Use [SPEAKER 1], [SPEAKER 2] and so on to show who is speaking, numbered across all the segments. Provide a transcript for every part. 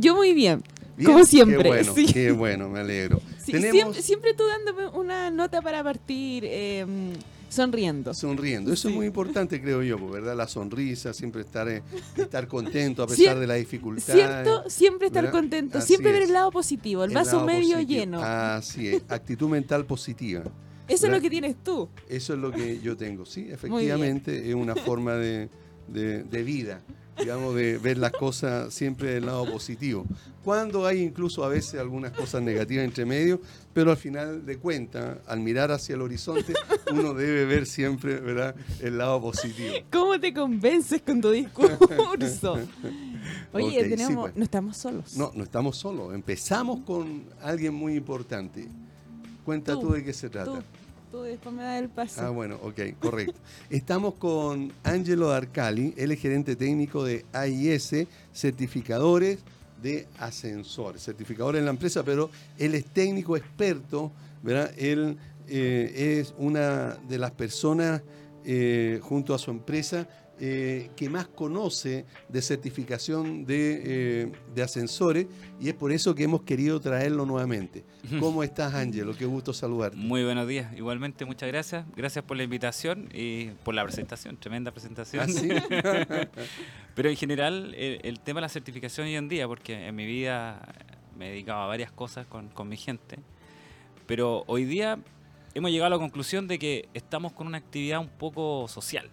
[SPEAKER 1] Yo muy bien.
[SPEAKER 2] Bien,
[SPEAKER 1] Como siempre.
[SPEAKER 2] Qué bueno,
[SPEAKER 1] sí.
[SPEAKER 2] qué bueno, me alegro.
[SPEAKER 1] Sí,
[SPEAKER 2] Tenemos
[SPEAKER 1] siempre, siempre tú dándome una nota para partir eh, sonriendo.
[SPEAKER 2] sonriendo. Eso
[SPEAKER 1] Sí.
[SPEAKER 2] es muy importante, creo yo, pues, ¿verdad? La sonrisa, siempre estar, eh, estar contento a pesar
[SPEAKER 1] Cier-
[SPEAKER 2] de las dificultades.
[SPEAKER 1] ¿Cierto? Siempre estar
[SPEAKER 2] ¿verdad?
[SPEAKER 1] contento,
[SPEAKER 2] Así
[SPEAKER 1] siempre ver el lado positivo, el,
[SPEAKER 2] El
[SPEAKER 1] vaso medio
[SPEAKER 2] positivo.
[SPEAKER 1] lleno.
[SPEAKER 2] Así es, actitud mental positiva.
[SPEAKER 1] Eso es lo que tienes tú.
[SPEAKER 2] Eso es lo que yo tengo, sí, efectivamente es una forma de, de- de vida, digamos, de ver las cosas siempre del lado positivo. Cuando hay incluso a veces algunas cosas negativas entre medio, pero al final de cuentas, al mirar hacia el horizonte, uno debe ver siempre, ¿verdad?, el lado positivo.
[SPEAKER 1] ¿Cómo te convences con tu discurso? Oye,
[SPEAKER 2] sí,
[SPEAKER 1] tenemos,
[SPEAKER 2] pues.
[SPEAKER 1] no estamos solos.
[SPEAKER 2] No, no estamos solos, empezamos con alguien muy importante. Cuenta tú,
[SPEAKER 1] Tú,
[SPEAKER 2] de qué se trata.
[SPEAKER 1] Tú, tú después me das el paso.
[SPEAKER 2] Ah, bueno, ok, correcto. Estamos con Angelo Arcali, él es gerente técnico de AIS, certificadores de ascensores, certificadores en la empresa, pero él es técnico experto, ¿verdad? Él eh, es una de las personas eh, junto a su empresa eh, que más conoce de certificación de, eh, de ascensores y es por eso que hemos querido traerlo nuevamente. ¿Cómo estás, Angelo? Qué gusto saludarte.
[SPEAKER 3] Muy buenos días. Igualmente, muchas gracias. Gracias por la invitación y por la presentación. Tremenda presentación.
[SPEAKER 2] ¿Ah, sí?
[SPEAKER 3] Pero en general, el, el tema de la certificación hoy en día, porque en mi vida me he dedicado a varias cosas con, con mi gente, pero hoy día hemos llegado a la conclusión de que estamos con una actividad un poco social.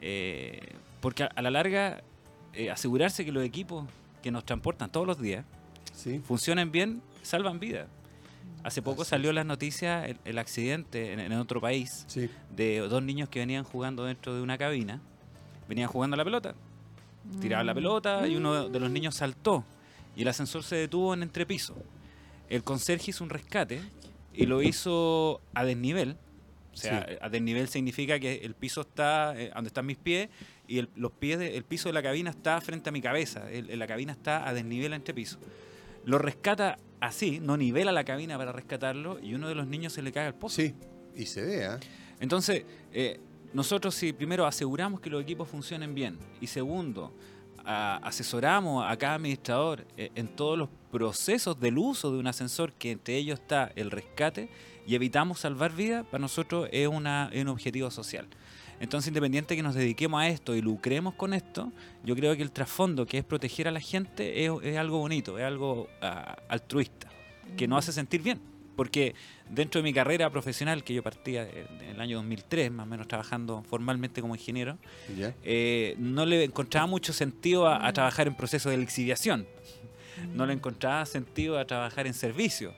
[SPEAKER 3] Eh, porque a, a la larga, eh, asegurarse que los equipos que nos transportan todos los días
[SPEAKER 2] Sí.
[SPEAKER 3] funcionen bien, salvan vidas. Hace poco
[SPEAKER 2] Así
[SPEAKER 3] salió
[SPEAKER 2] es.
[SPEAKER 3] las noticias el, el accidente en, en otro país
[SPEAKER 2] Sí.
[SPEAKER 3] de dos niños que venían jugando dentro de una cabina. Venían jugando a la pelota. Tiraban la pelota y uno de los niños saltó y el ascensor se detuvo en entrepiso. El conserje hizo un rescate y lo hizo a desnivel. O sea,
[SPEAKER 2] Sí.
[SPEAKER 3] a desnivel significa que el piso está eh, donde están mis pies y el, los pies de- el piso de la cabina está frente a mi cabeza. El- la cabina está a desnivel entre piso. Lo rescata así, no nivela la cabina para rescatarlo y uno de los niños se le cae al pozo.
[SPEAKER 2] Sí, y se ve, ¿ah?
[SPEAKER 3] Entonces, eh, nosotros si primero aseguramos que los equipos funcionen bien y segundo, a- asesoramos a cada administrador eh, en todos los procesos del uso de un ascensor, que entre ellos está el rescate, y evitamos salvar vidas, para nosotros es, una, es un objetivo social. Entonces, independiente que nos dediquemos a esto y lucremos con esto, yo creo que el trasfondo, que es proteger a la gente, es, es algo bonito, es algo ah, altruista, que nos hace sentir bien. Porque dentro de mi carrera profesional, que yo partía en el año 2003, más o menos trabajando formalmente como ingeniero,
[SPEAKER 2] ¿Ya?
[SPEAKER 3] eh, no le encontraba mucho sentido a, a trabajar en procesos de lixiviación. No le encontraba sentido a trabajar en servicio.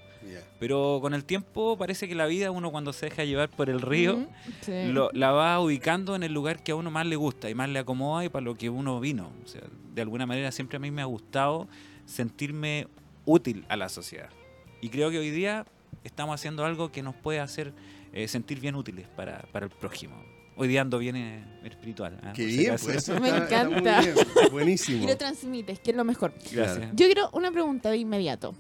[SPEAKER 3] Pero con el tiempo parece que la vida, uno cuando se deja llevar por el río,
[SPEAKER 1] Ujú, sí.
[SPEAKER 3] lo- la va ubicando en el lugar que a uno más le gusta y más le acomoda y para lo que uno vino. O sea, de alguna manera siempre a mí me ha gustado sentirme útil a la sociedad. Y creo que hoy día estamos haciendo algo que nos puede hacer eh, sentir bien útiles para, para el prójimo. Hoy día ando bien eh, espiritual. ¿ah?
[SPEAKER 2] Qué bien, pues eso
[SPEAKER 1] Me
[SPEAKER 2] está- está muy
[SPEAKER 1] encanta.
[SPEAKER 2] bien, Buenísimo.
[SPEAKER 1] Y lo transmites, que es lo mejor.
[SPEAKER 3] Gracias.
[SPEAKER 1] Yo quiero una pregunta de inmediato.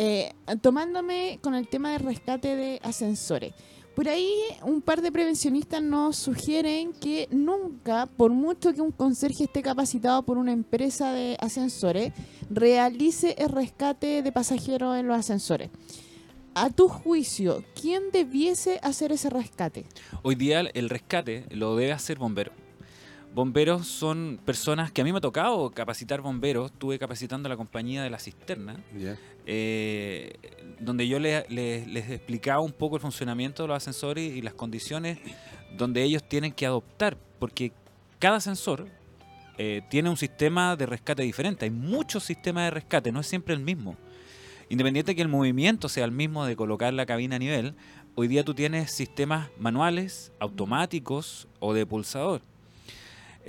[SPEAKER 1] Eh, tomándome con el tema de rescate de ascensores. Por ahí un par de prevencionistas nos sugieren que nunca, por mucho que un conserje esté capacitado por una empresa de ascensores, realice el rescate de pasajeros en los ascensores. A tu juicio, ¿quién debiese hacer ese rescate?
[SPEAKER 3] Hoy día el rescate lo debe hacer bombero. Bomberos son personas que a mí me ha tocado capacitar bomberos. Estuve capacitando a la compañía de la cisterna, eh, donde yo le- le- les explicaba un poco el funcionamiento de los ascensores y las condiciones donde ellos tienen que adoptar, porque cada ascensor eh, tiene un sistema de rescate diferente. Hay muchos sistemas de rescate, no es siempre el mismo. Independiente que el movimiento sea el mismo de colocar la cabina a nivel, hoy día tú tienes sistemas manuales, automáticos o de pulsador.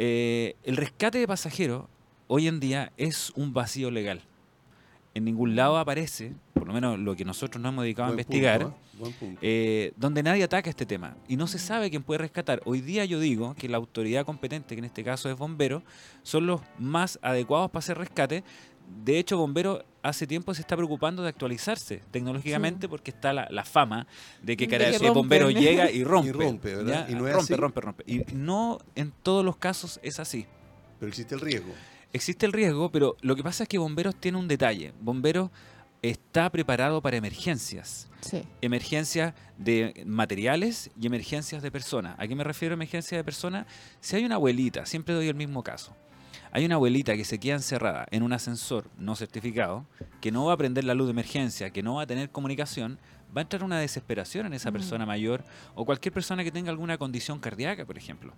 [SPEAKER 3] Eh, el rescate de pasajeros hoy en día es un vacío legal. En ningún lado aparece, por lo menos lo que nosotros nos hemos dedicado a investigar,
[SPEAKER 2] punto. Buen punto.
[SPEAKER 3] eh, donde nadie ataca este tema y no se sabe quién puede rescatar. Hoy día yo digo que la autoridad competente, que en este caso es bombero, son los más adecuados para hacer rescate. De hecho, bombero hace tiempo se está preocupando de actualizarse tecnológicamente porque está la, la fama de que,
[SPEAKER 1] De
[SPEAKER 3] cara- el bombero llega y rompe.
[SPEAKER 2] Y rompe, ¿verdad?
[SPEAKER 3] ¿ya?
[SPEAKER 2] Y no es
[SPEAKER 3] rompe,
[SPEAKER 2] así.
[SPEAKER 3] rompe, rompe. Y no en todos los casos es así.
[SPEAKER 2] Pero existe el riesgo.
[SPEAKER 3] existe el riesgo, pero lo que pasa es que Bomberos tiene un detalle. Bomberos está preparado para emergencias.
[SPEAKER 1] Sí.
[SPEAKER 3] Emergencias de materiales y emergencias de personas. ¿A qué me refiero a emergencias de personas? Si hay una abuelita, siempre doy el mismo caso. Hay una abuelita que se queda encerrada en un ascensor no certificado, que no va a prender la luz de emergencia, que no va a tener comunicación, va a entrar una desesperación en esa persona mayor o cualquier persona que tenga alguna condición cardíaca, por ejemplo.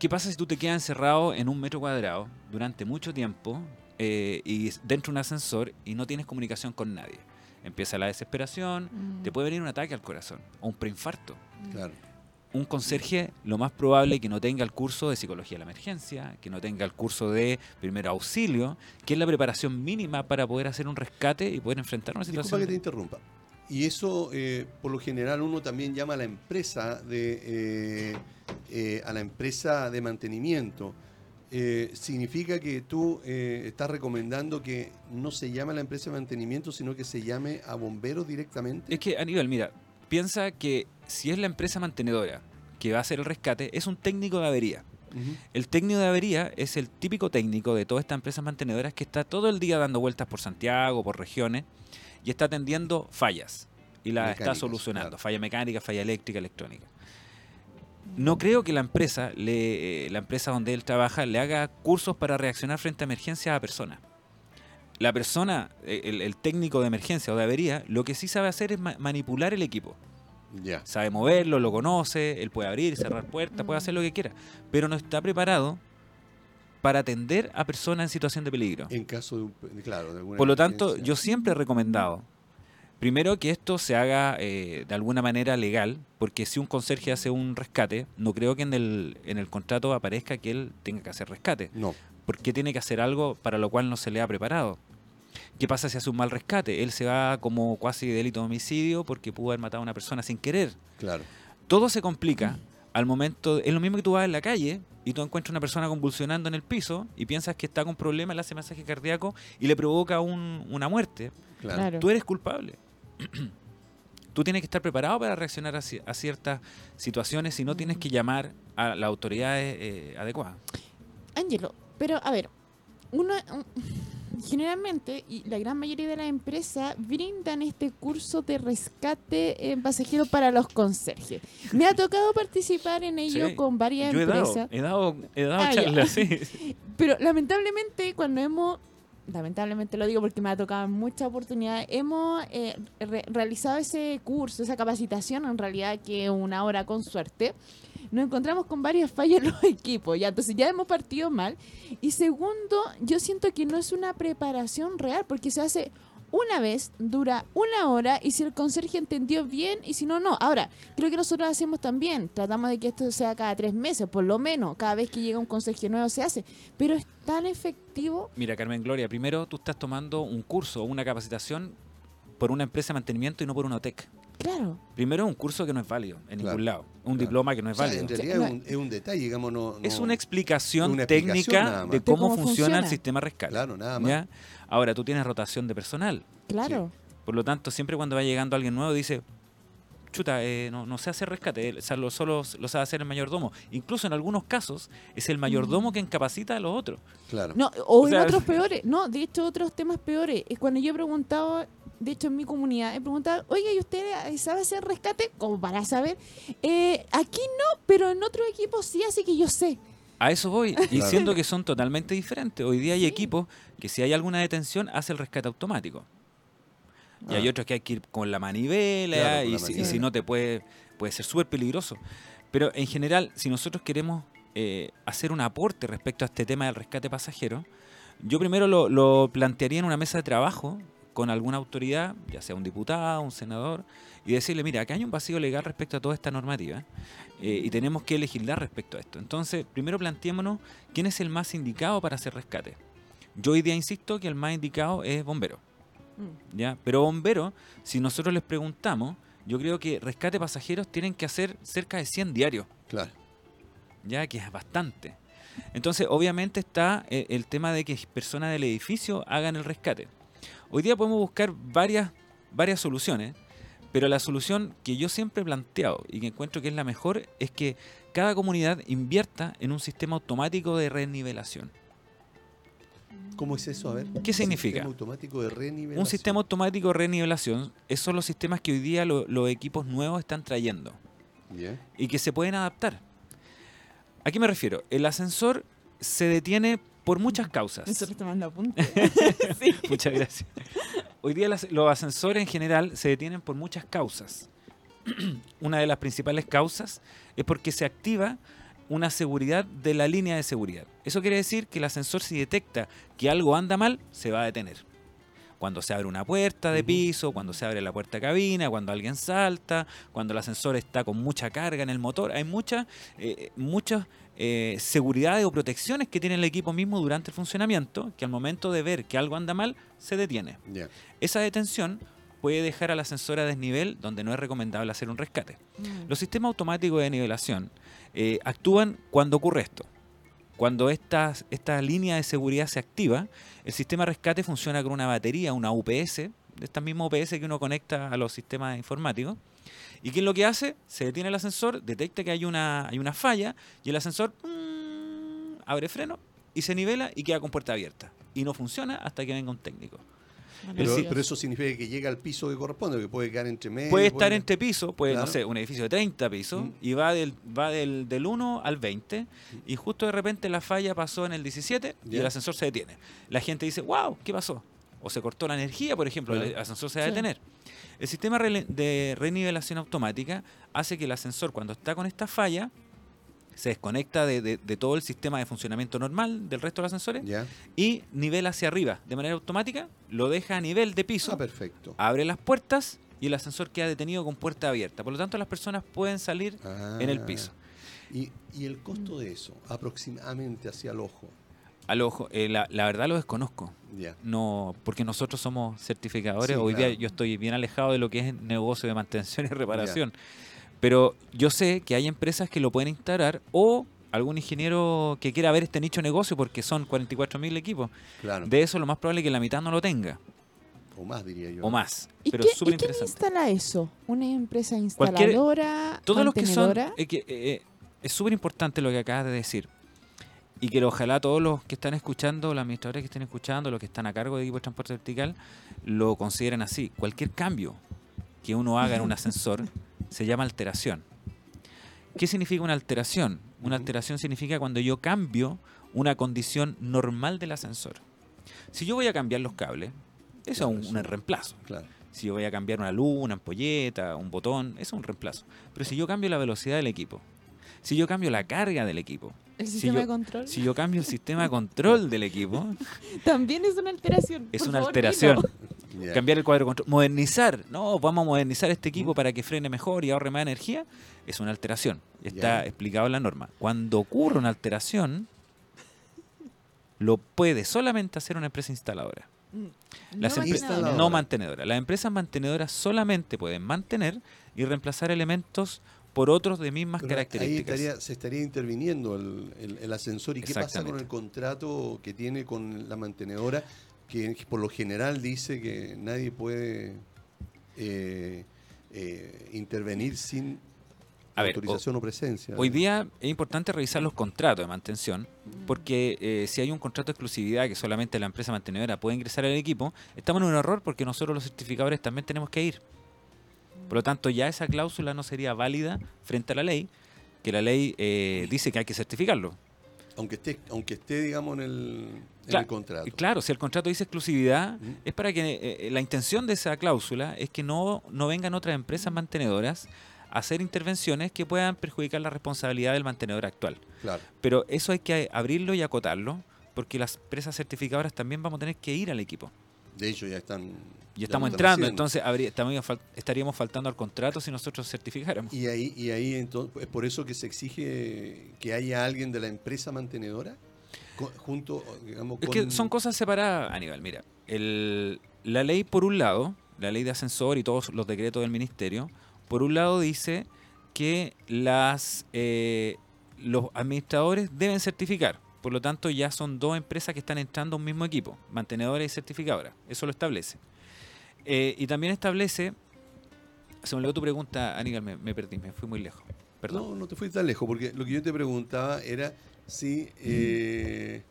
[SPEAKER 3] ¿Qué pasa si tú te quedas encerrado en un metro cuadrado durante mucho tiempo eh, y dentro de un ascensor y no tienes comunicación con nadie? Empieza la desesperación,
[SPEAKER 1] Mm.
[SPEAKER 3] te puede venir un ataque al corazón o un preinfarto.
[SPEAKER 2] Claro.
[SPEAKER 3] Un conserje, lo más probable es que no tenga el curso de psicología de la emergencia, que no tenga el curso de primer auxilio, que es la preparación mínima para poder hacer un rescate y poder enfrentar una
[SPEAKER 2] Disculpa
[SPEAKER 3] situación.
[SPEAKER 2] que te interrumpa. Y eso, eh, por lo general, uno también llama a la empresa de eh, eh, a la empresa de mantenimiento. Significa que tú eh, estás recomendando que no se llame a la empresa de mantenimiento, sino que se llame a bomberos directamente.
[SPEAKER 3] Es que, Aníbal, mira, piensa que si es la empresa mantenedora que va a hacer el rescate, es un técnico de avería. El técnico de avería es el típico técnico de todas estas empresas mantenedoras que está todo el día dando vueltas por Santiago, por regiones, y está atendiendo fallas. Y las está
[SPEAKER 2] Mecánicas,
[SPEAKER 3] solucionando.
[SPEAKER 2] claro.
[SPEAKER 3] Falla mecánica, falla eléctrica, electrónica. No creo que la empresa, le, eh, la empresa donde él trabaja, le haga cursos para reaccionar frente a emergencias a personas. La persona, eh, el, el técnico de emergencia o de avería, lo que sí sabe hacer es ma- manipular el equipo.
[SPEAKER 2] Ya.
[SPEAKER 3] sabe moverlo, lo conoce, él puede abrir, cerrar puertas, puede hacer lo que quiera, pero no está preparado para atender a personas en situación de peligro.
[SPEAKER 2] En caso de, un- claro, de alguna
[SPEAKER 3] Por lo tanto, yo siempre he recomendado, primero que esto se haga eh, de alguna manera legal, porque si un conserje hace un rescate, no creo que en el, en el contrato aparezca que él tenga que hacer rescate,
[SPEAKER 2] No,
[SPEAKER 3] porque tiene que hacer algo para lo cual no se le ha preparado. ¿Qué pasa si hace un mal rescate? Él se va como cuasi delito de homicidio porque pudo haber matado a una persona sin querer
[SPEAKER 2] claro.
[SPEAKER 3] todo se complica al momento. Es lo mismo que tú vas en la calle y tú encuentras una persona convulsionando en el piso y piensas que está con problemas, le hace masaje cardíaco y le provoca un- una muerte.
[SPEAKER 2] Claro.
[SPEAKER 1] Claro.
[SPEAKER 3] Tú eres culpable. tú tienes que estar preparado para reaccionar a, ci- a ciertas situaciones y no tienes que llamar a las autoridades eh, adecuadas.
[SPEAKER 1] Ángelo, pero a ver, uno un- generalmente y la gran mayoría de las empresas brindan este curso de rescate en pasajeros para los conserjes. Me ha tocado participar en ello
[SPEAKER 3] Sí,
[SPEAKER 1] con varias
[SPEAKER 3] Yo he dado,
[SPEAKER 1] empresas,
[SPEAKER 3] he dado, he dado
[SPEAKER 1] Ah,
[SPEAKER 3] charlas, sí.
[SPEAKER 1] pero lamentablemente cuando hemos lamentablemente lo digo porque me ha tocado en muchas oportunidades, hemos eh, re- realizado ese curso, esa capacitación, en realidad que es una hora con suerte, nos encontramos con varias fallas en los equipos, ya entonces ya hemos partido mal. Y segundo, yo siento que no es una preparación real, porque se hace una vez, dura una hora, y si el conserje entendió bien, y si no, no. Ahora, creo que nosotros hacemos también, tratamos de que esto sea cada tres meses, por lo menos, cada vez que llega un conserje nuevo se hace, pero es tan efectivo.
[SPEAKER 3] Mira, Carmen Gloria, primero tú estás tomando un curso una capacitación por una empresa de mantenimiento y no por una OTEC.
[SPEAKER 1] Claro.
[SPEAKER 3] Primero es un curso que no es válido en
[SPEAKER 2] Claro,
[SPEAKER 3] ningún lado, un
[SPEAKER 2] claro.
[SPEAKER 3] diploma que no es
[SPEAKER 2] O sea,
[SPEAKER 3] válido.
[SPEAKER 2] en realidad es, un, es un detalle, digamos, no,
[SPEAKER 3] Es una explicación
[SPEAKER 2] una explicación
[SPEAKER 3] técnica de cómo,
[SPEAKER 1] cómo
[SPEAKER 3] funciona,
[SPEAKER 1] funciona.
[SPEAKER 3] el sistema rescate.
[SPEAKER 2] Claro, nada más.
[SPEAKER 3] ¿ya? Ahora tú tienes rotación de personal.
[SPEAKER 1] Claro.
[SPEAKER 3] Por lo tanto, siempre cuando va llegando alguien nuevo dice, chuta, eh, no, no sé hacer rescate, o sea, lo, solo lo sabe hacer el mayordomo. Incluso en algunos casos es el mayordomo que incapacita a los otros.
[SPEAKER 2] Claro.
[SPEAKER 1] No, o,
[SPEAKER 3] O
[SPEAKER 1] en
[SPEAKER 3] sea-
[SPEAKER 1] otros peores. No, de hecho, otros temas peores. Es cuando yo he preguntado, de hecho, en mi comunidad, he preguntado, oiga, ¿y usted eh, sabe hacer rescate? Como para saber. Eh, aquí no, pero en otros equipos sí, así que yo sé.
[SPEAKER 3] A eso voy, y
[SPEAKER 2] Claro.
[SPEAKER 3] siento que son totalmente diferentes. Hoy día hay
[SPEAKER 1] Sí.
[SPEAKER 3] equipos que si hay alguna detención hace el rescate automático. Y
[SPEAKER 2] Ah.
[SPEAKER 3] hay otros que hay que ir con la manivela
[SPEAKER 2] Claro, con
[SPEAKER 3] y,
[SPEAKER 2] la
[SPEAKER 3] si, y
[SPEAKER 2] manivela.
[SPEAKER 3] si no te puede, puede ser súper peligroso. Pero en general, si nosotros queremos eh, hacer un aporte respecto a este tema del rescate pasajero, yo primero lo, lo plantearía en una mesa de trabajo con alguna autoridad, ya sea un diputado, un senador, y decirle, mira, acá hay un vacío legal respecto a toda esta normativa eh, y tenemos que legislar respecto a esto. Entonces, primero planteémonos quién es el más indicado para hacer rescate. Yo hoy día insisto que el más indicado es bombero.
[SPEAKER 1] Mm.
[SPEAKER 3] ¿ya? Pero bomberos, si nosotros les preguntamos, yo creo que rescate pasajeros tienen que hacer cerca de 100 diarios,
[SPEAKER 2] Claro.
[SPEAKER 3] ya que es bastante. Entonces, obviamente está eh, el tema de que personas del edificio hagan el rescate. Hoy día podemos buscar varias, varias soluciones, pero la solución que yo siempre he planteado y que encuentro que es la mejor es que cada comunidad invierta en un sistema automático de renivelación.
[SPEAKER 2] ¿Cómo es eso? A ver.
[SPEAKER 3] ¿Qué significa?
[SPEAKER 2] Sistema automático de renivelación.
[SPEAKER 3] Un sistema automático de renivelación, esos son los sistemas que hoy día lo- los equipos nuevos están trayendo
[SPEAKER 2] Ya.
[SPEAKER 3] y que se pueden adaptar. ¿A qué me refiero? El ascensor se detiene por muchas causas.
[SPEAKER 1] Nosotros tomando apuntes. sí.
[SPEAKER 3] Muchas gracias. Hoy día las- los ascensores en general se detienen por muchas causas. Una de las principales causas es porque se activa una seguridad de la línea de seguridad. Eso quiere decir que el ascensor si detecta que algo anda mal, se va a detener. Cuando se abre una puerta de piso, cuando se abre la puerta de cabina, cuando alguien salta, cuando el ascensor está con mucha carga en el motor, hay muchas eh, muchas eh, seguridades o protecciones que tiene el equipo mismo durante el funcionamiento, que al momento de ver que algo anda mal, se detiene. Esa detención puede dejar al ascensor a desnivel donde no es recomendable hacer un rescate.
[SPEAKER 1] Mm.
[SPEAKER 3] Los sistemas automáticos de nivelación eh, actúan cuando ocurre esto. Cuando esta, esta línea de seguridad se activa, el sistema de rescate funciona con una batería, una UPS, de estas mismas UPS que uno conecta a los sistemas informáticos. ¿Y qué es lo que hace? Se detiene el ascensor, detecta que hay una, hay una falla y el ascensor mm, abre freno y se nivela y queda con puerta abierta. Y no funciona hasta que venga un técnico.
[SPEAKER 2] Pero, eso significa que llega al piso que corresponde, que puede quedar entre medio.
[SPEAKER 3] Puede estar entre pisos, puede, no sé, un edificio de 30 pisos,
[SPEAKER 2] Mm.
[SPEAKER 3] y va del va del, del 1 al 20, y justo de repente la falla pasó en el 17 y el ascensor se detiene. La gente dice, wow, ¿qué pasó? O se cortó la energía, por ejemplo, el ascensor se va a
[SPEAKER 1] Sí.
[SPEAKER 3] El sistema de renivelación automática hace que el ascensor, cuando está con esta falla, se desconecta de, de- de todo el sistema de funcionamiento normal del resto de los ascensores y nivela hacia arriba de manera automática, lo deja a nivel de piso
[SPEAKER 2] Ah, perfecto.
[SPEAKER 3] abre las puertas y el ascensor queda detenido con puerta abierta. Por lo tanto, las personas pueden salir en el
[SPEAKER 2] Ah.
[SPEAKER 3] piso.
[SPEAKER 2] ¿Y, y el costo de eso, aproximadamente hacia el ojo?
[SPEAKER 3] Al ojo, eh, la, la verdad lo desconozco. No, porque nosotros somos certificadores.
[SPEAKER 2] Sí,
[SPEAKER 3] Hoy día yo estoy bien alejado de lo que es el negocio de mantención y reparación. Pero yo sé que hay empresas que lo pueden instalar o algún ingeniero que quiera ver este nicho de negocio porque son 44.000 equipos.
[SPEAKER 2] Claro.
[SPEAKER 3] De eso lo más probable es que la mitad no lo tenga
[SPEAKER 2] o más, diría yo.
[SPEAKER 3] o más.
[SPEAKER 1] ¿Y,
[SPEAKER 3] Pero
[SPEAKER 1] qué-
[SPEAKER 3] es súper
[SPEAKER 1] y quién instala eso? ¿Una empresa
[SPEAKER 3] Cualquier-
[SPEAKER 1] instaladora?
[SPEAKER 3] todos los que son eh, que, eh, eh, es súper importante lo que acabas de decir y que ojalá todos los que están escuchando los administradores que estén escuchando los que están a cargo de equipo de transporte vertical lo consideren así cualquier cambio que uno haga en un ascensor se llama alteración ¿qué significa una alteración? una alteración significa cuando yo cambio una condición normal del ascensor si yo voy a cambiar los cables eso
[SPEAKER 2] Claro,
[SPEAKER 3] es un, un reemplazo
[SPEAKER 2] Claro.
[SPEAKER 3] si yo voy a cambiar una luz, una ampolleta, un botón, eso es un reemplazo. Pero si yo cambio la velocidad del equipo, si yo cambio la carga del equipo,
[SPEAKER 1] ¿El
[SPEAKER 3] si
[SPEAKER 1] sistema
[SPEAKER 3] yo-
[SPEAKER 1] de control?
[SPEAKER 3] si yo cambio el sistema de control del equipo,
[SPEAKER 1] También es una alteración.
[SPEAKER 3] es una
[SPEAKER 1] favor,
[SPEAKER 3] alteración. Cambiar el cuadro de control, modernizar, no, vamos a modernizar este equipo para que frene mejor y ahorre más energía, es una alteración. Está explicado en la norma. Cuando ocurre una alteración, lo puede solamente hacer una empresa instaladora.
[SPEAKER 1] Mm.
[SPEAKER 3] Las
[SPEAKER 1] No
[SPEAKER 2] mantenedora.
[SPEAKER 3] no mantenedoras. Las empresas mantenedoras solamente pueden mantener y reemplazar elementos por otros de mismas
[SPEAKER 2] Pero Ahí
[SPEAKER 3] características.
[SPEAKER 2] estaría, se estaría interviniendo el, el- el ascensor. ¿Y qué pasa con el contrato que tiene con la mantenedora? Que por lo general dice que nadie puede eh, eh, intervenir sin
[SPEAKER 3] A ver,
[SPEAKER 2] autorización o, presencia.
[SPEAKER 3] Hoy día es importante revisar los contratos de mantención, porque eh, si hay un contrato de exclusividad que solamente la empresa mantenedora puede ingresar al equipo, estamos en un error porque nosotros los certificadores también tenemos que ir. Por lo tanto, ya esa cláusula no sería válida frente a la ley, que la ley eh, dice que hay que certificarlo.
[SPEAKER 2] Aunque esté, aunque esté digamos, en el, en
[SPEAKER 3] Cla-
[SPEAKER 2] el contrato.
[SPEAKER 3] Claro, si el contrato dice exclusividad,
[SPEAKER 2] Mm.
[SPEAKER 3] es para que eh, eh, la intención de esa cláusula es que no, no vengan otras empresas mantenedoras a hacer intervenciones que puedan perjudicar la responsabilidad del mantenedor actual.
[SPEAKER 2] Claro.
[SPEAKER 3] Pero eso hay que abrirlo y acotarlo, porque las empresas certificadoras también vamos a tener que ir al equipo.
[SPEAKER 2] De hecho, ya están.
[SPEAKER 3] Y
[SPEAKER 2] ya
[SPEAKER 3] estamos entrando,
[SPEAKER 2] haciendo.
[SPEAKER 3] entonces habría- estaríamos fal- estaríamos faltando al contrato si nosotros certificáramos.
[SPEAKER 2] Y ahí, y ahí entonces, es por eso que se exige que haya alguien de la empresa mantenedora junto, digamos,
[SPEAKER 3] Es
[SPEAKER 2] con...
[SPEAKER 3] que son cosas separadas, Aníbal. Mira, el- la ley, por un lado, la ley de ascensor y todos los decretos del ministerio, por un lado dice que las eh, los administradores deben certificar. Por lo tanto, ya son dos empresas que están entrando a un mismo equipo, mantenedora y certificadora. Eso lo establece. Eh, y también establece. Se me olvidó tu pregunta, Aníbal, me, me perdí, me fui muy lejos. Perdón.
[SPEAKER 2] No, no te fuiste tan lejos, porque lo que yo te preguntaba era si... eh,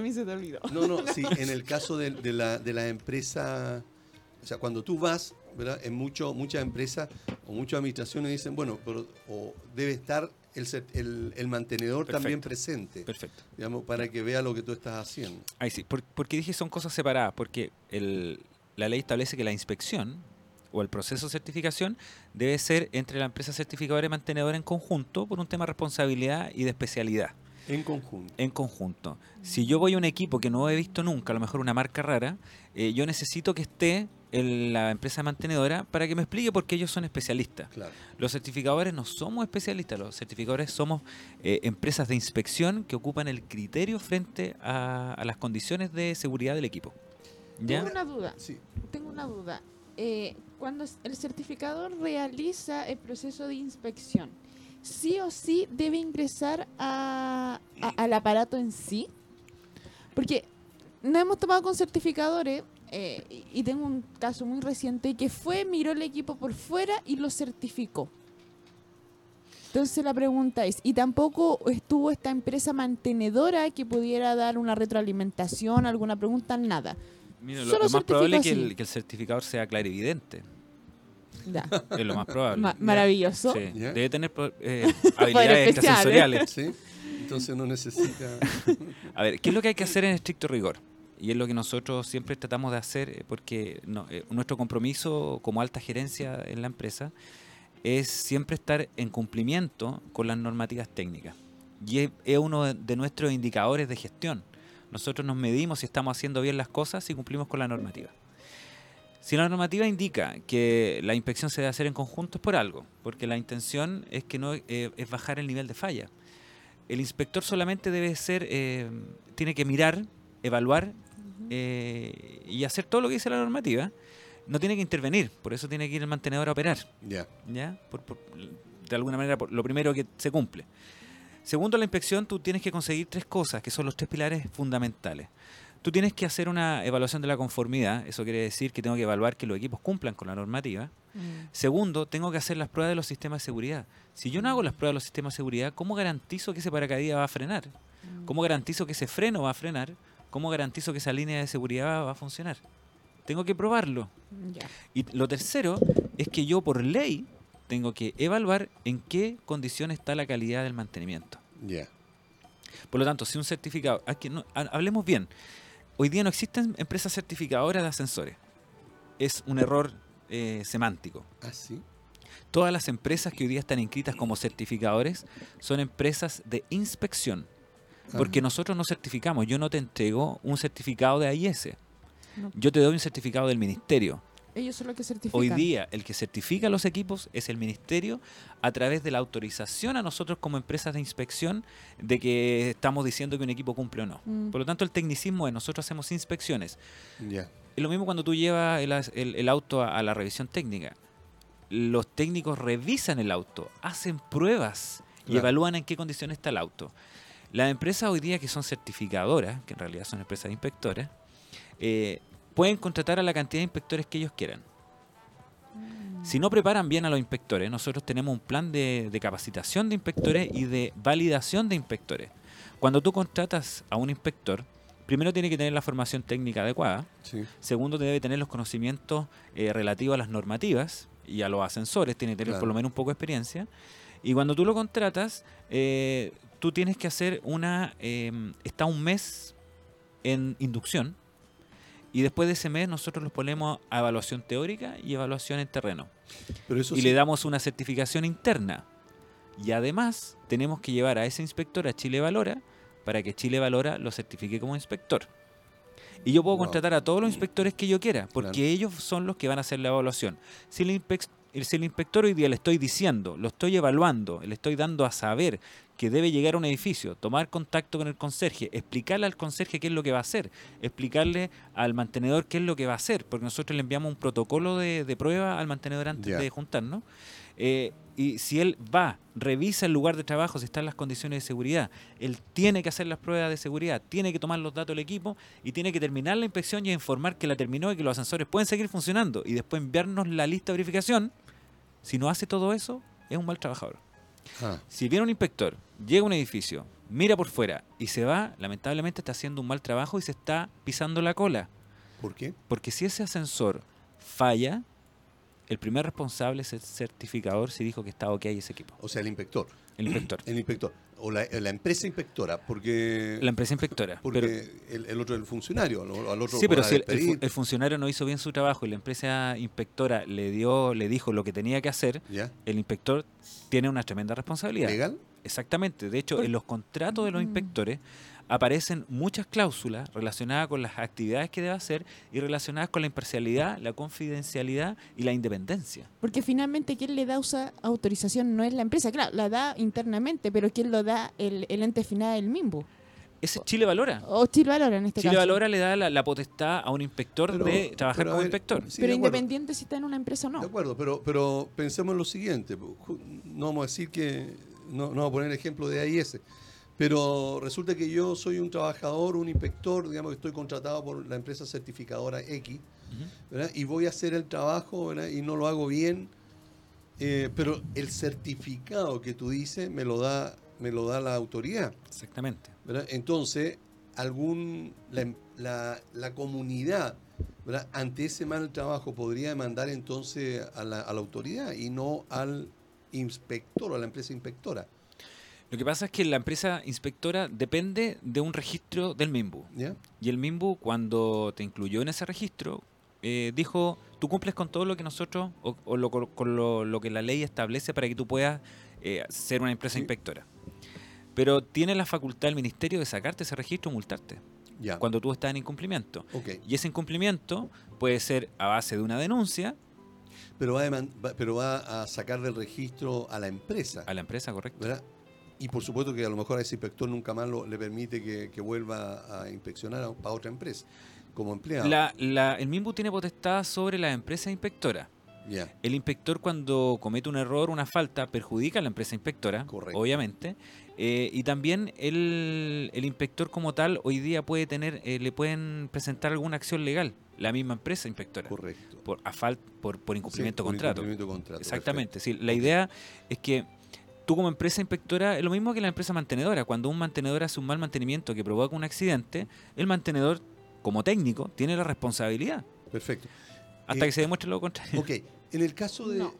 [SPEAKER 1] mí se te olvidó.
[SPEAKER 2] No, no, sí, en el caso de, de la, de la empresa, o sea, cuando tú vas, ¿verdad? En mucho, muchas empresas o muchas administraciones dicen, bueno, pero o debe estar el, el, el mantenedor también presente,
[SPEAKER 3] Perfecto.
[SPEAKER 2] digamos, para que vea lo que tú estás haciendo.
[SPEAKER 3] Ahí sí, por- porque dije son cosas separadas, porque el- la ley establece que la inspección o el proceso de certificación debe ser entre la empresa certificadora y mantenedora en conjunto por un tema de responsabilidad y de especialidad.
[SPEAKER 2] En conjunto.
[SPEAKER 3] En conjunto. Si yo voy a un equipo que no he visto nunca, a lo mejor una marca rara, eh, yo necesito que esté en la empresa mantenedora para que me explique por qué ellos son especialistas.
[SPEAKER 2] Claro.
[SPEAKER 3] Los certificadores no somos especialistas, los certificadores somos eh, empresas de inspección que ocupan el criterio frente a, a las condiciones de seguridad del equipo. ¿Ya?
[SPEAKER 1] Tengo una duda.
[SPEAKER 2] Sí.
[SPEAKER 1] Tengo una duda. Eh, cuando el certificador realiza el proceso de inspección, ¿sí o sí debe ingresar a- a- al aparato en sí? Porque nos hemos tomado con certificadores eh, y- tengo un caso muy reciente que fue, miró el equipo por fuera y lo certificó. Entonces la pregunta es, ¿y tampoco estuvo esta empresa mantenedora que pudiera dar una retroalimentación, alguna pregunta? Nada.
[SPEAKER 3] Mira, lo,
[SPEAKER 1] Solo
[SPEAKER 3] lo más probable es que el, que el certificador sea clarividente.
[SPEAKER 1] Ya.
[SPEAKER 3] Es lo más probable.
[SPEAKER 1] Ma- maravilloso.
[SPEAKER 3] Debe tener eh, habilidades extrasensoriales.
[SPEAKER 2] ¿Sí? Entonces no necesita.
[SPEAKER 3] A ver, ¿qué es lo que hay que hacer en estricto rigor? Y es lo que nosotros siempre tratamos de hacer, eh, porque no, eh, nuestro compromiso como alta gerencia en la empresa es siempre estar en cumplimiento con las normativas técnicas. Y es, uno de, nuestros indicadores de gestión. Nosotros nos medimos si estamos haciendo bien las cosas y cumplimos con la normativa. Si la normativa indica que la inspección se debe hacer en conjunto es por algo, porque la intención es que no eh, es bajar el nivel de falla. El inspector solamente debe ser, eh, tiene que mirar, evaluar eh, y hacer todo lo que dice la normativa. No tiene que intervenir, por eso tiene que ir el mantenedor a operar.
[SPEAKER 2] Ya.
[SPEAKER 3] ¿ya? Por- por- de alguna manera, por lo primero que se cumple. Segundo, la inspección, tú tienes que conseguir tres cosas, que son los tres pilares fundamentales. Tú tienes que hacer una evaluación de la conformidad, eso quiere decir que tengo que evaluar que los equipos cumplan con la normativa.
[SPEAKER 1] Mm.
[SPEAKER 3] Segundo, tengo que hacer las pruebas de los sistemas de seguridad. Si yo no hago las pruebas de los sistemas de seguridad, ¿cómo garantizo que ese paracaídas va a frenar? ¿Cómo garantizo que ese freno va a frenar? ¿Cómo garantizo que esa línea de seguridad va- va a funcionar? Tengo que probarlo. Y lo tercero es que yo por ley tengo que evaluar en qué condición está la calidad del mantenimiento.
[SPEAKER 2] Ya.
[SPEAKER 3] Por lo tanto, si un certificado, aquí no- ha- hablemos bien, hoy día no existen empresas certificadoras de ascensores. Es un error eh, semántico.
[SPEAKER 2] ¿Ah, sí?
[SPEAKER 3] Todas las empresas que hoy día están inscritas como certificadores son empresas de inspección. Porque nosotros no certificamos. Yo no te entrego un certificado de AIS.
[SPEAKER 1] No.
[SPEAKER 3] Yo te doy un certificado del ministerio.
[SPEAKER 1] Ellos son los que certifican.
[SPEAKER 3] Hoy día el que certifica los equipos es el ministerio a través de la autorización a nosotros como empresas de inspección de que estamos diciendo que un equipo cumple o no.
[SPEAKER 1] Mm.
[SPEAKER 3] Por lo tanto, el tecnicismo es nosotros hacemos inspecciones.
[SPEAKER 2] Ya.
[SPEAKER 3] Es lo mismo cuando tú llevas el, as- el- el auto a, a la revisión técnica. Los técnicos revisan el auto, hacen pruebas y
[SPEAKER 2] Claro.
[SPEAKER 3] evalúan en qué condiciones está el auto. Las empresas hoy día que son certificadoras, que en realidad son empresas de inspectores, eh, pueden contratar a la cantidad de inspectores que ellos quieran. Si no preparan bien a los inspectores, nosotros tenemos un plan de, de capacitación de inspectores y de validación de inspectores. Cuando tú contratas a un inspector, primero tiene que tener la formación técnica adecuada,
[SPEAKER 2] Sí.
[SPEAKER 3] segundo debe tener los conocimientos eh, relativos a las normativas y a los ascensores, tiene que tener
[SPEAKER 2] Claro.
[SPEAKER 3] por lo menos un poco de experiencia. Y cuando tú lo contratas, eh, tú tienes que hacer una... eh, está un mes en inducción y después de ese mes nosotros los ponemos a evaluación teórica y evaluación en terreno
[SPEAKER 2] Pero eso
[SPEAKER 3] y
[SPEAKER 2] sí.
[SPEAKER 3] le damos una certificación interna. Y además tenemos que llevar a ese inspector a Chile Valora para que Chile Valora lo certifique como inspector. Y yo puedo
[SPEAKER 2] Wow.
[SPEAKER 3] contratar a todos los inspectores que yo quiera, porque
[SPEAKER 2] Claro.
[SPEAKER 3] ellos son los que van a hacer la evaluación. Si el, si el inspector hoy día le estoy diciendo, lo estoy evaluando, le estoy dando a saber que debe llegar a un edificio, tomar contacto con el conserje, explicarle al conserje qué es lo que va a hacer, explicarle al mantenedor qué es lo que va a hacer, porque nosotros le enviamos un protocolo de, de prueba al mantenedor antes de juntarnos. Eh, y si él va, revisa el lugar de trabajo, si están las condiciones de seguridad, él tiene que hacer las pruebas de seguridad, tiene que tomar los datos del equipo y tiene que terminar la inspección y informar que la terminó y que los ascensores pueden seguir funcionando y después enviarnos la lista de verificación. Si no hace todo eso, es un mal trabajador.
[SPEAKER 2] Ah,
[SPEAKER 3] Si viene un inspector, llega a un edificio, mira por fuera y se va, lamentablemente está haciendo un mal trabajo y se está pisando la cola.
[SPEAKER 2] ¿Por qué?
[SPEAKER 3] Porque si ese ascensor falla, el primer responsable es el certificador si dijo que estaba ok ese equipo,
[SPEAKER 2] O sea, el inspector.
[SPEAKER 3] el inspector.
[SPEAKER 2] El inspector. O la, la empresa inspectora, porque,
[SPEAKER 3] La empresa inspectora.
[SPEAKER 2] porque
[SPEAKER 3] pero-
[SPEAKER 2] el, el otro es el funcionario. Al, otro
[SPEAKER 3] sí, pero si el, funcionario no hizo bien su trabajo y la empresa inspectora le dio, le dijo lo que tenía que hacer,
[SPEAKER 2] ¿Ya?
[SPEAKER 3] el inspector tiene una tremenda responsabilidad.
[SPEAKER 2] ¿Legal?
[SPEAKER 3] Exactamente. De hecho, en los contratos de los
[SPEAKER 1] Mm.
[SPEAKER 3] inspectores aparecen muchas cláusulas relacionadas con las actividades que debe hacer y relacionadas con la imparcialidad, la confidencialidad y la independencia.
[SPEAKER 1] Porque finalmente quien le da usa autorización no es la empresa, claro, la da internamente, pero quien lo da el, el ente final el MIMBU.
[SPEAKER 3] Ese es Chile Valora.
[SPEAKER 1] O Chile Valora en este
[SPEAKER 3] Chile
[SPEAKER 1] caso.
[SPEAKER 3] Valora le da la, la potestad a un inspector
[SPEAKER 2] Pero-
[SPEAKER 3] de trabajar como
[SPEAKER 2] ver,
[SPEAKER 3] inspector.
[SPEAKER 2] sí,
[SPEAKER 1] pero independiente si está en una empresa o no.
[SPEAKER 2] De acuerdo, pero, pero pensemos en lo siguiente. Ju- No vamos a decir que. No, no vamos a poner ejemplo de AIS. Pero resulta que yo soy un trabajador, un inspector, digamos que estoy contratado por la empresa certificadora X,
[SPEAKER 3] Ujú.
[SPEAKER 2] ¿verdad? y voy a hacer el trabajo ¿verdad? y no lo hago bien. eh, pero el certificado que tú dices me lo da, me lo da la autoridad.
[SPEAKER 3] Exactamente.
[SPEAKER 2] ¿verdad? Entonces, algún la, la- la comunidad ¿verdad? ante ese mal trabajo podría demandar entonces a la, a la autoridad y no al inspector o a la empresa inspectora.
[SPEAKER 3] Lo que pasa es que la empresa inspectora depende de un registro del MIMBU. Y el MIMBU, cuando te incluyó en ese registro, eh, dijo, tú cumples con todo lo que nosotros, o, o lo- con lo, lo que la ley establece para que tú puedas eh, ser una empresa
[SPEAKER 2] Sí.
[SPEAKER 3] inspectora. Pero tiene la facultad el ministerio de sacarte ese registro y multarte cuando tú estás en incumplimiento. Y ese incumplimiento puede ser a base de una denuncia
[SPEAKER 2] Pero va, a pero va a sacar del registro a la empresa.
[SPEAKER 3] a la empresa, ¿correcto?
[SPEAKER 2] ¿verdad? Y por supuesto que a lo mejor a ese inspector nunca más lo- le permite que, que vuelva a inspeccionar a- otra empresa como empleado.
[SPEAKER 3] La- la- el MIMBU tiene potestad sobre la empresa inspectora.
[SPEAKER 2] Ya.
[SPEAKER 3] El inspector cuando comete un error, una falta, perjudica a la empresa inspectora,
[SPEAKER 2] Correcto.
[SPEAKER 3] obviamente. Eh, y también el, el inspector como tal hoy día puede tener, eh, le pueden presentar alguna acción legal, la misma empresa inspectora,
[SPEAKER 2] Correcto.
[SPEAKER 3] por, a fal- por, por incumplimiento
[SPEAKER 2] Sí,
[SPEAKER 3] de contrato.
[SPEAKER 2] incumplimiento de contrato,
[SPEAKER 3] Exactamente. Sí, la idea es que tú como empresa inspectora, es lo mismo que la empresa mantenedora. Cuando un mantenedor hace un mal mantenimiento que provoca un accidente, el mantenedor, como técnico, tiene la responsabilidad.
[SPEAKER 2] Perfecto.
[SPEAKER 3] Hasta
[SPEAKER 2] Eh,
[SPEAKER 3] que se demuestre lo contrario.
[SPEAKER 2] Ok, en el caso de...
[SPEAKER 1] No.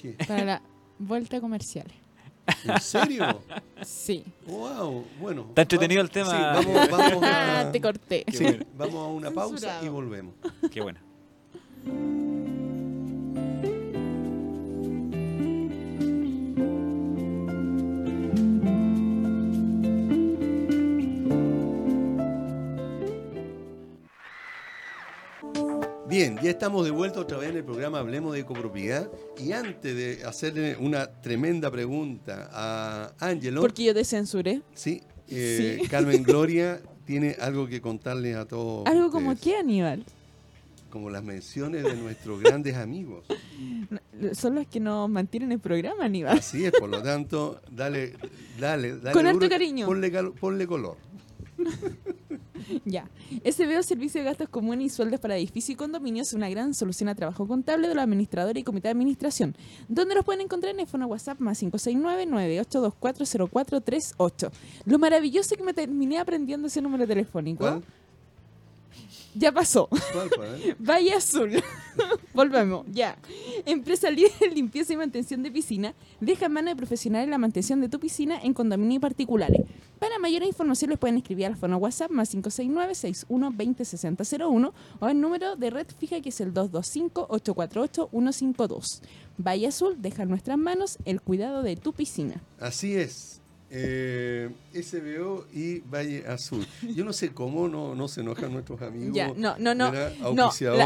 [SPEAKER 2] ¿Qué?
[SPEAKER 1] Para la vuelta comercial.
[SPEAKER 2] ¿En serio?
[SPEAKER 1] Sí.
[SPEAKER 2] Wow, bueno.
[SPEAKER 3] Está entretenido el tema.
[SPEAKER 2] Sí, vamos, vamos
[SPEAKER 1] Ah,
[SPEAKER 2] a,
[SPEAKER 1] te corté.
[SPEAKER 2] sí, vamos a una pausa y volvemos.
[SPEAKER 3] Qué bueno.
[SPEAKER 2] Bien, ya estamos de vuelta otra vez en el programa Hablemos de Copropiedad. Y antes de hacerle una tremenda pregunta a Ángelo,
[SPEAKER 1] Porque yo te censuré.
[SPEAKER 2] sí, eh,
[SPEAKER 1] Sí.
[SPEAKER 2] Carmen Gloria tiene algo que contarle a todos.
[SPEAKER 1] Algo como que, Aníbal.
[SPEAKER 2] Como las menciones de nuestros grandes amigos.
[SPEAKER 1] Son los que nos mantienen el programa, Aníbal.
[SPEAKER 2] Así es, por lo tanto, dale, dale, dale.
[SPEAKER 1] Con harto
[SPEAKER 2] duro,
[SPEAKER 1] cariño.
[SPEAKER 2] Ponle, ponle color.
[SPEAKER 1] Ya. SBO Servicio de Gastos Comunes y Sueldos para Edificios y Condominios es una gran solución a trabajo contable de los administradores y comité de administración, donde los pueden encontrar en el fono WhatsApp más 569-98240438. Lo maravilloso es que me terminé aprendiendo ese número telefónico. Ya pasó. Valle Azul. Volvemos, ya. Empresa líder en limpieza y mantención de piscina. Deja en mano de profesionales la mantención de tu piscina en condominios particulares. Para mayor información les pueden escribir al fono WhatsApp más 569-6120-6001 o el número de red fija que es el 225-848-152. Valle Azul deja en nuestras manos el cuidado de tu piscina.
[SPEAKER 2] Así es. Eh, SBO y Valle Azul. Yo no sé cómo no, no se enojan nuestros amigos.
[SPEAKER 1] Ya, no, no, no.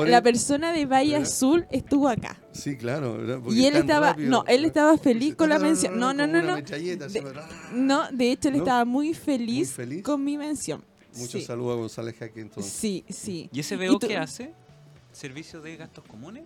[SPEAKER 1] la, persona de Valle
[SPEAKER 2] ¿verdad?
[SPEAKER 1] Azul estuvo acá.
[SPEAKER 2] Sí, claro.
[SPEAKER 1] Y él estaba,
[SPEAKER 2] rápido,
[SPEAKER 1] no, él estaba feliz con la mención. No, no, no, no. De-. No, de hecho él
[SPEAKER 2] ¿No?
[SPEAKER 1] estaba muy feliz,
[SPEAKER 2] Muy feliz.
[SPEAKER 1] con mi mención.
[SPEAKER 2] Muchos
[SPEAKER 1] sí.
[SPEAKER 2] saludos a González Jaque entonces.
[SPEAKER 1] Sí, sí.
[SPEAKER 3] ¿Y ese
[SPEAKER 1] ¿Y
[SPEAKER 3] qué hace? ¿Servicio de gastos comunes?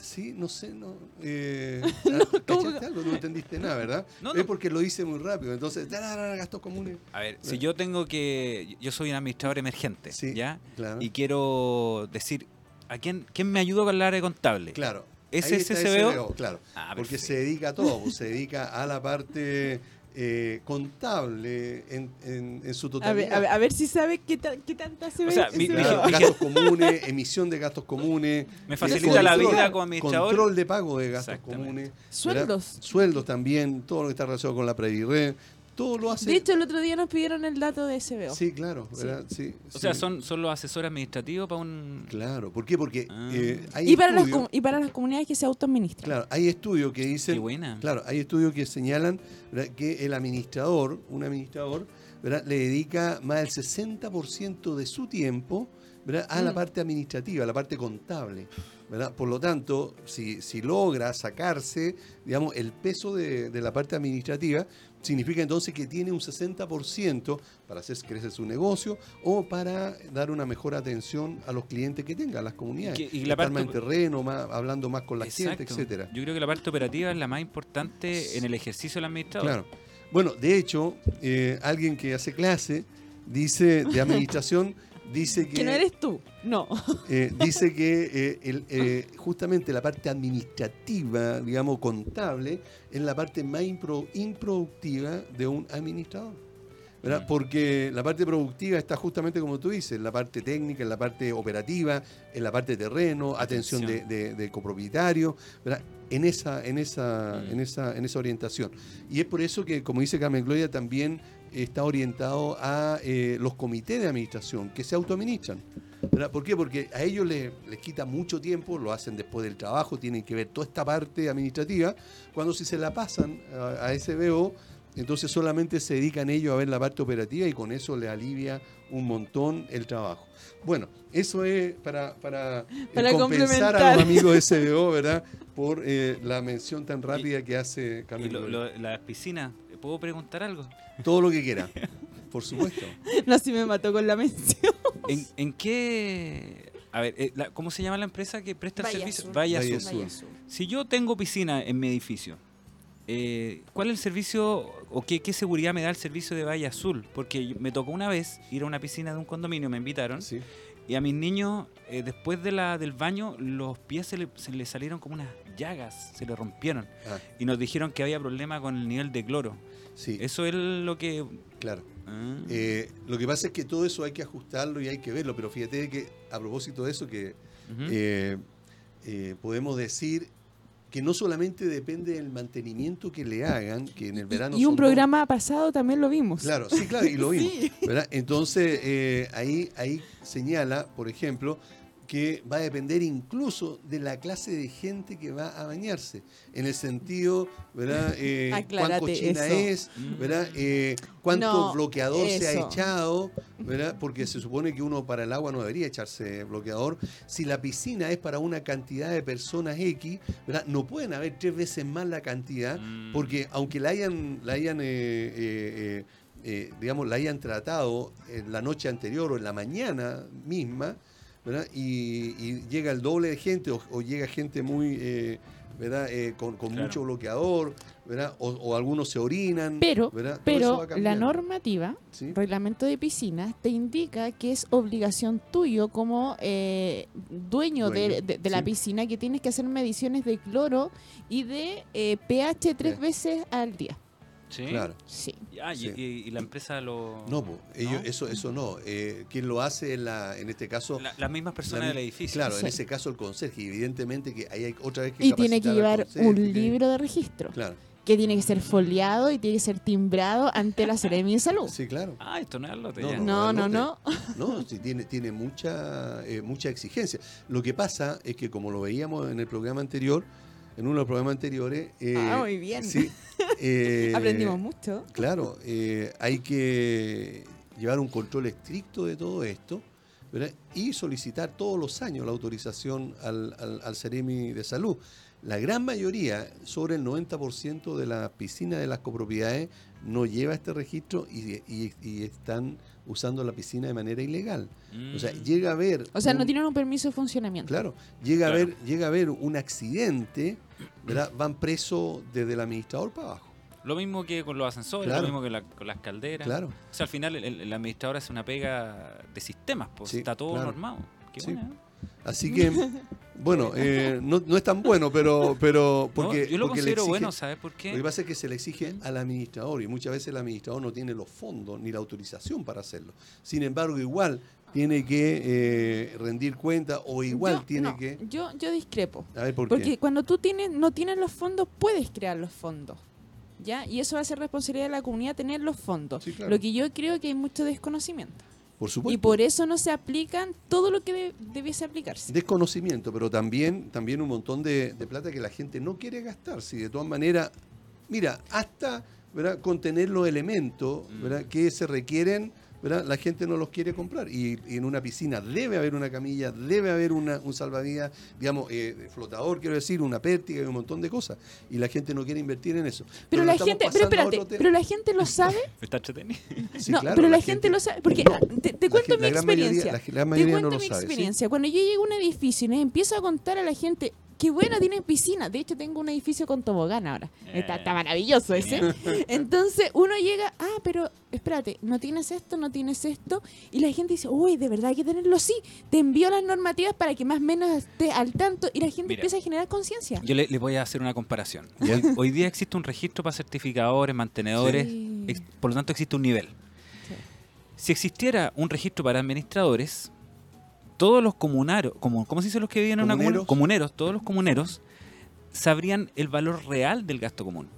[SPEAKER 2] Sí, no sé, no. Eh,
[SPEAKER 1] ¿cómo
[SPEAKER 2] ¿cachaste
[SPEAKER 1] que-
[SPEAKER 2] algo? No entendiste nada, ¿verdad?
[SPEAKER 3] No,
[SPEAKER 2] Es porque lo hice muy rápido. Entonces, gastos comunes.
[SPEAKER 3] A ver, si yo tengo que. Yo soy un administrador emergente,
[SPEAKER 2] Sí,
[SPEAKER 3] ¿ya?
[SPEAKER 2] Claro.
[SPEAKER 3] Y quiero decir, ¿a quién, quién me ayuda con el área contable?
[SPEAKER 2] Claro.
[SPEAKER 3] ¿Ese
[SPEAKER 2] Ahí
[SPEAKER 3] es
[SPEAKER 2] está
[SPEAKER 3] SBO?
[SPEAKER 2] SBO, claro.
[SPEAKER 3] Ah,
[SPEAKER 2] porque se dedica a todo, pues, se dedica a la parte eh, contable en, en- en su
[SPEAKER 1] A
[SPEAKER 2] totalidad.
[SPEAKER 1] ver, a, ver, a ver si sabes qué, ta- qué tanta se
[SPEAKER 3] O
[SPEAKER 1] ve.
[SPEAKER 3] sea,
[SPEAKER 1] se
[SPEAKER 3] mi-
[SPEAKER 1] ve.
[SPEAKER 3] mi-
[SPEAKER 2] Claro,
[SPEAKER 3] mi-
[SPEAKER 2] gastos comunes, emisión de gastos comunes.
[SPEAKER 3] Me
[SPEAKER 2] eh,
[SPEAKER 3] facilita la
[SPEAKER 2] control-
[SPEAKER 3] vida como administrador.
[SPEAKER 2] Control de pago de gastos comunes. ¿verdad?
[SPEAKER 1] Sueldos.
[SPEAKER 2] Sueldos también, todo lo que está relacionado con la Previred. Todo lo hace.
[SPEAKER 1] De hecho, el otro día nos pidieron el dato de SBO.
[SPEAKER 2] sí, claro. ¿verdad? Sí,
[SPEAKER 3] O sea, son, son los asesores administrativos para un...
[SPEAKER 2] Claro. ¿Por qué? Porque
[SPEAKER 3] Ah.
[SPEAKER 2] eh, hay
[SPEAKER 1] y, para las,
[SPEAKER 2] estudios-
[SPEAKER 1] y para las comunidades que se autoadministran.
[SPEAKER 2] Claro, hay estudios que dicen.
[SPEAKER 3] Qué buena.
[SPEAKER 2] Claro, hay estudios que señalan ¿verdad? que el administrador, un administrador, ¿verdad? le dedica más del 60% de su tiempo ¿verdad? a la
[SPEAKER 1] Mm.
[SPEAKER 2] parte administrativa, a la parte contable. ¿verdad? Por lo tanto, si, si logra sacarse, digamos, el peso de, de la parte administrativa, significa entonces que tiene un 60% para hacer crecer su negocio o para dar una mejor atención a los clientes que tenga, a las comunidades.
[SPEAKER 3] Y que- y la parte-
[SPEAKER 2] más en terreno, más, hablando más con la gente, etcétera.
[SPEAKER 3] Yo creo que la parte operativa es la más importante en el ejercicio del administrador.
[SPEAKER 2] Claro. Bueno, de hecho, eh, alguien que hace clase dice de administración dice que,
[SPEAKER 1] Que no eres tú. No.
[SPEAKER 2] eh, dice que eh, el, eh, justamente la parte administrativa, digamos contable, es la parte más impro- improductiva de un administrador. ¿verdad?
[SPEAKER 3] Mm.
[SPEAKER 2] Porque la parte productiva está justamente como tú dices, en la parte técnica, en la parte operativa, en la parte de terreno, atención, de,
[SPEAKER 3] Atención.
[SPEAKER 2] de, de copropietario, ¿verdad? en esa, en esa,
[SPEAKER 3] Mm.
[SPEAKER 2] en esa, en esa orientación. Y es por eso que, como dice Carmen Gloria, también está orientado a eh, los comités de administración que se autoadministran. ¿verdad? ¿Por qué? Porque a ellos les, les quita mucho tiempo, lo hacen después del trabajo, tienen que ver toda esta parte administrativa, cuando si se la pasan a, a SBO, entonces solamente se dedican ellos a ver la parte operativa y con eso les alivia un montón el trabajo. Bueno, eso es para, para, eh,
[SPEAKER 1] Para
[SPEAKER 2] compensar a los amigos de SBO, ¿verdad? Por eh, la mención tan rápida que hace
[SPEAKER 3] Y
[SPEAKER 2] Carmen.
[SPEAKER 3] lo-
[SPEAKER 2] Gloria.
[SPEAKER 3] lo- las piscinas, ¿puedo preguntar algo?
[SPEAKER 2] Todo lo que quiera, por supuesto.
[SPEAKER 1] No, si me mató con la mención.
[SPEAKER 3] ¿En, en qué... A ver, eh, la- ¿cómo se llama la empresa que presta el servicio?
[SPEAKER 1] Azul.
[SPEAKER 3] Valle
[SPEAKER 2] Valle
[SPEAKER 3] Azul.
[SPEAKER 2] Azul.
[SPEAKER 1] Vaya azul.
[SPEAKER 3] Si yo tengo piscina en mi edificio, eh, ¿cuál es el servicio o qué, qué seguridad me da el servicio de Valle Azul? Porque yo- me tocó una vez ir a una piscina de un condominio, me invitaron,
[SPEAKER 2] Sí.
[SPEAKER 3] Y a mis niños, eh, después de la, del baño, los pies se le, se le salieron como unas llagas, se le rompieron.
[SPEAKER 2] Ah,
[SPEAKER 3] Y nos dijeron que había problema con el nivel de cloro.
[SPEAKER 2] sí,
[SPEAKER 3] Eso es lo que...
[SPEAKER 2] claro.
[SPEAKER 3] Ah.
[SPEAKER 2] Eh, lo que pasa es que todo eso hay que ajustarlo y hay que verlo, pero fíjate que a propósito de eso, que eh, podemos decir que no solamente depende del mantenimiento que le hagan, que en el verano...
[SPEAKER 1] Y un
[SPEAKER 2] dos-
[SPEAKER 1] programa pasado también lo vimos.
[SPEAKER 2] Claro, sí, claro, y lo vimos.
[SPEAKER 1] Sí.
[SPEAKER 2] ¿verdad? Entonces, eh, ahí, ahí señala, por ejemplo, que va a depender incluso de la clase de gente que va a bañarse, en el sentido, ¿verdad? Eh, cuán cochina
[SPEAKER 1] eso.
[SPEAKER 2] es, ¿verdad? Eh, cuánto
[SPEAKER 1] No,
[SPEAKER 2] bloqueador se ha echado, ¿verdad? Porque se supone que uno para el agua no debería echarse bloqueador. Si la piscina es para una cantidad de personas X, ¿verdad? No pueden haber tres veces más la cantidad,
[SPEAKER 3] Mm.
[SPEAKER 2] porque aunque la hayan, la hayan eh, eh, eh, eh, digamos, la hayan tratado en la noche anterior o en la mañana misma, ¿verdad? Y, y llega el doble de gente o, o llega gente muy, eh, ¿verdad? Eh, con con
[SPEAKER 3] Claro.
[SPEAKER 2] mucho bloqueador, ¿verdad? O, o algunos se orinan,
[SPEAKER 1] Pero,
[SPEAKER 2] ¿verdad?
[SPEAKER 1] Pero la normativa,
[SPEAKER 2] ¿sí?
[SPEAKER 1] reglamento de piscinas, te indica que es obligación tuyo como eh, dueño, de,
[SPEAKER 2] Dueño,
[SPEAKER 1] de- de la
[SPEAKER 2] sí.
[SPEAKER 1] piscina que tienes que hacer mediciones de cloro y de eh, pH tres
[SPEAKER 2] Sí.
[SPEAKER 1] veces al día.
[SPEAKER 3] ¿Sí?
[SPEAKER 2] Claro.
[SPEAKER 1] Sí.
[SPEAKER 3] Ah, y-
[SPEAKER 2] Sí.
[SPEAKER 3] y, y la empresa lo...
[SPEAKER 2] No, po, ellos,
[SPEAKER 3] ¿No?
[SPEAKER 2] eso, eso no. Eh, quien lo hace en, la, en este caso,
[SPEAKER 3] La- las mismas personas
[SPEAKER 2] la
[SPEAKER 3] del edificio.
[SPEAKER 2] claro,
[SPEAKER 1] Sí.
[SPEAKER 2] en ese caso el conserje, y evidentemente que ahí hay otra vez que
[SPEAKER 1] Y tiene que llevar
[SPEAKER 2] conserje,
[SPEAKER 1] un libro de registro
[SPEAKER 2] Claro,
[SPEAKER 1] que tiene que ser foliado y tiene que ser timbrado ante la Seremi de Salud.
[SPEAKER 2] sí, claro.
[SPEAKER 3] Ah, esto no es lote
[SPEAKER 2] No,
[SPEAKER 3] ya.
[SPEAKER 1] No, no, no.
[SPEAKER 2] No, sí, tiene, tiene mucha, eh, mucha exigencia. Lo que pasa es que, como lo veíamos en el programa anterior, en uno de los programas anteriores. eh,
[SPEAKER 1] Ah, muy bien.
[SPEAKER 2] Sí. eh,
[SPEAKER 1] Aprendimos mucho.
[SPEAKER 2] Claro, eh, hay que llevar un control estricto de todo esto ¿verdad? y solicitar todos los años la autorización al, al, al Ceremi de Salud. La gran mayoría, sobre el 90% de las piscinas de las copropiedades, no lleva este registro y, y- y están usando la piscina de manera ilegal. O sea,
[SPEAKER 3] Mm.
[SPEAKER 2] llega a haber...
[SPEAKER 1] O sea, no tienen un permiso de funcionamiento.
[SPEAKER 2] Claro, llega,
[SPEAKER 3] Claro.
[SPEAKER 2] A ver, llega a haber un accidente, ¿verdad? van presos desde el administrador para abajo.
[SPEAKER 3] Lo mismo que con los ascensores,
[SPEAKER 2] Claro.
[SPEAKER 3] lo mismo que la- con las calderas.
[SPEAKER 2] Claro.
[SPEAKER 3] O sea, al final el, el administrador hace una pega de sistemas, pues
[SPEAKER 2] Sí,
[SPEAKER 3] está todo
[SPEAKER 2] claro.
[SPEAKER 3] normado. Qué
[SPEAKER 2] Sí.
[SPEAKER 3] buena, ¿eh?
[SPEAKER 2] Así que, bueno, eh, no, no es tan bueno, pero, pero
[SPEAKER 3] No,
[SPEAKER 2] porque,
[SPEAKER 3] yo lo
[SPEAKER 2] porque
[SPEAKER 3] considero
[SPEAKER 2] exige-
[SPEAKER 3] bueno, ¿sabes por
[SPEAKER 2] Lo
[SPEAKER 3] qué?
[SPEAKER 2] que pasa es que se le exige al administrador y muchas veces el administrador no tiene los fondos ni la autorización para hacerlo. Sin embargo, igual tiene que eh, rendir cuenta o igual
[SPEAKER 1] Yo-
[SPEAKER 2] tiene
[SPEAKER 1] no,
[SPEAKER 2] que...
[SPEAKER 1] Yo, yo discrepo.
[SPEAKER 2] A ver, ¿por
[SPEAKER 1] Porque
[SPEAKER 2] qué?
[SPEAKER 1] cuando tú tienes, no tienes los fondos, puedes crear los fondos. ¿Ya? Y eso va a ser responsabilidad de la comunidad tener los fondos.
[SPEAKER 2] Sí, claro.
[SPEAKER 1] Lo que yo creo que hay mucho desconocimiento.
[SPEAKER 2] Por
[SPEAKER 1] Y
[SPEAKER 2] supuesto.
[SPEAKER 1] por eso no se aplican todo lo que de- debiese aplicarse.
[SPEAKER 2] Desconocimiento, pero también, también un montón de, de plata que la gente no quiere gastar. Si de todas maneras, mira, hasta ¿verdad? contener los elementos
[SPEAKER 3] Mm.
[SPEAKER 2] ¿verdad? que se requieren, ¿verdad? la gente no los quiere comprar. Y, y en una piscina debe haber una camilla, debe haber una, un salvavidas, digamos, eh, flotador, quiero decir, una pértiga y un montón de cosas. Y la gente no quiere invertir en eso.
[SPEAKER 1] Pero la gente, pero espérate, pero la gente lo sabe.
[SPEAKER 3] Está entretenido.
[SPEAKER 2] Sí,
[SPEAKER 1] no,
[SPEAKER 2] claro,
[SPEAKER 1] pero la, gente, lo sabe. Porque te, te
[SPEAKER 2] la
[SPEAKER 1] cuento mi
[SPEAKER 2] mayoría-
[SPEAKER 1] experiencia.
[SPEAKER 2] la
[SPEAKER 1] te cuento
[SPEAKER 2] no lo
[SPEAKER 1] mi
[SPEAKER 2] sabe, ¿sí?
[SPEAKER 1] experiencia. Cuando yo llego a un edificio y les empiezo a contar a la gente que bueno, tienen piscina. De hecho, tengo un edificio con tobogán ahora. Está, está maravilloso ese. Entonces, uno llega, ah, pero espérate, no tienes esto, no tienes esto. Y la gente dice, uy, de verdad hay que tenerlo sí. Te envío las normativas para que más o menos estés al tanto. Y la gente
[SPEAKER 3] Mira.
[SPEAKER 1] empieza a generar conciencia.
[SPEAKER 3] Yo le, le voy a hacer una comparación. Hoy, hoy día existe un registro para certificadores, mantenedores,
[SPEAKER 1] Sí.
[SPEAKER 3] ex- por lo tanto existe un nivel.
[SPEAKER 1] Sí.
[SPEAKER 3] Si existiera un registro para administradores, todos los comunarios, como, ¿cómo se dice los que viven en una comuna?
[SPEAKER 2] Comuneros.
[SPEAKER 3] Comuneros, todos los comuneros sabrían el valor real del gasto común.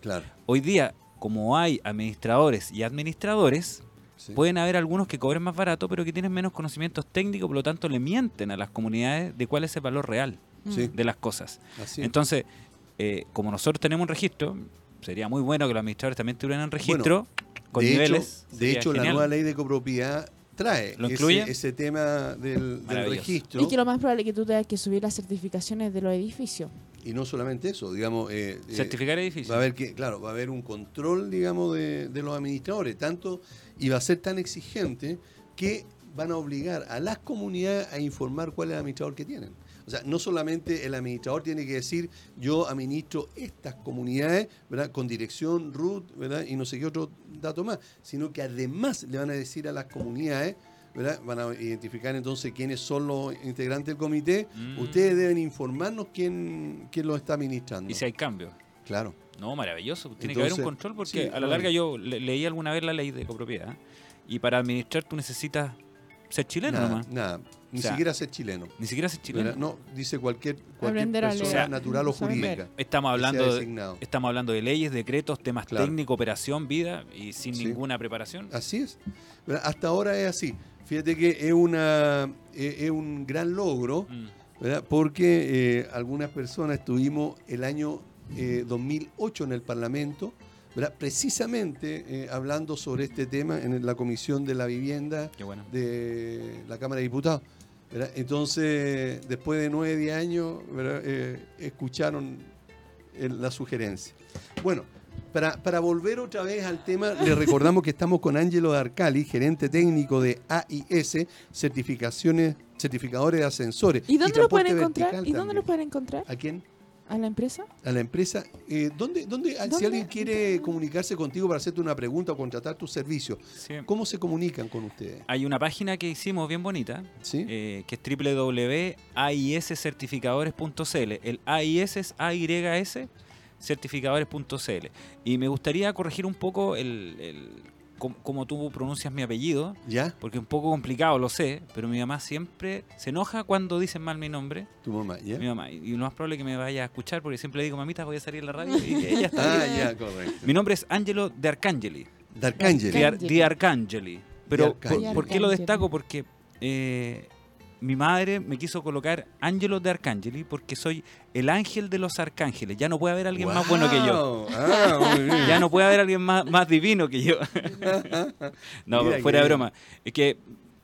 [SPEAKER 2] Claro.
[SPEAKER 3] Hoy día, como hay administradores y administradores,
[SPEAKER 2] sí.
[SPEAKER 3] pueden haber algunos que cobren más barato, pero que tienen menos conocimientos técnicos, por lo tanto le mienten a las comunidades de cuál es el valor real
[SPEAKER 2] Sí.
[SPEAKER 3] de las cosas.
[SPEAKER 2] Así es.
[SPEAKER 3] Entonces, eh, como nosotros tenemos un registro, sería muy bueno que los administradores también tuvieran un registro con
[SPEAKER 2] de
[SPEAKER 3] niveles.
[SPEAKER 2] Hecho, de hecho, la nueva ley de copropiedad trae
[SPEAKER 3] ¿Lo
[SPEAKER 2] ese-
[SPEAKER 3] incluye?
[SPEAKER 2] Ese, tema del, registro.
[SPEAKER 1] Y que lo más probable es que tú tengas que subir las certificaciones de los edificios.
[SPEAKER 2] Y no solamente eso, digamos, eh, eh,
[SPEAKER 3] Certificar edificios.
[SPEAKER 2] va a haber que, claro, va a haber un control, digamos, de, de los administradores, tanto y va a ser tan exigente que van a obligar a las comunidades a informar cuál es el administrador que tienen. O sea, no solamente el administrador tiene que decir yo administro estas comunidades, ¿verdad? Con dirección, root, ¿verdad? Y no sé qué otro dato más, sino que además le van a decir a las comunidades, ¿verdad? Van a identificar entonces quiénes son los integrantes del comité.
[SPEAKER 3] Mm.
[SPEAKER 2] Ustedes deben informarnos quién, quién lo está administrando.
[SPEAKER 3] Y si hay cambios.
[SPEAKER 2] Claro.
[SPEAKER 3] No, maravilloso. Tiene que haber un
[SPEAKER 2] Entonces,
[SPEAKER 3] control porque
[SPEAKER 2] sí,
[SPEAKER 3] a la larga yo le- leí alguna vez la ley de copropiedad y para administrar tú necesitas ser chileno
[SPEAKER 2] nada,
[SPEAKER 3] nomás.
[SPEAKER 2] nada. Ni
[SPEAKER 3] O sea,
[SPEAKER 2] siquiera ser chileno.
[SPEAKER 3] Ni siquiera ser chileno.
[SPEAKER 2] No, dice cualquier, cualquier persona
[SPEAKER 1] leer.
[SPEAKER 2] natural o jurídica.
[SPEAKER 3] Estamos hablando de, estamos hablando de leyes, decretos, temas
[SPEAKER 2] Claro.
[SPEAKER 3] técnicos, operación, vida y sin
[SPEAKER 2] Sí.
[SPEAKER 3] ninguna preparación.
[SPEAKER 2] Así es. ¿verdad? Hasta ahora es así. Fíjate que es, una, es, es un gran logro,
[SPEAKER 3] Mm.
[SPEAKER 2] ¿verdad? porque eh, algunas personas estuvimos el año eh, 2008 en el Parlamento, ¿verdad? precisamente eh, hablando sobre este tema en la Comisión de la Vivienda
[SPEAKER 3] bueno.
[SPEAKER 2] de la Cámara de Diputados. ¿Verdad? Entonces, después de nueve, diez años, ¿verdad? Eh, escucharon el- la sugerencia. Bueno, para, para volver otra vez al tema, le recordamos que estamos con Ángelo Arcali, gerente técnico de AIS, certificaciones, certificadores de ascensores.
[SPEAKER 1] ¿Y dónde lo pueden encontrar? ¿Y dónde lo pueden encontrar?
[SPEAKER 2] ¿A quién?
[SPEAKER 1] ¿A la empresa?
[SPEAKER 2] A la empresa. Eh, ¿dónde, dónde, si alguien quiere comunicarse contigo para hacerte una pregunta o contratar tus servicios,
[SPEAKER 3] Sí.
[SPEAKER 2] ¿cómo se comunican con ustedes?
[SPEAKER 3] Hay una página que hicimos bien bonita,
[SPEAKER 2] ¿Sí?
[SPEAKER 3] eh, que es www.aiscertificadores.cl. El AIS es AYS certificadores.cl. Y me gustaría corregir un poco el, el- cómo, cómo tú pronuncias mi apellido,
[SPEAKER 2] ¿Ya?
[SPEAKER 3] porque es un poco complicado, lo sé, pero mi mamá siempre se enoja cuando dicen mal mi nombre.
[SPEAKER 2] Tu mamá, ¿ya?
[SPEAKER 3] Mi mamá. Y lo más probable es que me vaya a escuchar porque siempre le digo, mamita, voy a salir en la radio y ella está
[SPEAKER 2] Ah,
[SPEAKER 3] ahí.
[SPEAKER 2] ya, correcto.
[SPEAKER 3] Mi nombre es Angelo de Arcangeli. Ar-
[SPEAKER 1] Arcangeli.
[SPEAKER 3] Di Arcangeli. Pero ¿por,
[SPEAKER 2] Arcangeli.
[SPEAKER 3] por qué lo destaco? Porque eh, mi madre me quiso colocar Angelo de Arcangeli porque soy el ángel de los arcángeles. Ya no puede haber alguien más bueno que yo.
[SPEAKER 2] Ah.
[SPEAKER 3] Ya no puede haber alguien más, más divino que yo. no,
[SPEAKER 2] Mira
[SPEAKER 3] fuera de broma. Es que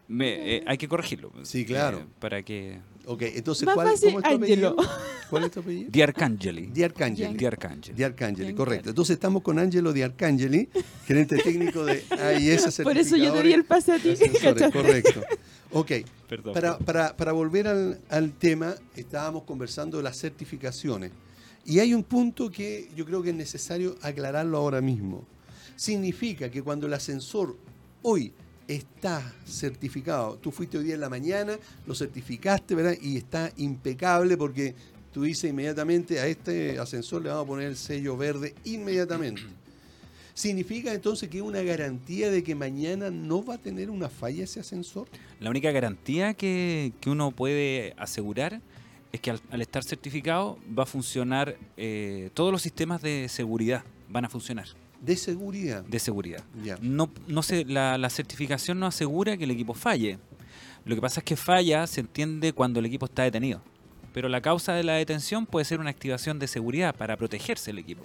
[SPEAKER 3] me, eh, hay que corregirlo.
[SPEAKER 2] Sí, claro.
[SPEAKER 3] Eh, para que...
[SPEAKER 2] Ok, entonces, ¿cuál,
[SPEAKER 1] fácil,
[SPEAKER 2] ¿cómo es tu apellido? ¿Cuál es tu apellido?
[SPEAKER 3] Di Arcangeli.
[SPEAKER 2] Di Arcangeli.
[SPEAKER 3] Di Arcangeli.
[SPEAKER 2] Di Arcangeli, correcto. Entonces estamos con Angelo Di Arcangeli, gerente técnico de AIS
[SPEAKER 1] Por eso yo te di el pase a ti.
[SPEAKER 2] Correcto. Ok,
[SPEAKER 3] Perdón.
[SPEAKER 2] para, para, para volver al, al tema, estábamos conversando de las certificaciones. Y hay un punto que yo creo que es necesario aclararlo ahora mismo. Significa que cuando el ascensor hoy está certificado. Tú fuiste hoy día en la mañana, lo certificaste, ¿verdad? Y está impecable porque tú dices inmediatamente a este ascensor le vamos a poner el sello verde inmediatamente. ¿Significa entonces que es una garantía de que mañana no va a tener una falla ese ascensor?
[SPEAKER 3] La única garantía que, que uno puede asegurar es que al, al estar certificado va a funcionar, eh, todos los sistemas de seguridad van a funcionar,
[SPEAKER 2] De seguridad.
[SPEAKER 3] de seguridad.
[SPEAKER 2] Ya.
[SPEAKER 3] No, no se, la, la certificación no asegura que el equipo falle. Lo que pasa es que falla se entiende cuando el equipo está detenido. Pero la causa de la detención puede ser una activación de seguridad para protegerse el equipo.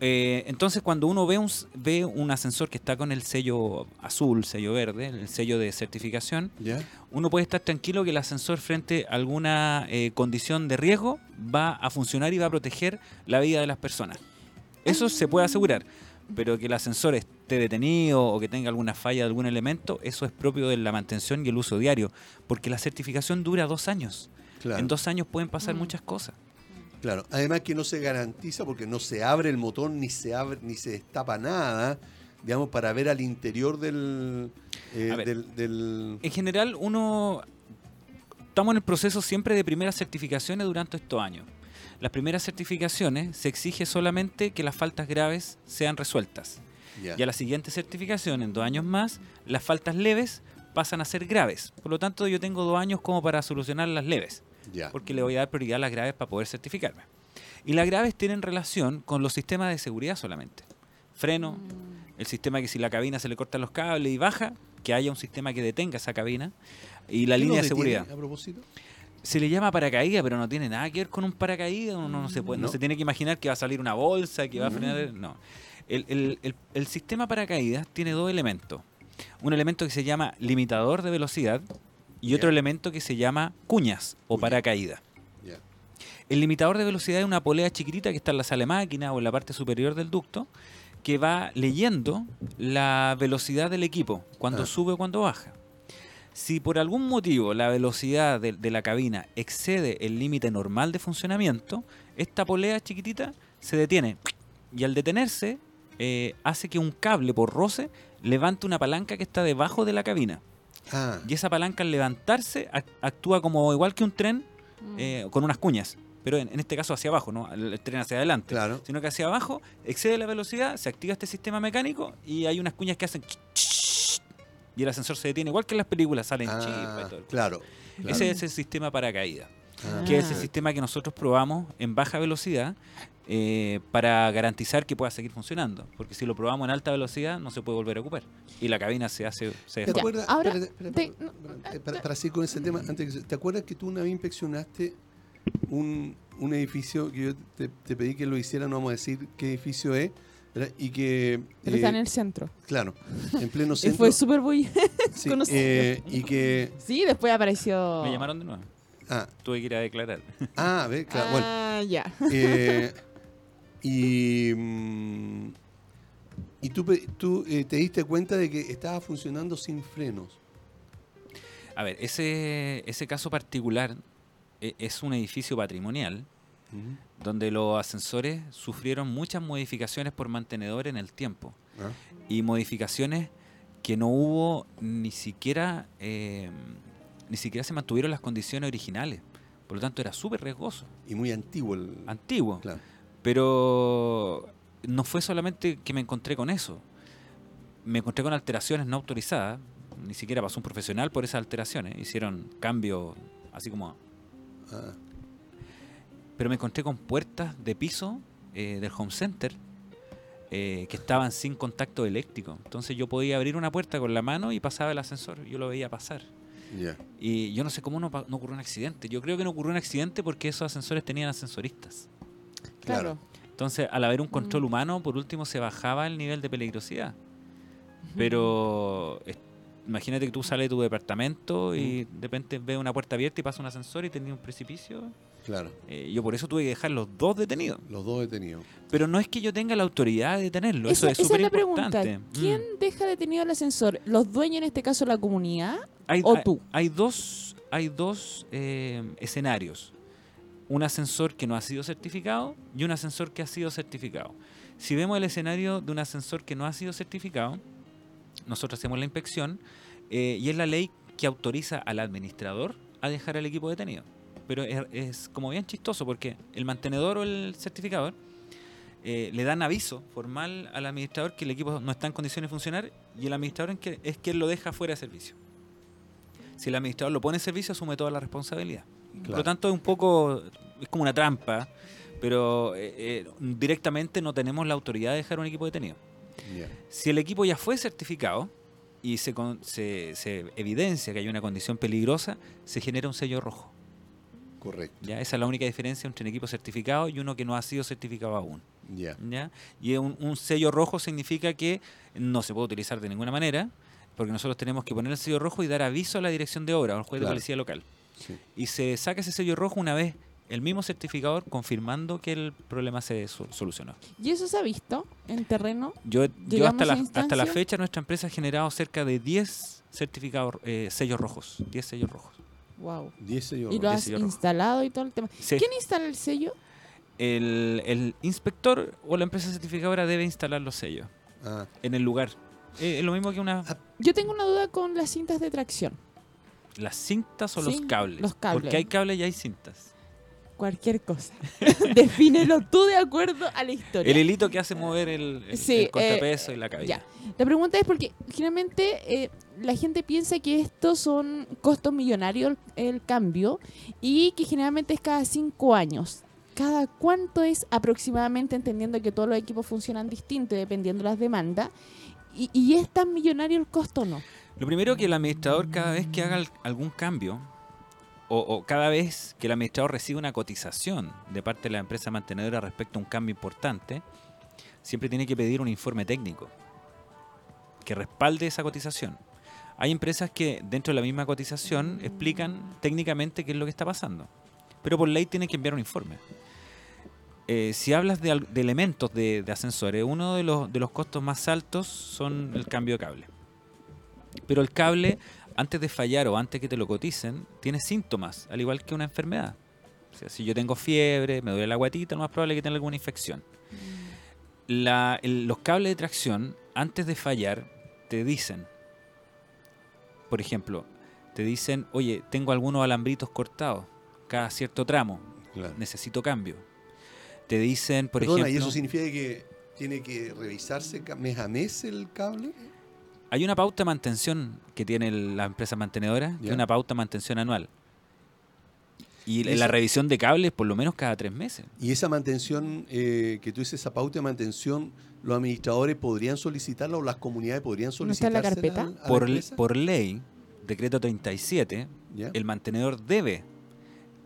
[SPEAKER 3] Eh, entonces, cuando uno ve un, ve un ascensor que está con el sello azul, sello verde, el sello de certificación, uno puede estar tranquilo que el ascensor frente a alguna eh, condición de riesgo va a funcionar y va a proteger la vida de las personas. Eso se puede asegurar, pero que el ascensor esté detenido o que tenga alguna falla de algún elemento, eso es propio de la mantención y el uso diario, porque la certificación dura dos años.
[SPEAKER 2] Claro.
[SPEAKER 3] En dos años pueden pasar
[SPEAKER 1] Mm.
[SPEAKER 3] muchas cosas.
[SPEAKER 2] Claro, además que no se garantiza porque no se abre el motor ni se abre ni se destapa nada, digamos, para ver al interior del, eh,
[SPEAKER 3] ver.
[SPEAKER 2] del, del-
[SPEAKER 3] En general, uno estamos en el proceso siempre de primeras certificaciones durante estos años. Las primeras certificaciones se exige solamente que las faltas graves sean resueltas. Y a la siguiente certificación, en dos años más, las faltas leves pasan a ser graves. Por lo tanto, yo tengo dos años como para solucionar las leves, porque le voy a dar prioridad a las graves para poder certificarme. Y las graves tienen relación con los sistemas de seguridad solamente. Freno, el sistema que si la cabina se le cortan los cables y baja, que haya un sistema que detenga esa cabina. Y la
[SPEAKER 2] ¿Qué
[SPEAKER 3] línea de seguridad.
[SPEAKER 2] A propósito.
[SPEAKER 3] Se le llama paracaídas, pero no tiene nada que ver con un paracaídas. Uno no se, puede, no.
[SPEAKER 2] No.
[SPEAKER 3] se tiene que imaginar que va a salir una bolsa, que va a frenar. No. El, el- el- el sistema paracaídas tiene dos elementos. Un elemento que se llama limitador de velocidad y otro elemento que se llama cuñas o paracaídas. El limitador de velocidad es una polea chiquitita que está en la sala de máquina o en la parte superior del ducto que va leyendo la velocidad del equipo, cuando
[SPEAKER 2] Ah.
[SPEAKER 3] sube o cuando baja. Si por algún motivo la velocidad de, de la cabina excede el límite normal de funcionamiento, esta polea chiquitita se detiene. Y al detenerse, eh, hace que un cable por roce levante una palanca que está debajo de la cabina.
[SPEAKER 2] Ah,
[SPEAKER 3] Y esa palanca al levantarse ac- actúa como igual que un tren
[SPEAKER 1] Mm.
[SPEAKER 3] eh, con unas cuñas. Pero en, en este caso hacia abajo, no el, el tren hacia adelante.
[SPEAKER 2] claro.
[SPEAKER 3] Sino que hacia abajo excede la velocidad, se activa este sistema mecánico y hay unas cuñas que hacen y el ascensor se detiene, igual que en las películas salen chispas y
[SPEAKER 2] Ah,
[SPEAKER 3] todo. el-
[SPEAKER 2] claro. claro.
[SPEAKER 3] Ese es el sistema paracaídas,
[SPEAKER 2] Ah,
[SPEAKER 3] que es el
[SPEAKER 1] Ah.
[SPEAKER 3] sistema que nosotros probamos en baja velocidad eh, para garantizar que pueda seguir funcionando. Porque si lo probamos en alta velocidad no se puede volver a ocupar. Y la cabina se hace... Se
[SPEAKER 2] ¿Te acuerdas?
[SPEAKER 1] ahora, te-
[SPEAKER 2] para, para seguir con ese tema, antes ¿te acuerdas que tú una vez inspeccionaste un, un edificio que yo te, te pedí que lo hiciera, no vamos a decir qué edificio es, ¿verdad? y que,
[SPEAKER 1] Pero está
[SPEAKER 2] eh,
[SPEAKER 1] en el centro.
[SPEAKER 2] claro, en pleno
[SPEAKER 1] Y
[SPEAKER 2] centro,
[SPEAKER 1] fue súper
[SPEAKER 2] sí, eh, y que,
[SPEAKER 1] Sí, después apareció...
[SPEAKER 3] Me llamaron de nuevo.
[SPEAKER 2] ah,
[SPEAKER 3] Tuve que ir a declarar.
[SPEAKER 2] ah, ve, claro, bueno,
[SPEAKER 1] Ah, ya.
[SPEAKER 2] Eh, y mm, y tú, tú eh, te diste cuenta de que estaba funcionando sin frenos.
[SPEAKER 3] A ver, ese, ese caso particular eh, es un edificio patrimonial donde los ascensores sufrieron muchas modificaciones por mantenedor en el tiempo
[SPEAKER 2] Ah,
[SPEAKER 3] y modificaciones que no hubo ni siquiera eh, ni siquiera se mantuvieron las condiciones originales por lo tanto era súper riesgoso
[SPEAKER 2] Y muy antiguo el.
[SPEAKER 3] antiguo
[SPEAKER 2] Claro.
[SPEAKER 3] Pero no fue solamente que me encontré con eso me encontré con alteraciones no autorizadas ni siquiera pasó un profesional por esas alteraciones hicieron cambios así como
[SPEAKER 2] Ah,
[SPEAKER 3] pero me encontré con puertas de piso eh, del home center eh, que estaban sin contacto eléctrico. Entonces yo podía abrir una puerta con la mano y pasaba el ascensor. Yo lo veía pasar. Y yo no sé cómo no ocurrió un accidente. Yo creo que no ocurrió un accidente porque esos ascensores tenían ascensoristas.
[SPEAKER 1] Claro.
[SPEAKER 3] Entonces, al haber un control
[SPEAKER 1] Mm.
[SPEAKER 3] humano, por último se bajaba el nivel de peligrosidad. Pero es- imagínate que tú sales de tu departamento y de repente ves una puerta abierta y pasa un ascensor y tenía un precipicio.
[SPEAKER 2] Claro.
[SPEAKER 3] Eh, yo por eso tuve que dejar los dos detenidos.
[SPEAKER 2] Los dos detenidos.
[SPEAKER 3] Pero no es que yo tenga la autoridad de detenerlo,
[SPEAKER 1] Esa,
[SPEAKER 3] eso es súper importante.
[SPEAKER 1] ¿Quién
[SPEAKER 3] Mm.
[SPEAKER 1] deja detenido el ascensor? ¿Los dueños, en este caso la comunidad?
[SPEAKER 3] Hay,
[SPEAKER 1] o
[SPEAKER 3] hay-
[SPEAKER 1] tú?
[SPEAKER 3] Hay dos, hay dos eh, escenarios. Un ascensor que no ha sido certificado y un ascensor que ha sido certificado. Si vemos el escenario de un ascensor que no ha sido certificado, nosotros hacemos la inspección eh, y es la ley que autoriza al administrador a dejar al equipo detenido. Pero es, como bien chistoso porque el mantenedor o el certificador eh, le dan aviso formal al administrador que el equipo no está en condiciones de funcionar y el administrador es quien lo deja fuera de servicio. Si el administrador lo pone en servicio, asume toda la responsabilidad. Por lo tanto, es un poco, es como una trampa, pero eh, eh, directamente no tenemos la autoridad de dejar un equipo detenido. Si el equipo ya fue certificado y se, con- se, se evidencia que hay una condición peligrosa, se genera un sello rojo.
[SPEAKER 2] Correcto.
[SPEAKER 3] ¿ya? Esa es la única diferencia entre un equipo certificado y uno que no ha sido certificado aún.
[SPEAKER 2] Ya.
[SPEAKER 3] ¿ya? Y un, un sello rojo significa que no se puede utilizar de ninguna manera, porque nosotros tenemos que poner el sello rojo y dar aviso a la dirección de obra, o al juez
[SPEAKER 2] Claro.
[SPEAKER 3] de policía local.
[SPEAKER 2] Sí.
[SPEAKER 3] Y se saca ese sello rojo una vez el mismo certificador confirmando que el problema se sol- solucionó.
[SPEAKER 1] ¿Y eso se ha visto en terreno?
[SPEAKER 3] Yo, yo
[SPEAKER 1] ¿Llegamos
[SPEAKER 3] hasta, la, hasta la fecha nuestra empresa ha generado cerca de 10 certificados, eh, sellos rojos. 10 sellos rojos.
[SPEAKER 1] Wow.
[SPEAKER 2] 10 sellos
[SPEAKER 1] ¿Y lo
[SPEAKER 2] rojos.
[SPEAKER 1] has instalado y todo el tema?
[SPEAKER 3] Sí.
[SPEAKER 1] ¿Quién instala el sello?
[SPEAKER 3] El, el inspector o la empresa certificadora debe instalar los sellos
[SPEAKER 2] Ah,
[SPEAKER 3] en el lugar. Eh, es lo mismo que una
[SPEAKER 1] Yo tengo una duda con las cintas de tracción.
[SPEAKER 3] Las cintas o
[SPEAKER 1] Sí,
[SPEAKER 3] los cables.
[SPEAKER 1] los cables.
[SPEAKER 3] Porque hay cables y hay cintas.
[SPEAKER 1] Cualquier cosa. Defínelo tú de acuerdo a la historia.
[SPEAKER 3] El hilito que hace mover el, el-
[SPEAKER 1] Sí,
[SPEAKER 3] el contrapeso y la cabeza.
[SPEAKER 1] La pregunta es porque generalmente eh, la gente piensa que estos son costos millonarios el, el cambio y que generalmente es cada cinco años. ¿Cada cuánto es aproximadamente, entendiendo que todos los equipos funcionan distinto y dependiendo de las demandas? ¿Y, y es tan millonario el costo o no?
[SPEAKER 3] Lo primero que el administrador cada vez que haga al- algún cambio o, cada vez que el administrador recibe una cotización de parte de la empresa mantenedora respecto a un cambio importante, siempre tiene que pedir un informe técnico que respalde esa cotización. Hay empresas que dentro de la misma cotización explican técnicamente qué es lo que está pasando, pero por ley tienen que enviar un informe. Eh, si hablas de elementos de, de ascensores, uno de los, de los costos más altos son el cambio de cable. Pero el cable, antes de fallar o antes que te lo coticen, tiene síntomas, al igual que una enfermedad. O sea, si yo tengo fiebre, me duele la guatita, lo más probable es que tenga alguna infección. La- el- los cables de tracción, antes de fallar, te dicen, por ejemplo, te dicen, oye, tengo algunos alambritos cortados cada cierto tramo,
[SPEAKER 2] claro.
[SPEAKER 3] necesito cambio. Te dicen, por
[SPEAKER 2] Perdona, ¿y
[SPEAKER 3] ejemplo,
[SPEAKER 2] eso significa que tiene que revisarse mes a mes el cable?
[SPEAKER 3] Hay una pauta de mantención que tiene la empresa mantenedora, que es
[SPEAKER 2] Ya.
[SPEAKER 3] una pauta de mantención anual. Y
[SPEAKER 2] ¿Y
[SPEAKER 3] la
[SPEAKER 2] esa-
[SPEAKER 3] revisión de cables por lo menos cada tres meses.
[SPEAKER 2] Y esa mantención, eh, que tú dices, esa pauta de mantención, ¿los administradores podrían solicitarla o las comunidades podrían
[SPEAKER 1] ¿No está en la
[SPEAKER 2] solicitarla
[SPEAKER 1] carpeta?
[SPEAKER 3] Por, por ley, decreto 37,
[SPEAKER 2] ¿Ya?
[SPEAKER 3] el mantenedor debe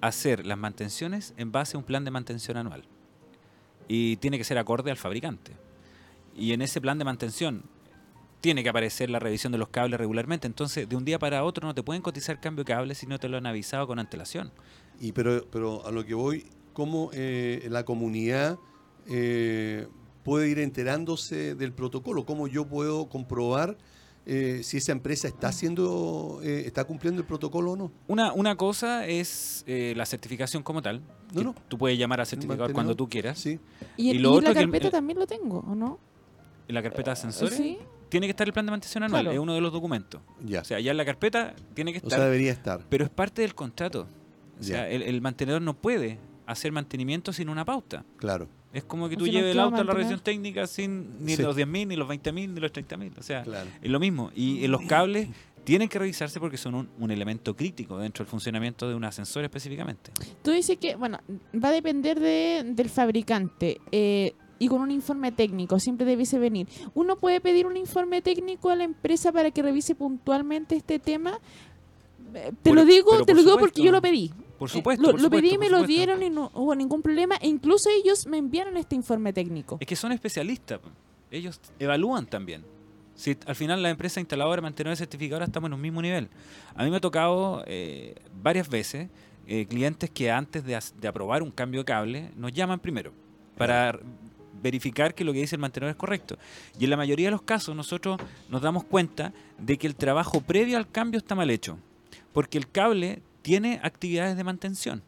[SPEAKER 3] hacer las mantenciones en base a un plan de mantención anual. Y tiene que ser acorde al fabricante. Y en ese plan de mantención tiene que aparecer la revisión de los cables regularmente. Entonces, de un día para otro no te pueden cotizar cambio de cables si no te lo han avisado con antelación.
[SPEAKER 2] Y pero, pero a lo que voy, ¿cómo eh, la comunidad eh, puede ir enterándose del protocolo? ¿Cómo yo puedo comprobar eh, si esa empresa está haciendo, eh, está cumpliendo el protocolo o no?
[SPEAKER 3] Una, una cosa es eh, la certificación como tal.
[SPEAKER 2] No, no.
[SPEAKER 3] Tú puedes llamar al certificador cuando tú quieras.
[SPEAKER 2] Sí.
[SPEAKER 1] Y,
[SPEAKER 3] y lo
[SPEAKER 1] en
[SPEAKER 3] otro
[SPEAKER 1] la
[SPEAKER 3] que el-
[SPEAKER 1] carpeta
[SPEAKER 3] el-
[SPEAKER 1] también lo tengo, ¿o no?
[SPEAKER 3] En la carpeta de ascensores
[SPEAKER 1] Sí.
[SPEAKER 3] Tiene que estar el plan de mantención anual.
[SPEAKER 1] Claro.
[SPEAKER 3] Es uno de los documentos.
[SPEAKER 2] Ya.
[SPEAKER 3] O sea, ya en la carpeta tiene que
[SPEAKER 2] O
[SPEAKER 3] estar.
[SPEAKER 2] sea, debería estar.
[SPEAKER 3] pero es parte del contrato. O sea,
[SPEAKER 2] Ya.
[SPEAKER 3] el, el mantenedor no puede hacer mantenimiento sin una pauta.
[SPEAKER 2] Claro,
[SPEAKER 3] Es como que
[SPEAKER 1] O
[SPEAKER 3] tú
[SPEAKER 1] si
[SPEAKER 3] lleves
[SPEAKER 1] ¿qué
[SPEAKER 3] el auto a la revisión técnica sin ni
[SPEAKER 2] Sí.
[SPEAKER 3] los 10.000, ni los 20.000, ni los 30.000. O sea,
[SPEAKER 2] claro.
[SPEAKER 3] es lo mismo. Y eh, los cables tienen que revisarse porque son un, un elemento crítico dentro del funcionamiento de un ascensor específicamente.
[SPEAKER 1] Tú dices que, bueno, va a depender de, del fabricante eh, y con un informe técnico, siempre debiese venir. ¿Uno puede pedir un informe técnico a la empresa para que revise puntualmente este tema? Eh, Te
[SPEAKER 3] Por-
[SPEAKER 1] lo digo, te
[SPEAKER 3] por
[SPEAKER 1] lo digo
[SPEAKER 3] supuesto.
[SPEAKER 1] porque yo lo pedí.
[SPEAKER 3] Por
[SPEAKER 1] Eh,
[SPEAKER 3] supuesto.
[SPEAKER 1] lo,
[SPEAKER 3] por
[SPEAKER 1] lo pedí,
[SPEAKER 3] supuesto,
[SPEAKER 1] me
[SPEAKER 3] por
[SPEAKER 1] lo
[SPEAKER 3] supuesto.
[SPEAKER 1] dieron y no hubo ningún problema. E incluso ellos me enviaron este informe técnico.
[SPEAKER 3] Es que son especialistas. Ellos evalúan también. Si al final la empresa instaladora, mantenedora certificadora estamos en un mismo nivel. A mí me ha tocado eh, varias veces eh, clientes que antes de, aprobar un cambio de cable nos llaman primero para verificar que lo que dice el mantenedor es correcto. Y en la mayoría de los casos nosotros nos damos cuenta de que el trabajo previo al cambio está mal hecho. Porque el cable tiene actividades de mantención.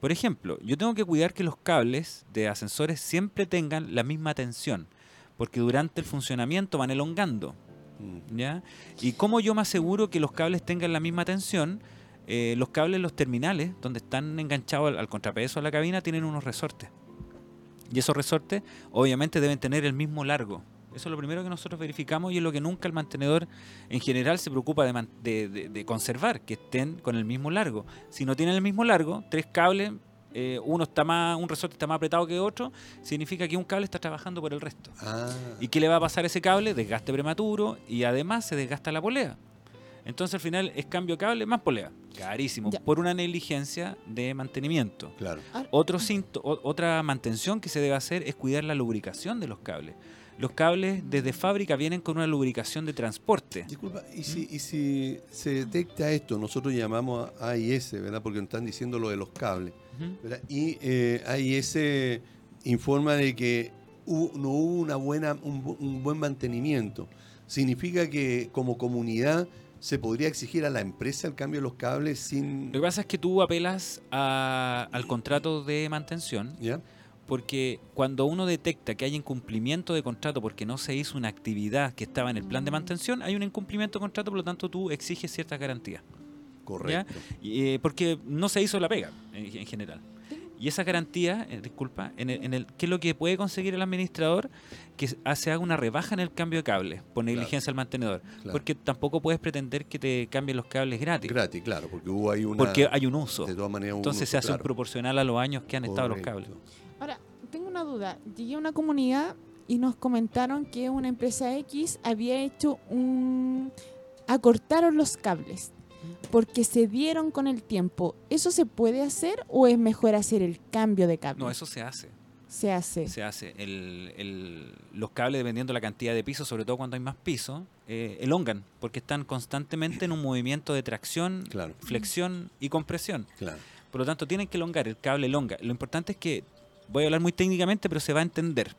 [SPEAKER 3] Por ejemplo, yo tengo que cuidar que los cables de ascensores siempre tengan la misma tensión, porque durante el funcionamiento van elongando.
[SPEAKER 2] Mm.
[SPEAKER 3] ¿ya? ¿Y cómo yo me aseguro que los cables tengan la misma tensión? Eh, los cables, los terminales, donde están enganchados al, al contrapeso a la cabina, tienen unos resortes. Y esos resortes, obviamente, deben tener el mismo largo. Eso es lo primero que nosotros verificamos y es lo que nunca el mantenedor en general se preocupa de, man- de- de- de conservar, que estén con el mismo largo. Si no tienen el mismo largo, tres cables, eh, uno está más, un resorte está más apretado que otro, significa que un cable está trabajando por el resto.
[SPEAKER 2] Ah,
[SPEAKER 3] ¿Y qué le va a pasar a ese cable? Desgaste prematuro y además se desgasta la polea. Entonces al final es cambio cable más polea. Carísimo.
[SPEAKER 1] Ya.
[SPEAKER 3] Por una negligencia de mantenimiento.
[SPEAKER 2] claro.
[SPEAKER 3] Otro cinto- o- otra mantención que se debe hacer es cuidar la lubricación de los cables. Los cables desde fábrica vienen con una lubricación de transporte.
[SPEAKER 2] Disculpa, ¿y si, y si se detecta esto? Nosotros llamamos a AIS, ¿verdad? Porque nos están diciendo lo de los cables. Y eh, AIS informa de que no hubo una buena, un, bu- un buen mantenimiento. Significa que como comunidad se podría exigir a la empresa el cambio de los cables sin...
[SPEAKER 3] Lo que pasa es que tú apelas a- al contrato de mantención
[SPEAKER 2] ¿Ya?
[SPEAKER 3] porque cuando uno detecta que hay incumplimiento de contrato porque no se hizo una actividad que estaba en el plan de mantención, hay un incumplimiento de contrato, por lo tanto tú exiges ciertas garantías.
[SPEAKER 2] Correcto.
[SPEAKER 3] Y, eh, porque no se hizo la pega en, en general. Y esa garantía, eh, disculpa, en el, en el- ¿qué es lo que puede conseguir el administrador? Que se se haga una rebaja en el cambio de cable por negligencia del mantenedor.
[SPEAKER 2] Claro.
[SPEAKER 3] Porque tampoco puedes pretender que te cambien los cables gratis.
[SPEAKER 2] Gratis, claro, porque hubo ahí una...
[SPEAKER 3] porque hay un uso.
[SPEAKER 2] De todas maneras un
[SPEAKER 3] Entonces se
[SPEAKER 2] uso,
[SPEAKER 3] hace
[SPEAKER 2] claro.
[SPEAKER 3] proporcional a los años que han estado los cables.
[SPEAKER 1] Ahora, tengo una duda. Llegué a una comunidad y nos comentaron que una empresa X había hecho un... acortaron los cables porque se dieron con el tiempo. ¿Eso se puede hacer o es mejor hacer el cambio de cable?
[SPEAKER 3] No, eso se hace.
[SPEAKER 1] se hace.
[SPEAKER 3] Se hace. El, el- los cables, dependiendo de la cantidad de pisos, sobre todo cuando hay más pisos, eh, elongan, porque están constantemente en un movimiento de tracción,
[SPEAKER 2] Claro,
[SPEAKER 3] flexión y compresión.
[SPEAKER 2] claro.
[SPEAKER 3] Por lo tanto, tienen que elongar, el cable elonga. Lo importante es que, voy a hablar muy técnicamente, pero se va a entender.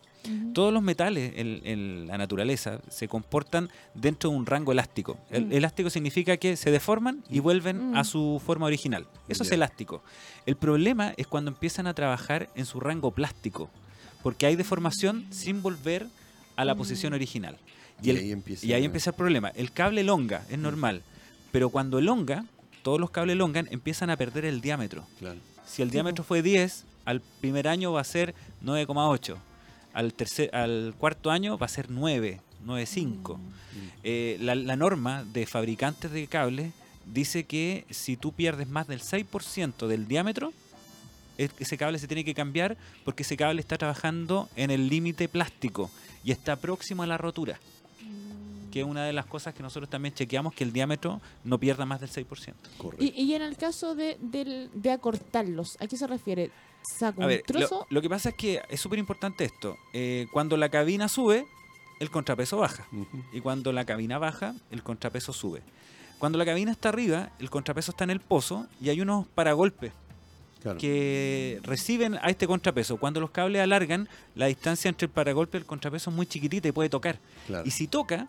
[SPEAKER 3] Todos los metales en, en la naturaleza se comportan dentro de un rango elástico. El,
[SPEAKER 1] Mm.
[SPEAKER 3] Elástico significa que se deforman y vuelven
[SPEAKER 1] Mm.
[SPEAKER 3] a su forma original. Eso es elástico. El problema es cuando empiezan a trabajar en su rango plástico, porque hay deformación sin volver a la
[SPEAKER 1] Mm.
[SPEAKER 3] posición original.
[SPEAKER 2] Y,
[SPEAKER 3] el-
[SPEAKER 2] ahí empieza...
[SPEAKER 3] y ahí empieza el problema. El cable elonga, es normal, pero cuando elonga, todos los cables elongan, empiezan a perder el diámetro.
[SPEAKER 2] Claro.
[SPEAKER 3] Si el diámetro fue 10, al primer año va a ser 9,8. Al, tercer, al cuarto año va a ser 9, 9,5.
[SPEAKER 2] Mm.
[SPEAKER 3] Eh, la, la norma de fabricantes de cables dice que si tú pierdes más del 6% del diámetro, es- ese cable se tiene que cambiar porque ese cable está trabajando en el límite plástico y está próximo a la rotura, que es una de las cosas que nosotros también chequeamos, que el diámetro no pierda más del 6%.
[SPEAKER 2] Correcto.
[SPEAKER 1] Y, y en el caso de, del- de acortarlos, ¿a qué se refiere? ¿Saco
[SPEAKER 3] A
[SPEAKER 1] un
[SPEAKER 3] ver, lo,
[SPEAKER 1] trozo?
[SPEAKER 3] lo que pasa es que es súper importante esto. Eh, cuando la cabina sube, el contrapeso baja. Y cuando la cabina baja, el contrapeso sube. Cuando la cabina está arriba, el contrapeso está en el pozo y hay unos paragolpes
[SPEAKER 2] Claro.
[SPEAKER 3] que reciben a este contrapeso. Cuando los cables alargan, la distancia entre el paragolpe y el contrapeso es muy chiquitita y puede tocar.
[SPEAKER 2] Claro.
[SPEAKER 3] Y si toca,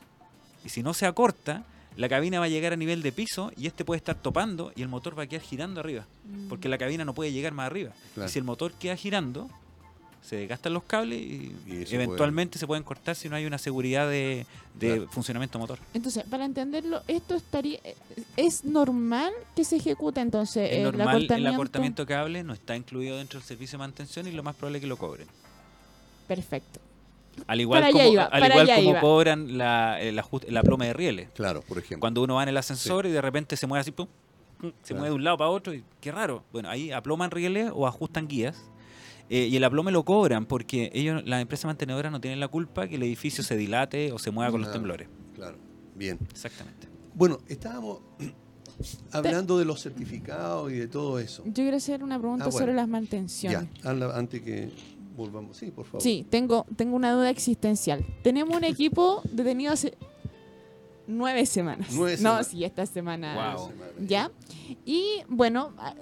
[SPEAKER 3] y si no se acorta, la cabina va a llegar a nivel de piso y este puede estar topando y el motor va a quedar girando arriba. Porque la cabina no puede llegar más arriba.
[SPEAKER 2] Claro.
[SPEAKER 3] Y si el motor queda girando, se desgastan los cables y, eventualmente se pueden cortar si no hay una seguridad de, de
[SPEAKER 2] Claro.
[SPEAKER 3] funcionamiento motor.
[SPEAKER 1] Entonces, para entenderlo, esto estaría es normal que se ejecute entonces
[SPEAKER 3] Es
[SPEAKER 1] el
[SPEAKER 3] normal,
[SPEAKER 1] acortamiento.
[SPEAKER 3] el acortamiento de cable no está incluido dentro del servicio de mantención y lo más probable es que lo cobren.
[SPEAKER 1] Perfecto.
[SPEAKER 3] Al igual
[SPEAKER 1] Para
[SPEAKER 3] como,
[SPEAKER 1] iba,
[SPEAKER 3] al
[SPEAKER 1] para
[SPEAKER 3] igual
[SPEAKER 1] allá
[SPEAKER 3] como
[SPEAKER 1] iba.
[SPEAKER 3] cobran la, el ajuste- la ploma de rieles.
[SPEAKER 2] Claro, por ejemplo.
[SPEAKER 3] Cuando uno va en el ascensor y de repente se mueve así, pum, se
[SPEAKER 2] Claro.
[SPEAKER 3] mueve de un lado para otro, y qué raro. Bueno, ahí aploman rieles o ajustan guías. eh, y el aplome lo cobran porque ellos, la empresa mantenedora no tienen la culpa que el edificio se dilate o se mueva con los temblores.
[SPEAKER 2] Claro. Bien.
[SPEAKER 3] Exactamente.
[SPEAKER 2] Bueno, estábamos hablando de los certificados y de todo eso.
[SPEAKER 1] Yo quiero hacer una pregunta
[SPEAKER 2] Ah, bueno.
[SPEAKER 1] sobre las mantenciones.
[SPEAKER 2] Ya, antes que volvamos. Sí, por favor.
[SPEAKER 1] Sí, tengo, tengo una duda existencial. Tenemos un equipo detenido hace nueve semanas.
[SPEAKER 2] Nueve
[SPEAKER 1] no,
[SPEAKER 2] semanas.
[SPEAKER 1] sí, esta semana.
[SPEAKER 3] Wow.
[SPEAKER 1] ¿Ya? Y bueno, ah,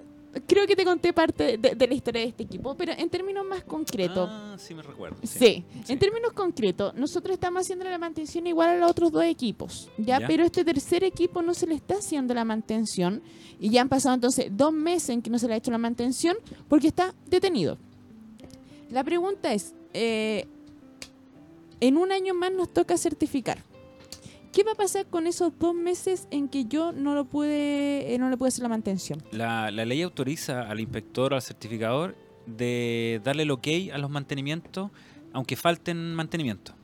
[SPEAKER 1] creo que te conté parte de, de la historia de este equipo, pero en términos más concretos.
[SPEAKER 3] Ah, sí me recuerdo.
[SPEAKER 1] Sí.
[SPEAKER 3] Sí.
[SPEAKER 1] en términos concretos, nosotros estamos haciendo la mantención igual a los otros dos equipos, ¿ya?
[SPEAKER 3] Ya.
[SPEAKER 1] Pero este tercer equipo no se le está haciendo la mantención y ya han pasado entonces dos meses en que no se le ha hecho la mantención porque está detenido. La pregunta es, eh, en un año más nos toca certificar. ¿qué va a pasar con esos dos meses en que yo no lo pude, eh, no le pude hacer la mantención?
[SPEAKER 3] La, la ley autoriza al inspector o al certificador de darle el ok a los mantenimientos, aunque falten mantenimiento.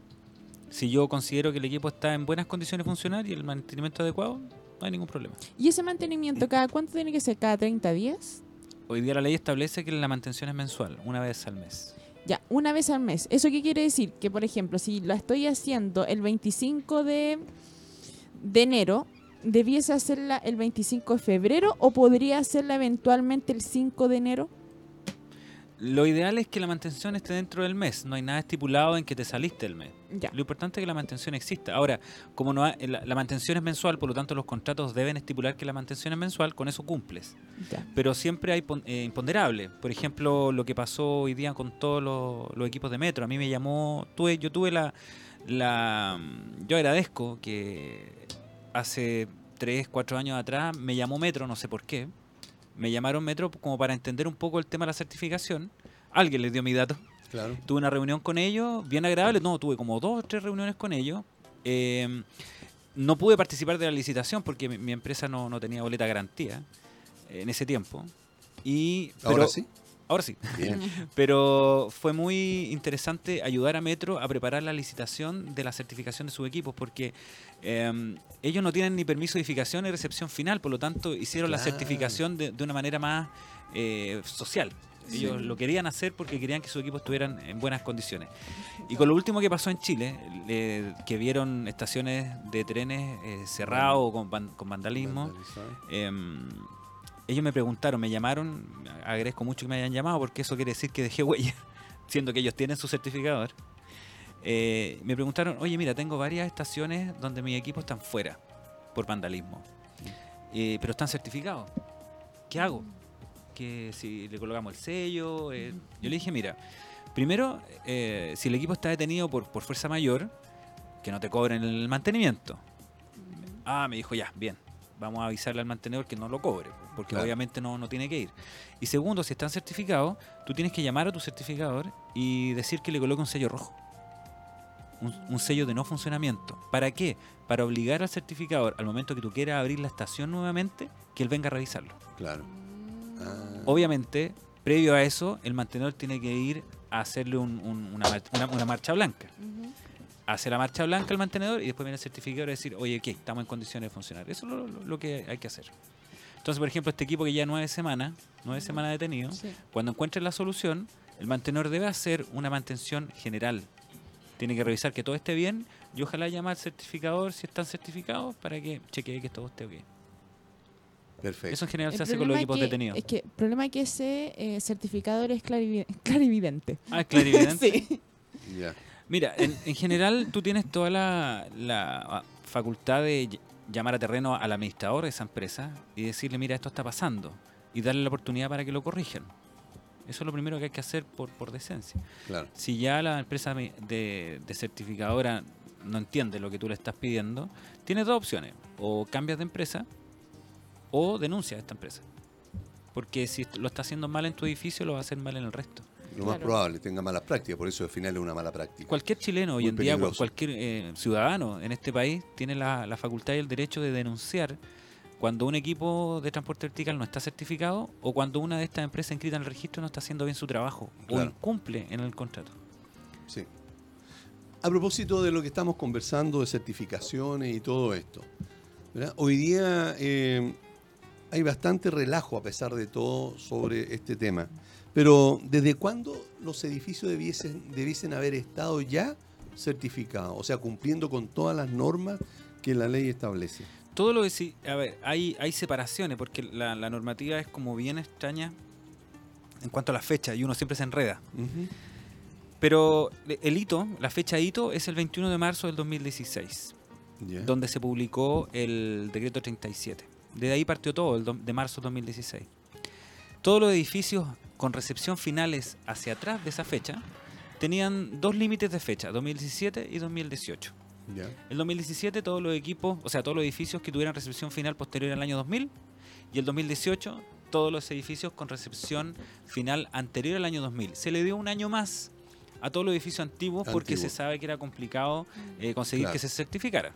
[SPEAKER 3] Si yo considero que el equipo está en buenas condiciones de funcionar y el mantenimiento adecuado, no hay ningún problema.
[SPEAKER 1] ¿Y ese mantenimiento cada cuánto tiene que ser? ¿Cada 30 días?
[SPEAKER 3] Hoy día la ley establece que la mantención es mensual, una vez al mes.
[SPEAKER 1] Ya, una vez al mes. ¿Eso qué quiere decir? Que, por ejemplo, si la estoy haciendo el 25 de, de enero, ¿debiese hacerla el 25 de febrero o podría hacerla eventualmente el 5 de enero?
[SPEAKER 3] Lo ideal es que la mantención esté dentro del mes. No hay nada estipulado en que te saliste del mes.
[SPEAKER 1] Ya.
[SPEAKER 3] Lo importante es que la mantención exista. Ahora, como no ha- la, la mantención es mensual, por lo tanto los contratos deben estipular que la mantención es mensual, con eso cumples.
[SPEAKER 1] ya.
[SPEAKER 3] Pero siempre hay pon- eh, imponderables. Por ejemplo, lo que pasó hoy día con todos los, los equipos de metro. A mí me llamó, tuve, yo tuve la, la... Yo agradezco que hace 3, 4 años atrás me llamó Metro, no sé por qué. Me llamaron Metro como para entender un poco el tema de la certificación. Alguien les dio mi dato.
[SPEAKER 2] Claro.
[SPEAKER 3] Tuve una reunión con ellos, bien agradable. No, tuve como dos o tres reuniones con ellos. Eh, no pude participar de la licitación porque mi, mi empresa no, no tenía boleta garantía en ese tiempo. Y,
[SPEAKER 2] Ahora
[SPEAKER 3] pero-
[SPEAKER 2] sí.
[SPEAKER 3] Ahora sí.
[SPEAKER 2] Bien.
[SPEAKER 3] Pero fue muy interesante ayudar a Metro a preparar la licitación de la certificación de sus equipos porque eh, ellos no tienen ni permiso de edificación ni recepción final, por lo tanto hicieron la certificación de, de una manera más eh, social. Ellos lo querían hacer porque querían que sus equipos estuvieran en buenas condiciones. Y con lo último que pasó en Chile, le- que vieron estaciones de trenes eh, cerradas o con, van- con vandalismo, ellos me preguntaron, me llamaron, agradezco mucho que me hayan llamado porque eso quiere decir que dejé huella, siendo que ellos tienen su certificador. Eh, me preguntaron, oye, mira, tengo varias estaciones donde mis equipos están fuera por vandalismo, Eh, pero están certificados. ¿Qué hago? Que si le colocamos el sello. eh, yo le dije, mira, primero, eh, si el equipo está detenido por, por fuerza mayor, que no te cobren el mantenimiento. Ah, me dijo, ya, bien. Vamos a avisarle al mantenedor que no lo cobre, porque
[SPEAKER 2] Claro.
[SPEAKER 3] obviamente no, no tiene que ir. Y segundo, si están certificados, tú tienes que llamar a tu certificador y decir que le coloque un sello rojo. Un, un sello de no funcionamiento. ¿Para qué? Para obligar al certificador, al momento que tú quieras abrir la estación nuevamente, que él venga a revisarlo.
[SPEAKER 2] Claro. Ah,
[SPEAKER 3] Obviamente, previo a eso, el mantenedor tiene que ir a hacerle un- un- una, mar- una- una marcha blanca. Hace la marcha blanca al mantenedor y después viene el certificador a decir, oye, ¿qué? Estamos en condiciones de funcionar. Eso es lo, lo- lo que hay que hacer. Entonces, por ejemplo, este equipo que ya nueve semanas, nueve semanas detenido,
[SPEAKER 1] Sí.
[SPEAKER 3] cuando encuentre la solución, el mantenedor debe hacer una mantención general. Tiene que revisar que todo esté bien y ojalá llamar al certificador si están certificados para que chequee que todo esté bien.
[SPEAKER 2] perfecto.
[SPEAKER 3] Eso en general
[SPEAKER 1] El
[SPEAKER 3] se hace con los equipos
[SPEAKER 1] que-
[SPEAKER 3] detenidos.
[SPEAKER 1] Es que el problema es que ese eh, certificador es clarivi- clarividente.
[SPEAKER 3] Ah, es clarividente.
[SPEAKER 1] sí.
[SPEAKER 2] Ya.
[SPEAKER 3] Mira, en, en general tú tienes toda la, la, ah, facultad de ll- llamar a terreno al administrador de esa empresa y decirle, mira, esto está pasando, y darle la oportunidad para que lo corrijan. Eso es lo primero que hay que hacer por, por decencia.
[SPEAKER 2] Claro.
[SPEAKER 3] Si ya la empresa de, de certificadora no entiende lo que tú le estás pidiendo, tienes dos opciones. O cambias de empresa o denuncias a esta empresa. Porque si lo está haciendo mal en tu edificio, lo va a hacer mal en el resto.
[SPEAKER 2] Lo más
[SPEAKER 1] Claro.
[SPEAKER 2] probable, tenga malas prácticas, por eso al final es una mala práctica.
[SPEAKER 3] Cualquier chileno hoy
[SPEAKER 2] Muy
[SPEAKER 3] en día, cual-
[SPEAKER 2] peligroso.
[SPEAKER 3] cualquier eh, ciudadano en este país tiene la, la facultad y el derecho de denunciar cuando un equipo de transporte vertical no está certificado o cuando una de estas empresas inscritas en el registro no está haciendo bien su trabajo o incumple en el contrato.
[SPEAKER 2] Sí. A propósito de lo que estamos conversando de certificaciones y todo esto, ¿verdad? hoy día eh, hay bastante relajo a pesar de todo sobre este tema. Pero ¿desde cuándo los edificios debiesen, debiesen haber estado ya certificados? O sea, cumpliendo con todas las normas que la ley establece.
[SPEAKER 3] Todo lo que sí, a ver, hay, hay separaciones porque la, la normativa es como bien extraña en cuanto a la fecha y uno siempre se enreda. Pero el hito, la fecha hito es el 21 de marzo del 2016.
[SPEAKER 2] Ya.
[SPEAKER 3] donde se publicó el decreto 37. Desde ahí partió todo, el de marzo de 2016. Todos los edificios con recepción finales hacia atrás de esa fecha tenían dos límites de fecha, 2017 y 2018.
[SPEAKER 2] Ya.
[SPEAKER 3] El 2017 todos los equipos, o sea, todos los edificios que tuvieran recepción final posterior al año 2000 y el 2018 todos los edificios con recepción final anterior al año 2000. Se le dio un año más a todos los edificios antiguos porque se sabe que era complicado eh, conseguir
[SPEAKER 2] Claro.
[SPEAKER 3] que se certificara.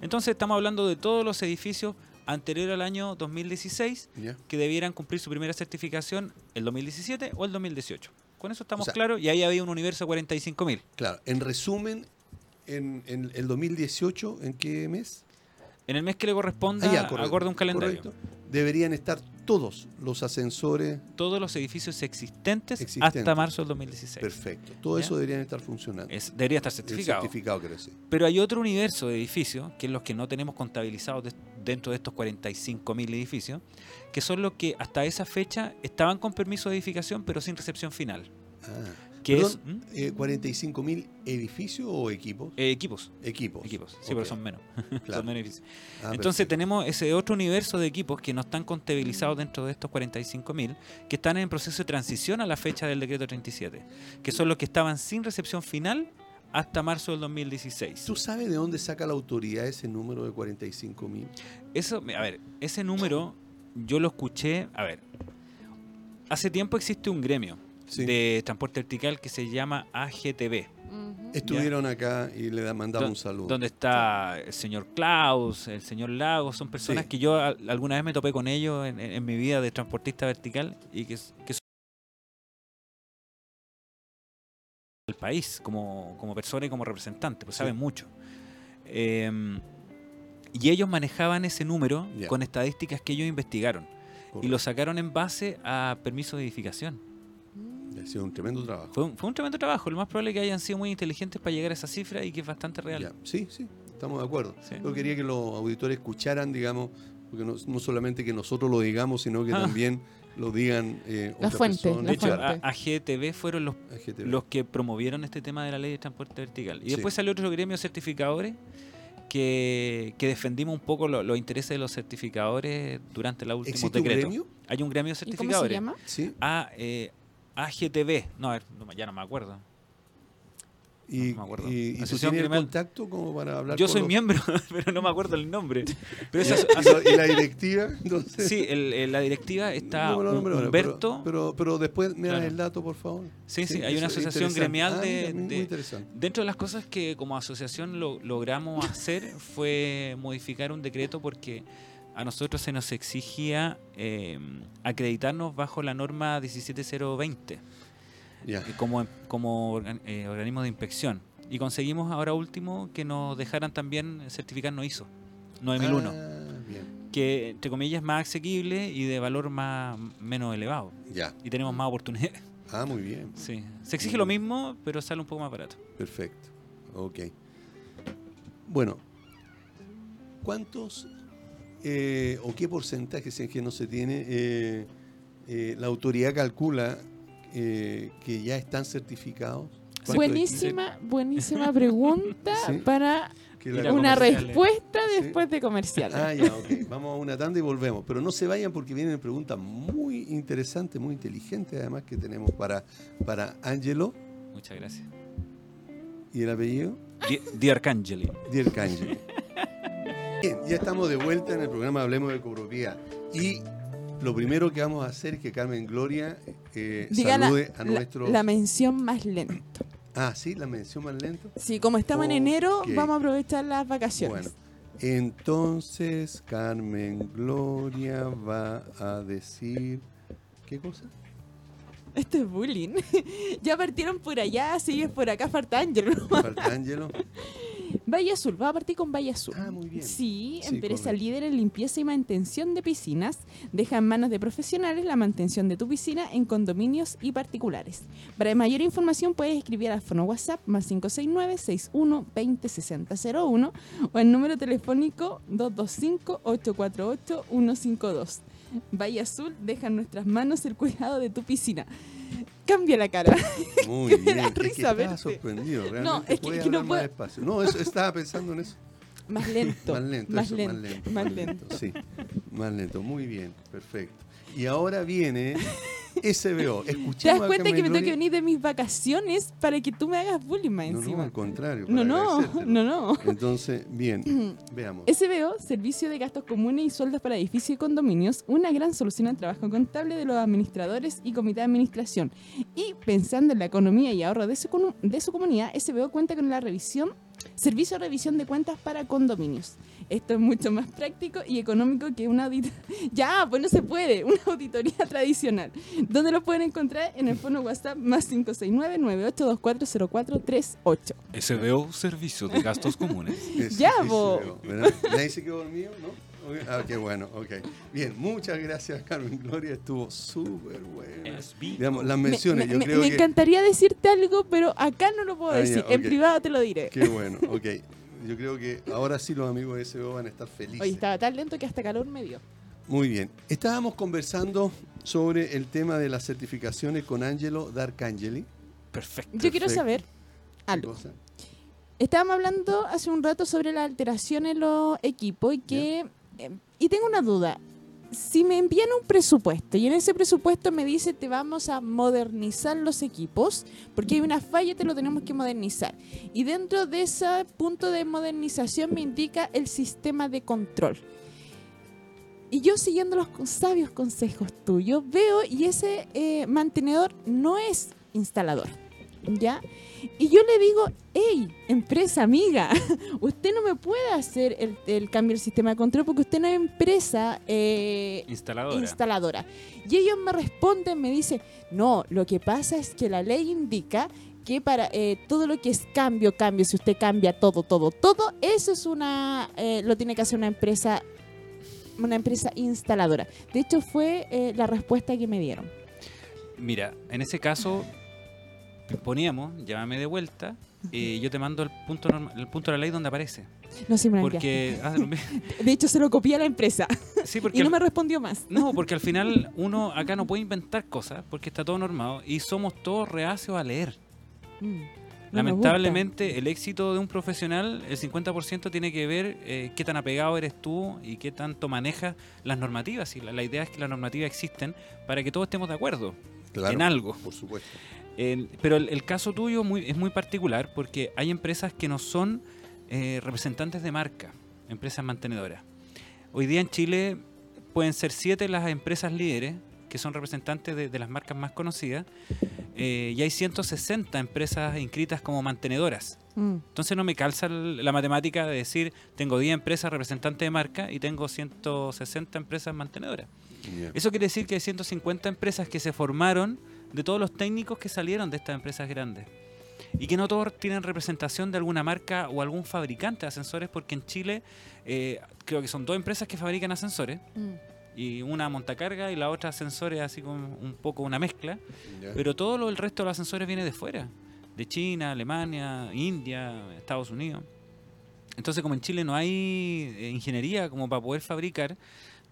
[SPEAKER 3] Entonces estamos hablando de todos los edificios anteriores al año 2016
[SPEAKER 2] ¿Ya?
[SPEAKER 3] que debieran cumplir su primera certificación el 2017 o el 2018. Con eso estamos
[SPEAKER 2] O sea-
[SPEAKER 3] claros y ahí había un universo de 45.000.
[SPEAKER 2] Claro, en resumen, en, en el 2018, ¿en qué mes?
[SPEAKER 3] En el mes que le corresponda,
[SPEAKER 2] Ah,
[SPEAKER 3] acorde a un calendario.
[SPEAKER 2] correcto. Deberían estar todos los ascensores
[SPEAKER 3] Todos los edificios existentes,
[SPEAKER 2] Existentes.
[SPEAKER 3] hasta marzo del 2016.
[SPEAKER 2] perfectos. Todo
[SPEAKER 3] ¿Ya?
[SPEAKER 2] eso deberían estar funcionando.
[SPEAKER 3] Es- debería estar certificado.
[SPEAKER 2] certificado, quiero decir.
[SPEAKER 3] Pero hay otro universo de edificios, que es los que no tenemos contabilizados de- dentro de estos 45.000 edificios, que son los que hasta esa fecha estaban con permiso de edificación, pero sin recepción final.
[SPEAKER 2] Ah.
[SPEAKER 3] Que
[SPEAKER 2] Perdón,
[SPEAKER 3] es
[SPEAKER 2] eh, ¿45.000 edificios o equipos?
[SPEAKER 3] Eh, equipos.
[SPEAKER 2] Equipos.
[SPEAKER 3] Equipos, sí, pero son menos.
[SPEAKER 2] claro.
[SPEAKER 3] son menos edificios.
[SPEAKER 2] Ah,
[SPEAKER 3] Entonces
[SPEAKER 2] perfecto.
[SPEAKER 3] tenemos ese otro universo de equipos que no están contabilizados dentro de estos 45.000, que están en proceso de transición a la fecha del decreto 37, que son los que estaban sin recepción final hasta marzo del 2016.
[SPEAKER 2] ¿Tú sabes de dónde saca la autoridad ese número de 45.000?
[SPEAKER 3] Eso, a ver, ese número yo lo escuché, a ver, hace tiempo existe un gremio
[SPEAKER 2] Sí.
[SPEAKER 3] de transporte vertical que se llama AGTB.
[SPEAKER 2] Estuvieron acá y le da- mandamos
[SPEAKER 3] Don-
[SPEAKER 2] un saludo.
[SPEAKER 3] donde está el señor Klaus, el señor Lagos, son personas
[SPEAKER 2] Sí.
[SPEAKER 3] que yo al- alguna vez me topé con ellos en, en- en mi vida de transportista vertical y que, que son el país como, como persona y como representante, pues
[SPEAKER 2] Sí.
[SPEAKER 3] saben mucho. Em, y ellos manejaban ese número con estadísticas que ellos investigaron y lo sacaron en base a permisos de edificación.
[SPEAKER 2] Ha sido un tremendo trabajo.
[SPEAKER 3] Fue un, fue un tremendo trabajo, lo más probable es que hayan sido muy inteligentes para llegar a esa cifra y que es bastante real.
[SPEAKER 2] Ya, Sí, sí, estamos de acuerdo.
[SPEAKER 3] Sí.
[SPEAKER 2] Yo quería que los auditores escucharan, digamos, porque no, no solamente que nosotros lo digamos, sino que
[SPEAKER 3] Ah.
[SPEAKER 2] también lo digan eh,
[SPEAKER 1] La fuente, la
[SPEAKER 3] De hecho,
[SPEAKER 1] fuente.
[SPEAKER 3] a- AGTV fueron los,
[SPEAKER 2] AGTV.
[SPEAKER 3] los que promovieron este tema de la ley de transporte vertical. Y
[SPEAKER 2] Sí.
[SPEAKER 3] después salió otro gremio de certificadores que, que defendimos un poco lo- los intereses de los certificadores durante la última
[SPEAKER 2] ¿Existe un
[SPEAKER 3] decreto.
[SPEAKER 2] gremio?
[SPEAKER 3] Hay un gremio de
[SPEAKER 1] ¿Y cómo se
[SPEAKER 3] certificadores.
[SPEAKER 1] llama?
[SPEAKER 2] Sí.
[SPEAKER 3] A, eh, AGTV. No, a ver, no, ya no me acuerdo.
[SPEAKER 2] Y,
[SPEAKER 3] me acuerdo.
[SPEAKER 2] y- y tú
[SPEAKER 3] Asociación
[SPEAKER 2] tienes el
[SPEAKER 3] Criminal-
[SPEAKER 2] contacto como para hablar
[SPEAKER 3] Yo soy
[SPEAKER 2] los-
[SPEAKER 3] miembro, pero no me acuerdo el nombre. Pero esa,
[SPEAKER 2] y, la directiva, entonces.
[SPEAKER 3] sí, el- el- la directiva está
[SPEAKER 2] No ahora,
[SPEAKER 3] Humberto.
[SPEAKER 2] Pero, pero, pero después me das
[SPEAKER 3] Claro.
[SPEAKER 2] el dato, por favor.
[SPEAKER 3] Sí, sí, hay una asociación gremial
[SPEAKER 2] Ah,
[SPEAKER 3] de-
[SPEAKER 2] mira, muy-
[SPEAKER 3] de-. Dentro de las cosas que como asociación lo- logramos hacer fue modificar un decreto porque a nosotros se nos exigía eh, acreditarnos bajo la norma 17020
[SPEAKER 2] Ya.
[SPEAKER 3] eh, como, como organ- eh, organismo de inspección. Y conseguimos ahora último que nos dejaran también certificarnos ISO 9001,
[SPEAKER 2] Ah,
[SPEAKER 3] que entre comillas es más asequible y de valor más menos elevado.
[SPEAKER 2] Ya.
[SPEAKER 3] Y tenemos más oportunidades.
[SPEAKER 2] Ah, muy bien.
[SPEAKER 3] Sí. Se exige lo mismo, pero sale un poco más barato.
[SPEAKER 2] Perfecto. Ok. Bueno, ¿cuántos eh, o qué porcentaje, si es que no se tiene, eh, eh, la autoridad calcula eh, que ya están certificados? ¿Cuántos
[SPEAKER 1] Buenísima, buenísima pregunta
[SPEAKER 2] Sí.
[SPEAKER 1] para una respuesta
[SPEAKER 2] Sí.
[SPEAKER 1] después de comerciales.
[SPEAKER 2] Ah, ya, ok. Vamos a una tanda y volvemos. Pero no se vayan porque vienen preguntas muy interesantes, muy inteligentes además que tenemos para, para Angelo.
[SPEAKER 3] Muchas gracias.
[SPEAKER 2] ¿Y el apellido?
[SPEAKER 3] Di, Di Arcangeli.
[SPEAKER 2] Bien, ya estamos de vuelta en el programa Hablemos de Copropiedad. Y lo primero que vamos a hacer es que Carmen Gloria eh,
[SPEAKER 1] Diga la,
[SPEAKER 2] salude a
[SPEAKER 1] la-
[SPEAKER 2] nuestro...
[SPEAKER 1] la mención más lenta.
[SPEAKER 2] Ah, sí, la mención más lento.
[SPEAKER 1] Sí, como estamos en enero, vamos a aprovechar las vacaciones.
[SPEAKER 2] Bueno, entonces Carmen Gloria va a decir... ¿Qué cosa?
[SPEAKER 1] Esto es bullying. ya partieron por allá, sigues por acá, falta Ángel.
[SPEAKER 2] Falta Ángelo.
[SPEAKER 1] Valle Azul, va a partir con Valle Azul.
[SPEAKER 2] Ah, muy bien.
[SPEAKER 1] Sí,
[SPEAKER 2] Sí,
[SPEAKER 1] empresa
[SPEAKER 2] correcto.
[SPEAKER 1] líder en limpieza y mantención de piscinas. Deja en manos de profesionales la mantención de tu piscina en condominios y particulares. Para mayor información puedes escribir al fono WhatsApp más 569 61 20 60 01 o al número telefónico 225 848 152. Valle Azul deja en nuestras manos el cuidado de tu piscina. Cambia la cara.
[SPEAKER 2] Muy bien. Es que
[SPEAKER 1] risa
[SPEAKER 2] estaba sorprendido, realmente.
[SPEAKER 1] No, es que- que no puedo-
[SPEAKER 2] más despacio. No, eso, estaba pensando en eso.
[SPEAKER 1] Más lento.
[SPEAKER 2] Más lento,
[SPEAKER 1] Más
[SPEAKER 2] eso,
[SPEAKER 1] lento.
[SPEAKER 2] más lento.
[SPEAKER 1] Más lento.
[SPEAKER 2] Sí, más lento. Muy bien, perfecto. Y ahora viene SBO. Escuchemos
[SPEAKER 1] ¿Te das cuenta que me tengo que venir de mis vacaciones para que tú me hagas bullying más
[SPEAKER 2] No, no, al contrario.
[SPEAKER 1] No, no, no, no.
[SPEAKER 2] Entonces, bien, veamos.
[SPEAKER 1] SBO, Servicio de Gastos Comunes y Sueldos para Edificios y Condominios, una gran solución al trabajo contable de los administradores y comité de administración. Y pensando en la economía y ahorro de su, de su comunidad, SBO cuenta con la revisión Servicio de revisión de cuentas para condominios. Esto es mucho más práctico y económico que una auditoría. Ya, pues no se puede, una auditoría tradicional. ¿Dónde lo pueden encontrar? En el fono WhatsApp más 569-98240438.
[SPEAKER 3] SBO, Servicio de Gastos Comunes.
[SPEAKER 2] Es-
[SPEAKER 1] Ya.
[SPEAKER 2] ¿verdad? Nadie se quedó dormido, ¿no? Ah, qué bueno, ok. Bien, muchas gracias, Carmen Gloria. Estuvo súper bueno. Digamos, las
[SPEAKER 1] Me-
[SPEAKER 2] menciones,
[SPEAKER 1] me,
[SPEAKER 2] yo
[SPEAKER 1] me-
[SPEAKER 2] creo
[SPEAKER 1] me
[SPEAKER 2] que.
[SPEAKER 1] encantaría decirte algo, pero acá no lo puedo
[SPEAKER 2] Ah, ya,
[SPEAKER 1] decir. En privado te lo diré.
[SPEAKER 2] Qué bueno, ok. Yo creo que ahora sí los amigos de SBO van a estar felices.
[SPEAKER 1] Hoy estaba tan lento que hasta calor me dio.
[SPEAKER 2] Muy bien. Estábamos conversando sobre el tema de las certificaciones con Angelo D'Arcangeli.
[SPEAKER 3] Perfecto.
[SPEAKER 1] Yo quiero saber
[SPEAKER 2] ¿Qué
[SPEAKER 1] algo. Estábamos hablando hace un rato sobre la alteración en los equipos y que eh, y tengo una duda. Si me envían un presupuesto y en ese presupuesto me dice te vamos a modernizar los equipos porque hay una falla te lo tenemos que modernizar. Y dentro de ese punto de modernización me indica el sistema de control. Y yo siguiendo los sabios consejos tuyos veo y ese eh, mantenedor no es instalador ya y yo le digo, hey, empresa amiga, usted no me puede hacer el, el cambio del sistema de control porque usted no es empresa eh,
[SPEAKER 3] Instaladora.
[SPEAKER 1] instaladora. Y ellos me responden, me dicen, no, lo que pasa es que la ley indica que para eh, todo lo que es cambio, cambio, si usted cambia todo, todo, todo, eso es una, eh, lo tiene que hacer una empresa, una empresa instaladora. De hecho, fue la respuesta que me dieron.
[SPEAKER 3] Mira, en ese caso poníamos, llámame de vuelta, y yo te mando el punto norma- el punto de la ley donde aparece.
[SPEAKER 1] No sé, me
[SPEAKER 3] Porque ah.
[SPEAKER 1] De hecho, se lo copié a la empresa
[SPEAKER 3] sí, porque
[SPEAKER 1] y no
[SPEAKER 3] al-
[SPEAKER 1] me respondió más.
[SPEAKER 3] no, porque al final uno acá no puede inventar cosas porque está todo normado y somos todos reacios a leer.
[SPEAKER 1] Mm, no
[SPEAKER 3] Lamentablemente el éxito de un profesional, el 50% tiene que ver eh, qué tan apegado eres tú y qué tanto manejas las normativas. Y la, la idea es que las normativas existen para que todos estemos de acuerdo
[SPEAKER 2] Claro,
[SPEAKER 3] en algo.
[SPEAKER 2] Por supuesto.
[SPEAKER 3] Pero el, el caso tuyo muy- es muy particular porque hay empresas que no son eh, representantes de marca, empresas mantenedoras. Hoy día en Chile pueden ser siete las empresas líderes que son representantes de, de las marcas más conocidas eh, y hay 160 empresas inscritas como mantenedoras.
[SPEAKER 1] Mm,
[SPEAKER 3] Entonces no me calza la matemática de decir tengo 10 empresas representantes de marca y tengo 160 empresas mantenedoras. Eso quiere decir que hay 150 empresas que se formaron de todos los técnicos que salieron de estas empresas grandes. Y que no todos tienen representación de alguna marca o algún fabricante de ascensores, porque en Chile eh, creo que son dos empresas que fabrican ascensores,
[SPEAKER 1] mm.
[SPEAKER 3] y una montacarga y la otra ascensores, así como un poco una mezcla. Pero todo lo, el resto de los ascensores viene de fuera, de China, Alemania, India, Estados Unidos. Entonces, como en Chile no hay eh, ingeniería como para poder fabricar,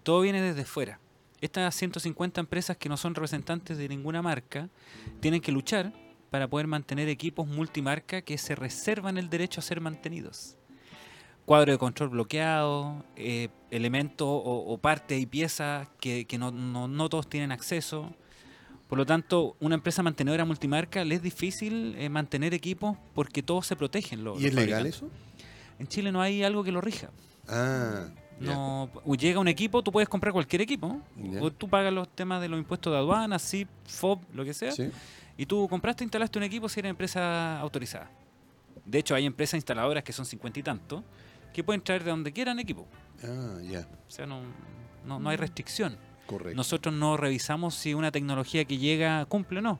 [SPEAKER 3] todo viene desde fuera. Estas 150 empresas que no son representantes de ninguna marca tienen que luchar para poder mantener equipos multimarca que se reservan el derecho a ser mantenidos. Cuadro de control bloqueado, eh, elementos o, o partes y piezas que, que no, no- no todos tienen acceso. Por lo tanto, una empresa mantenedora multimarca le es difícil eh, mantener equipos porque todos se protegen. los-
[SPEAKER 2] ¿Y
[SPEAKER 3] los
[SPEAKER 2] es legal eso?
[SPEAKER 3] En Chile no hay algo que lo rija.
[SPEAKER 2] Ah.
[SPEAKER 3] No, llega un equipo, tú puedes comprar cualquier equipo, o tú pagas los temas de los impuestos de aduana, SIP, FOB, lo que sea,
[SPEAKER 2] Sí.
[SPEAKER 3] y tú compraste, instalaste un equipo si eres empresa autorizada. De hecho, hay empresas instaladoras que son cincuenta y tanto, que pueden traer de donde quieran equipo.
[SPEAKER 2] Ah, ya.
[SPEAKER 3] O sea, no, no, no hay restricción.
[SPEAKER 2] Correcto.
[SPEAKER 3] Nosotros no revisamos si una tecnología que llega cumple o no.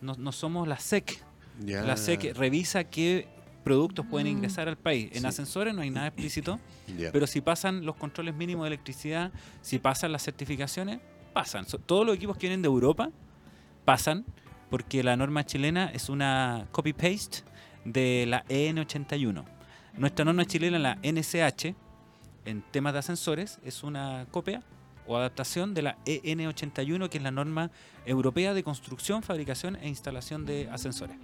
[SPEAKER 3] No, no somos la SEC. La SEC revisa qué productos pueden
[SPEAKER 1] Mm.
[SPEAKER 3] ingresar al país. En
[SPEAKER 2] Sí.
[SPEAKER 3] ascensores no hay nada explícito. Pero si pasan los controles mínimos de electricidad, si pasan las certificaciones, pasan. So- todos los equipos que vienen de Europa pasan porque la norma chilena es una copy-paste de la EN81. Nuestra norma chilena, la NCH, en temas de ascensores, es una copia o adaptación de la EN81, que es la norma europea de construcción, fabricación e instalación de ascensores.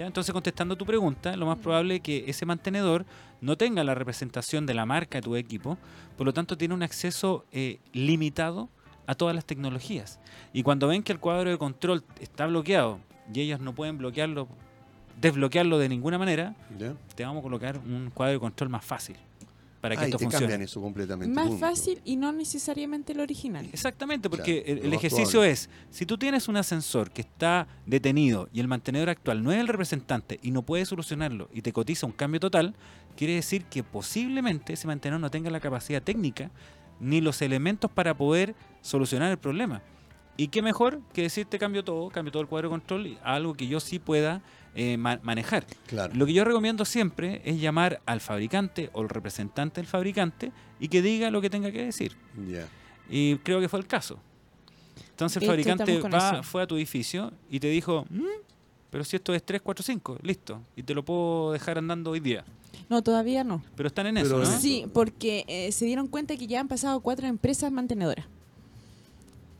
[SPEAKER 3] ¿Ya? Entonces, contestando tu pregunta, lo más probable es que ese mantenedor no tenga la representación de la marca de tu equipo, por lo tanto tiene un acceso eh, limitado a todas las tecnologías. Y cuando ven que el cuadro de control está bloqueado y ellos no pueden bloquearlo, desbloquearlo de ninguna manera, te vamos a colocar un cuadro de control más fácil. Para que
[SPEAKER 2] Ah, y
[SPEAKER 3] esto
[SPEAKER 2] te
[SPEAKER 3] funcione.
[SPEAKER 2] cambian eso completamente.
[SPEAKER 1] Más
[SPEAKER 2] punto.
[SPEAKER 1] fácil y no necesariamente el original.
[SPEAKER 3] Exactamente, porque
[SPEAKER 2] Claro,
[SPEAKER 3] el, ejercicio
[SPEAKER 2] probable.
[SPEAKER 3] es, si tú tienes un ascensor que está detenido y el mantenedor actual no es el representante y no puede solucionarlo y te cotiza un cambio total, quiere decir que posiblemente ese mantenedor no tenga la capacidad técnica ni los elementos para poder solucionar el problema. Y qué mejor que decirte cambio todo, cambio todo el cuadro de control algo que yo sí pueda eh, ma- manejar.
[SPEAKER 2] Claro.
[SPEAKER 3] Lo que yo recomiendo siempre es llamar al fabricante o el representante del fabricante y que diga lo que tenga que decir. Y creo que fue el caso. Entonces el fabricante va, fue a tu edificio y te dijo, "Mm, pero si esto es 3, 4, 5, listo. Y te lo puedo dejar andando hoy día.
[SPEAKER 1] No, todavía no.
[SPEAKER 3] Pero están en
[SPEAKER 2] Pero
[SPEAKER 3] eso, ¿no?
[SPEAKER 1] Sí, porque eh, se dieron cuenta que ya han pasado cuatro empresas mantenedoras.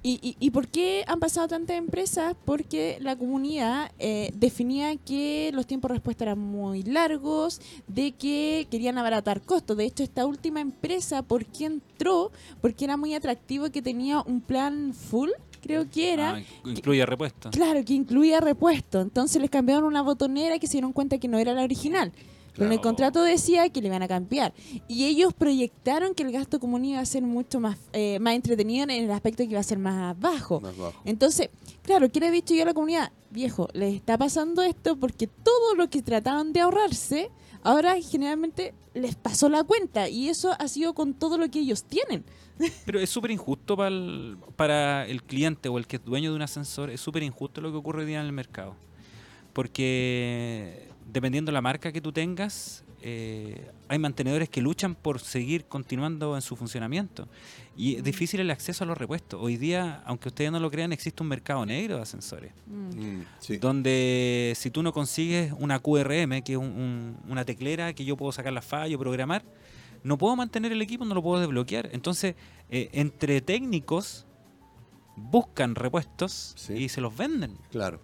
[SPEAKER 1] ¿Y, y, y por qué han pasado tantas empresas? Porque la comunidad eh, definía que los tiempos de respuesta eran muy largos, de que querían abaratar costos. De hecho, esta última empresa, ¿por qué entró? Porque era muy atractivo que tenía un plan full, creo que era.
[SPEAKER 3] Ah, incluye repuesto.
[SPEAKER 1] Claro, que incluía repuesto. Entonces les cambiaron una botonera que se dieron cuenta que no era la original. Pero en el contrato decía que le iban a cambiar. Y ellos proyectaron que el gasto común iba a ser mucho más, eh, más entretenido en el aspecto que iba a ser más bajo.
[SPEAKER 2] Más bajo.
[SPEAKER 1] Entonces, claro, ¿qué le he dicho yo a la comunidad? Viejo, les está pasando esto porque todo lo que trataron de ahorrarse, ahora generalmente les pasó la cuenta. Y eso ha sido con todo lo que ellos tienen.
[SPEAKER 3] Pero es súper injusto para el, para el cliente o el que es dueño de un ascensor, es súper injusto lo que ocurre hoy día en el mercado. Porque dependiendo de la marca que tú tengas, eh, hay mantenedores que luchan por seguir continuando en su funcionamiento. Y es difícil el acceso a los repuestos. Hoy día, aunque ustedes no lo crean, existe un mercado negro de ascensores.
[SPEAKER 2] Mm, sí.
[SPEAKER 3] Donde si tú no consigues una QRM, que es un- un- una teclera que yo puedo sacar la falla o programar, no puedo mantener el equipo, no lo puedo desbloquear. Entonces, eh, entre técnicos buscan repuestos
[SPEAKER 2] Sí.
[SPEAKER 3] y se los venden.
[SPEAKER 2] Claro.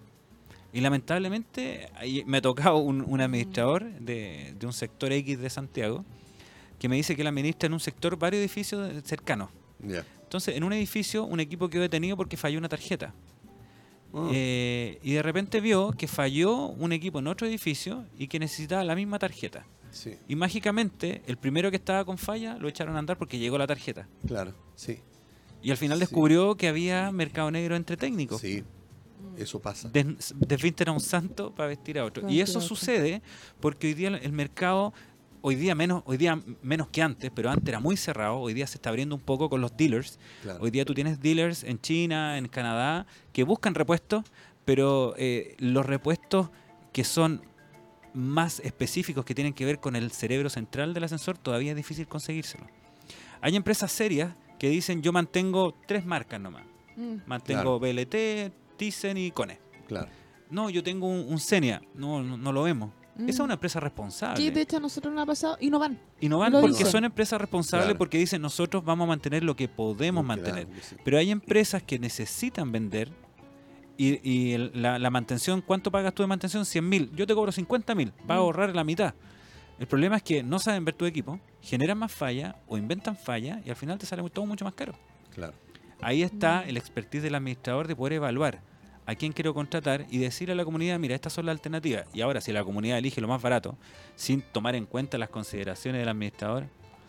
[SPEAKER 3] Y lamentablemente ahí me ha tocado un, un administrador de, de un sector X de Santiago que me dice que él administra en un sector varios edificios cercanos. Entonces, en un edificio, un equipo quedó detenido porque falló una tarjeta.
[SPEAKER 2] Ah,
[SPEAKER 3] Eh, y de repente vio que falló un equipo en otro edificio y que necesitaba la misma tarjeta.
[SPEAKER 2] sí,
[SPEAKER 3] Y mágicamente, el primero que estaba con falla lo echaron a andar porque llegó la tarjeta.
[SPEAKER 2] claro. Sí.
[SPEAKER 3] Y al final
[SPEAKER 2] Sí.
[SPEAKER 3] descubrió que había mercado negro entre técnicos.
[SPEAKER 2] Sí. Eso pasa.
[SPEAKER 3] Des- Desvisten a un santo para vestir a otro.
[SPEAKER 1] Para
[SPEAKER 3] Y eso
[SPEAKER 1] otro.
[SPEAKER 3] sucede porque hoy día el mercado, hoy día menos, hoy día menos que antes, pero antes era muy cerrado, hoy día se está abriendo un poco con los dealers.
[SPEAKER 2] Claro.
[SPEAKER 3] Hoy día tú tienes dealers en China, en Canadá, que buscan repuestos, pero eh, los repuestos que son más específicos, que tienen que ver con el cerebro central del ascensor, todavía es difícil conseguírselo. Hay empresas serias que dicen yo mantengo tres marcas nomás.
[SPEAKER 1] Mm.
[SPEAKER 3] Mantengo BLT, Thyssen y Cone.
[SPEAKER 2] Claro.
[SPEAKER 3] No, yo tengo un, un Xenia. No, no, no lo vemos.
[SPEAKER 1] Mm.
[SPEAKER 3] Esa es una empresa responsable.
[SPEAKER 1] Que de hecho a nosotros nos ha pasado y no van.
[SPEAKER 3] Y no van
[SPEAKER 1] Lo
[SPEAKER 3] porque
[SPEAKER 1] dicen.
[SPEAKER 3] son empresas responsables
[SPEAKER 2] Claro.
[SPEAKER 3] porque dicen nosotros vamos a mantener lo que podemos
[SPEAKER 2] Claro
[SPEAKER 3] mantener.
[SPEAKER 2] que sí.
[SPEAKER 3] Pero hay empresas que necesitan vender y, y el- la, la mantención, ¿cuánto pagas tú de mantención? 100 mil. Yo te cobro 50 mil. Vas a
[SPEAKER 1] Mm.
[SPEAKER 3] ahorrar la mitad. El problema es que no saben ver tu equipo, generan más fallas o inventan fallas y al final te sale todo mucho más caro.
[SPEAKER 2] Claro.
[SPEAKER 3] Ahí está el expertise del administrador de poder evaluar a quién quiero contratar y decirle a la comunidad, mira, estas son las alternativas. Y ahora, si la comunidad elige lo más barato, sin tomar en cuenta las consideraciones del administrador,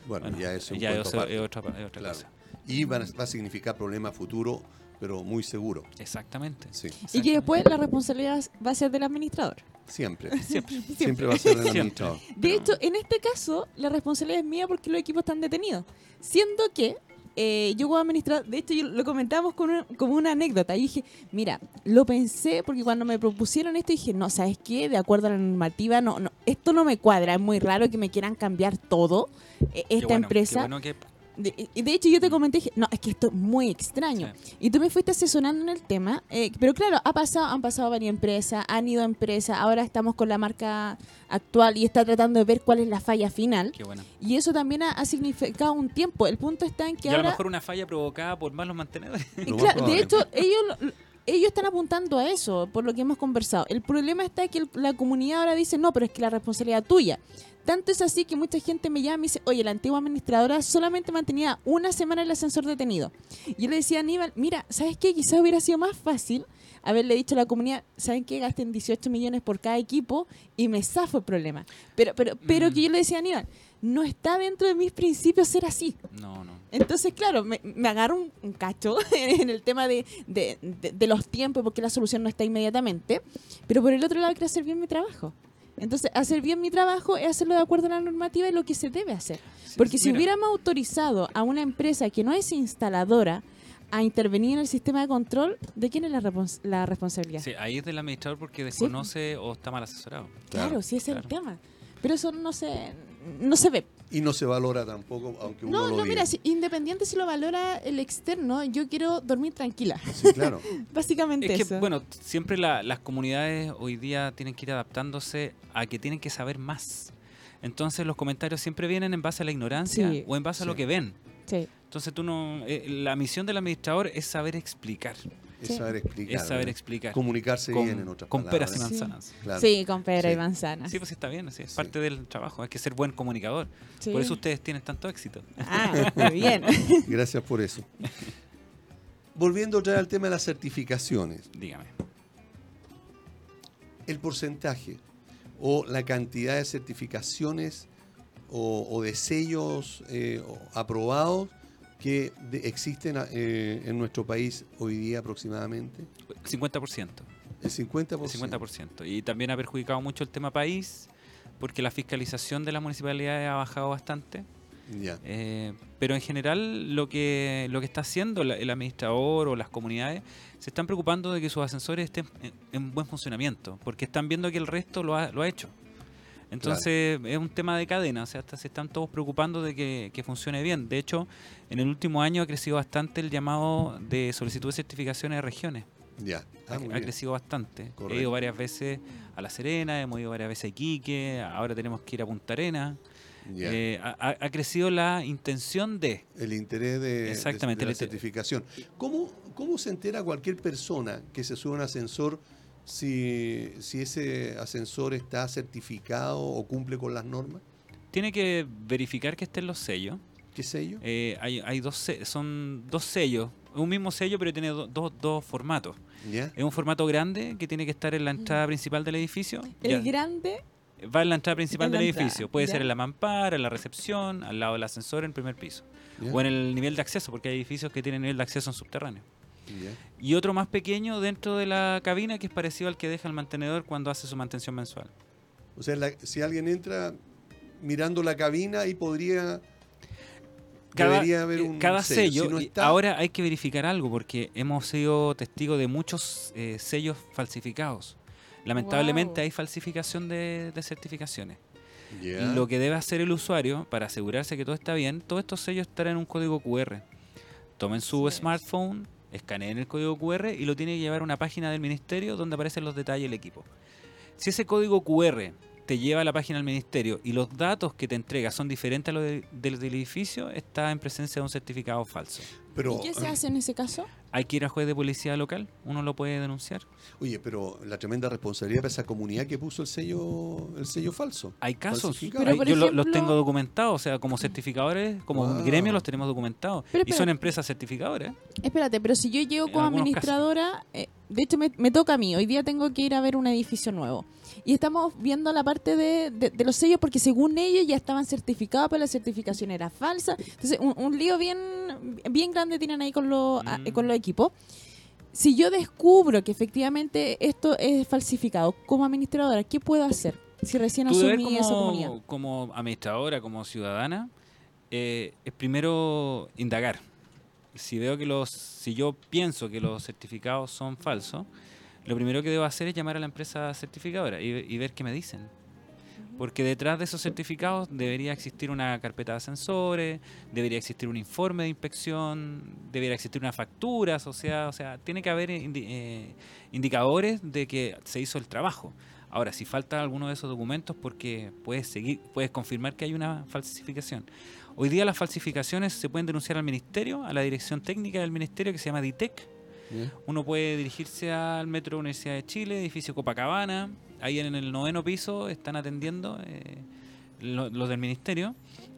[SPEAKER 2] Bueno,
[SPEAKER 3] bueno,
[SPEAKER 2] ya eso es un
[SPEAKER 3] ya es, otra, es otra
[SPEAKER 2] Claro.
[SPEAKER 3] cosa.
[SPEAKER 2] Y va a, significar problema futuro, pero muy seguro.
[SPEAKER 3] Exactamente.
[SPEAKER 2] Sí.
[SPEAKER 1] Y que después la responsabilidad va a ser del administrador.
[SPEAKER 2] Siempre.
[SPEAKER 3] Siempre.
[SPEAKER 2] Siempre va a ser del
[SPEAKER 3] Siempre.
[SPEAKER 2] administrador.
[SPEAKER 1] De
[SPEAKER 3] Pero-
[SPEAKER 1] hecho, en este caso, la responsabilidad es mía porque los equipos están detenidos. Siendo que eh, yo como administrador, de hecho, yo lo comentamos con una- como una anécdota. Y dije, mira, lo pensé porque cuando me propusieron esto dije, no, ¿sabes qué? De acuerdo a la normativa, no, no, esto no me cuadra. Es muy raro que me quieran cambiar todo eh,
[SPEAKER 3] Qué
[SPEAKER 1] esta
[SPEAKER 3] bueno,
[SPEAKER 1] empresa.
[SPEAKER 3] qué bueno que-
[SPEAKER 1] De, y de hecho, yo te comenté, dije, no, es que esto es muy extraño. Y tú me fuiste asesorando en el tema, eh, pero claro, ha pasado, han pasado varias empresas, han ido a empresas, ahora estamos con la marca actual y está tratando de ver cuál es la falla final.
[SPEAKER 3] qué bueno.
[SPEAKER 1] Y eso también ha, ha significado un tiempo. El punto está en que
[SPEAKER 3] Y a lo
[SPEAKER 1] ahora...
[SPEAKER 3] mejor una falla provocada por malos mantenedores.
[SPEAKER 1] y claro, de hecho, ellos, lo- ellos están apuntando a eso, por lo que hemos conversado. El problema está que el- la comunidad ahora dice, no, pero es que la responsabilidad tuya. Tanto es así que mucha gente me llama y me dice, oye, la antigua administradora solamente mantenía una semana el ascensor detenido. Y yo le decía a Aníbal, mira, ¿sabes qué? Quizás hubiera sido más fácil haberle dicho a la comunidad, ¿saben qué? Gasten 18 millones por cada equipo y me zafo el problema. Pero, pero, pero
[SPEAKER 3] Mm.
[SPEAKER 1] que yo le decía a Aníbal, no está dentro de mis principios ser así.
[SPEAKER 3] No, no.
[SPEAKER 1] Entonces, claro, me, me agarro un, un cacho en el tema de, de- de- de los tiempos, porque la solución no está inmediatamente, pero por el otro lado quiero hacer bien mi trabajo. Entonces, hacer bien mi trabajo es hacerlo de acuerdo a la normativa y lo que se debe hacer.
[SPEAKER 3] Sí,
[SPEAKER 1] Porque si
[SPEAKER 3] mira,
[SPEAKER 1] hubiéramos autorizado a una empresa que no es instaladora a intervenir en el sistema de control, ¿de quién es la, respons- la responsabilidad?
[SPEAKER 3] sí, ahí es del administrador porque desconoce o está mal asesorado.
[SPEAKER 1] Claro, sí ese es el
[SPEAKER 3] claro.
[SPEAKER 1] tema. Pero eso no se, no se ve.
[SPEAKER 2] Y no se valora tampoco, aunque uno
[SPEAKER 1] No,
[SPEAKER 2] lo
[SPEAKER 1] no, mira, si- independiente si lo valora el externo, yo quiero dormir tranquila.
[SPEAKER 2] Sí, claro.
[SPEAKER 1] Básicamente
[SPEAKER 3] Es que, bueno, siempre la- las comunidades hoy día tienen que ir adaptándose a que tienen que saber más. Entonces los comentarios siempre vienen en base a la ignorancia
[SPEAKER 1] Sí.
[SPEAKER 3] o en base a lo que ven.
[SPEAKER 1] Sí.
[SPEAKER 3] Entonces tú no... eh, la misión del administrador es saber explicar.
[SPEAKER 2] Es
[SPEAKER 1] Sí.
[SPEAKER 2] saber explicar.
[SPEAKER 3] es saber explicar.
[SPEAKER 2] Comunicarse
[SPEAKER 3] con,
[SPEAKER 2] bien, en otras
[SPEAKER 3] con peras y
[SPEAKER 1] Sí.
[SPEAKER 3] manzanas.
[SPEAKER 2] Claro.
[SPEAKER 1] Sí, con pera y manzanas.
[SPEAKER 3] Sí, pues está bien, sí, es
[SPEAKER 2] Sí.
[SPEAKER 3] parte del trabajo. Hay que ser buen comunicador.
[SPEAKER 1] Sí.
[SPEAKER 3] Por eso ustedes tienen tanto éxito.
[SPEAKER 1] Ah, muy bien.
[SPEAKER 2] Gracias por eso. Volviendo otra vez al tema de las certificaciones,
[SPEAKER 3] Dígame.
[SPEAKER 2] el porcentaje o la cantidad de certificaciones o, o de sellos eh, aprobados que de- existen eh, en nuestro país hoy día aproximadamente.
[SPEAKER 3] 50%.
[SPEAKER 2] El 50%.
[SPEAKER 3] El 50%. Y también ha perjudicado mucho el tema país, porque la fiscalización de las municipalidades ha bajado bastante.
[SPEAKER 2] Ya.
[SPEAKER 3] Eh, pero en general lo que, lo que está haciendo la- el administrador o las comunidades se están preocupando de que sus ascensores estén en, en buen funcionamiento, porque están viendo que el resto lo ha, lo ha hecho. Entonces es un tema de cadena, o sea, hasta se están todos preocupando de que, que funcione bien. De hecho, en el último año ha crecido bastante el llamado de solicitud de certificaciones de regiones.
[SPEAKER 2] Ya.
[SPEAKER 3] Ha,
[SPEAKER 2] Ah,
[SPEAKER 3] ha crecido bastante. He
[SPEAKER 2] Correcto.
[SPEAKER 3] ido varias veces a La Serena, hemos ido varias veces a Iquique, ahora tenemos que ir a Punta Arena.
[SPEAKER 2] Ya.
[SPEAKER 3] Eh, ha, crecido la intención de...
[SPEAKER 2] el interés de, de-
[SPEAKER 3] Exactamente,
[SPEAKER 2] de la certificación. ¿Cómo, ¿Cómo se entera cualquier persona que se sube a un ascensor si, si ese ascensor está certificado o cumple con las normas?
[SPEAKER 3] Tiene que verificar que estén los sellos.
[SPEAKER 2] ¿Qué sello?
[SPEAKER 3] Eh, hay, hay dos se- son dos sellos, un mismo sello pero tiene do- dos- dos formatos.
[SPEAKER 2] ¿Ya?
[SPEAKER 3] Es un formato grande que tiene que estar en la entrada principal del edificio.
[SPEAKER 1] El
[SPEAKER 3] Ya,
[SPEAKER 1] grande,
[SPEAKER 3] va en la entrada principal
[SPEAKER 1] En
[SPEAKER 3] del
[SPEAKER 1] entrada,
[SPEAKER 3] edificio. Puede
[SPEAKER 1] ya.
[SPEAKER 3] ser en la mampara, en la recepción, al lado del ascensor, en el primer piso.
[SPEAKER 2] ¿Ya?
[SPEAKER 3] O en el nivel de acceso, porque hay edificios que tienen nivel de acceso en subterráneo. Y otro más pequeño dentro de la cabina que es parecido al que deja el mantenedor cuando hace su mantención mensual.
[SPEAKER 2] O sea, la- si alguien entra mirando la cabina y podría... debería haber
[SPEAKER 3] eh,
[SPEAKER 2] un
[SPEAKER 3] cada sello,
[SPEAKER 2] Si no está,
[SPEAKER 3] ahora hay que verificar algo porque hemos sido testigos de muchos eh, sellos falsificados. Lamentablemente hay falsificación de, de certificaciones.
[SPEAKER 2] ya.
[SPEAKER 3] Lo que debe hacer el usuario para asegurarse que todo está bien, todos estos sellos estarán en un código QR. Tomen su smartphone, escaneen el código QR y lo tiene que llevar a una página del ministerio donde aparecen los detalles del equipo. Si ese código QR te lleva a la página del ministerio y los datos que te entrega son diferentes a los de- del, del edificio, está en presencia de un certificado falso.
[SPEAKER 2] pero,
[SPEAKER 1] ¿y qué se hace en ese caso?
[SPEAKER 3] Hay que ir a juez de policía local, uno lo puede denunciar.
[SPEAKER 2] Oye, pero la tremenda responsabilidad para esa comunidad que puso el sello, el sello falso.
[SPEAKER 3] Hay casos.
[SPEAKER 1] Pero,
[SPEAKER 3] Hay- yo lo- los tengo documentados, o sea, como certificadores, como
[SPEAKER 2] Wow.
[SPEAKER 3] gremio los tenemos documentados.
[SPEAKER 1] Pero,
[SPEAKER 3] y son empresas certificadoras.
[SPEAKER 1] Espérate, pero si yo llego como administradora, eh, de hecho me, me toca a mí, hoy día tengo que ir a ver un edificio nuevo. Y estamos viendo la parte de, de- de los sellos porque según ellos ya estaban certificados, pero la certificación era falsa. Entonces, un, un lío bien, bien grande tienen ahí con, los a-
[SPEAKER 3] Mm.
[SPEAKER 1] con los equipos. Si yo descubro que efectivamente esto es falsificado como administradora, ¿qué puedo hacer? Si recién asumí esa comunidad.
[SPEAKER 3] como, como administradora, como ciudadana, eh, es primero indagar. Si veo que los, si yo pienso que los certificados son falsos, lo primero que debo hacer es llamar a la empresa certificadora y, y ver qué me dicen. Porque detrás de esos certificados debería existir una carpeta de ascensores, debería existir un informe de inspección, debería existir una factura asociada, o sea, tiene que haber indi- eh, indicadores de que se hizo el trabajo. Ahora, si falta alguno de esos documentos, porque puedes seguir, puedes confirmar que hay una falsificación. Hoy día las falsificaciones se pueden denunciar al ministerio, a la dirección técnica del ministerio que se llama DITEC, Uno puede dirigirse al Metro Universidad de Chile, edificio Copacabana. Ahí en el noveno piso están atendiendo. eh, lo- los del ministerio,